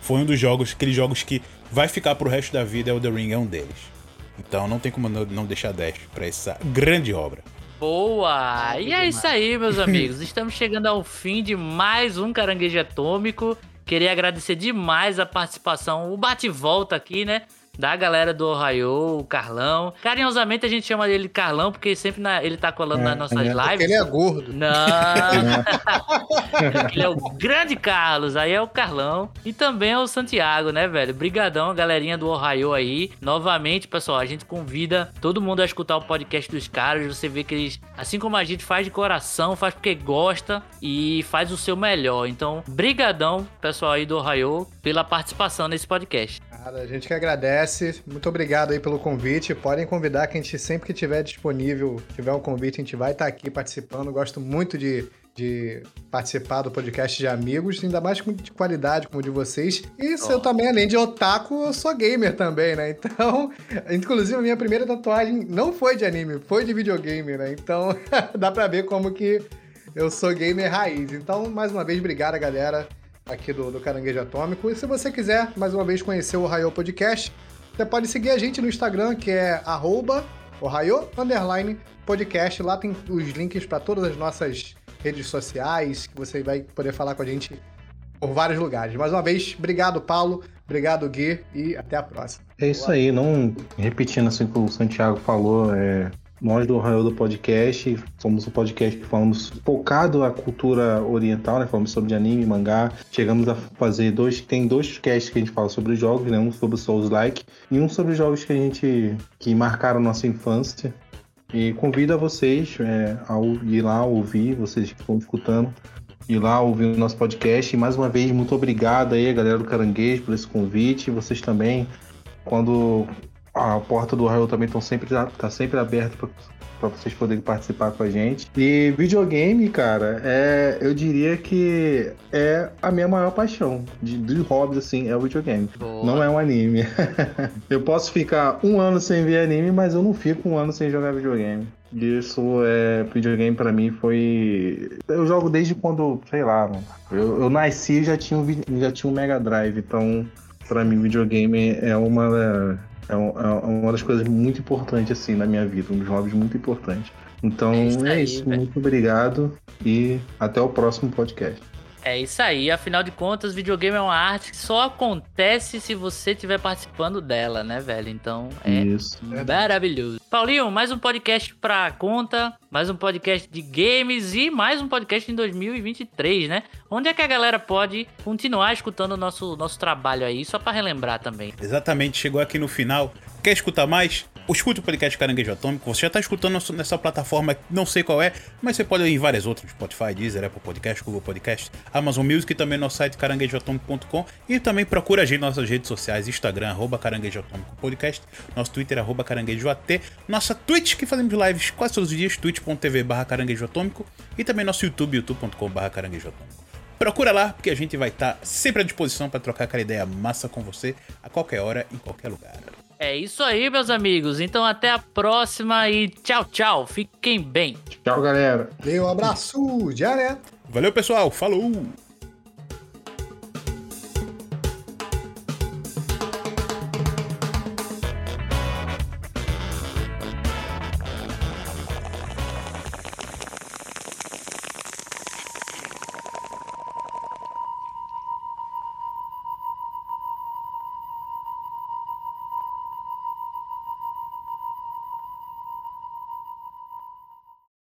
[SPEAKER 3] Foi um dos jogos, aqueles jogos que vai ficar pro resto da vida, Elder Ring é um deles. Então não tem como não deixar 10 para essa grande obra.
[SPEAKER 2] Boa! E é isso aí, meus amigos. Estamos chegando ao fim de mais um Caranguejo Atômico. Queria agradecer demais a participação, o bate-volta aqui, né? Da galera do Ohio, o Carlão. Carinhosamente a gente chama ele Carlão, porque sempre na, ele tá colando é, nas nossas é, lives.
[SPEAKER 4] Ele é gordo.
[SPEAKER 2] Não. ele é o grande Carlos, aí é o Carlão. E também é o Santiago, né, velho? Brigadão, galerinha do Ohio aí. Novamente, pessoal, a gente convida todo mundo a escutar o podcast dos caras. Você vê que eles, assim como a gente, faz de coração, faz porque gosta e faz o seu melhor. Então, brigadão, pessoal aí do Ohio, pela participação nesse podcast.
[SPEAKER 4] Cara, a gente que agradece. Muito obrigado aí pelo convite. Podem convidar que a gente sempre que tiver disponível, tiver um convite, a gente vai estar aqui participando. Gosto muito de, de participar do podcast de amigos, ainda mais de qualidade como o de vocês. E oh. eu também, além de otaku, eu sou gamer também, né? Então, inclusive a minha primeira tatuagem não foi de anime, foi de videogame, né? Então, dá pra ver como que eu sou gamer raiz. Então, mais uma vez, obrigado, galera aqui do, do Caranguejo Atômico. E se você quiser, mais uma vez, conhecer o Ohio Podcast, você pode seguir a gente no Instagram, que é arroba Ohio Podcast. Lá tem os links para todas as nossas redes sociais, que você vai poder falar com a gente por vários lugares. Mais uma vez, obrigado, Paulo. Obrigado, Gui, e até a próxima.
[SPEAKER 5] É isso aí, não repetindo assim o que o Santiago falou, é, nós do Arraial do Podcast somos um podcast que falamos focado à cultura oriental, né? Falamos sobre anime, mangá. Chegamos a fazer dois. Tem dois casts que a gente fala sobre jogos, né? Um sobre Souls Like e um sobre jogos que a gente. que marcaram nossa infância. E convido a vocês é, a ir lá ouvir, vocês que estão escutando, ir lá ouvir o nosso podcast. E mais uma vez, muito obrigado aí, galera do Caranguejo, por esse convite. Vocês também, quando a porta do Arroio também estão sempre, tá sempre aberta para vocês poderem participar com a gente. E videogame, cara, é, eu diria que é a minha maior paixão de, de hobbies, assim, é o videogame. Boa. Não é um anime. eu posso ficar um ano sem ver anime, mas eu não fico um ano sem jogar videogame. Isso é. Videogame para mim foi. Eu jogo desde quando, sei lá, eu, eu nasci e já tinha, um, já tinha um Mega Drive, então para mim videogame é uma é, é, uma das coisas muito importantes, assim, na minha vida, um dos hobbies muito importantes. Então é isso, é aí, isso. muito obrigado e até o próximo podcast.
[SPEAKER 2] É isso aí, afinal de contas, videogame é uma arte que só acontece se você estiver participando dela, né, velho? Então é isso. maravilhoso. Paulinho, mais um podcast pra conta, mais um podcast de games e mais um podcast em 2023, né? Onde é que a galera pode continuar escutando o nosso, nosso trabalho aí, só para relembrar também?
[SPEAKER 3] Exatamente, chegou aqui no final. Quer escutar mais? Escute o podcast Caranguejo Atômico. Você já está escutando nessa plataforma, não sei qual é, mas você pode ir em várias outras: Spotify, Deezer, Apple Podcast, Google Podcast, Amazon Music e também nosso site caranguejoatômico.com. E também procura a gente nas nossas redes sociais: Instagram, arroba Caranguejo Atômico Podcast, nosso Twitter, arroba nossa Twitch, que fazemos lives quase todos os dias, twitch.tv barra Caranguejo Atômico, e também nosso YouTube, youtube.com barra Caranguejo Atômico. Procura lá, porque a gente vai estar sempre à disposição para trocar aquela ideia massa com você a qualquer hora, em qualquer lugar.
[SPEAKER 2] É isso aí, meus amigos. Então até a próxima e tchau, tchau. Fiquem bem.
[SPEAKER 5] Tchau, galera.
[SPEAKER 4] Dê um abraço, direto.
[SPEAKER 3] Valeu, pessoal. Falou!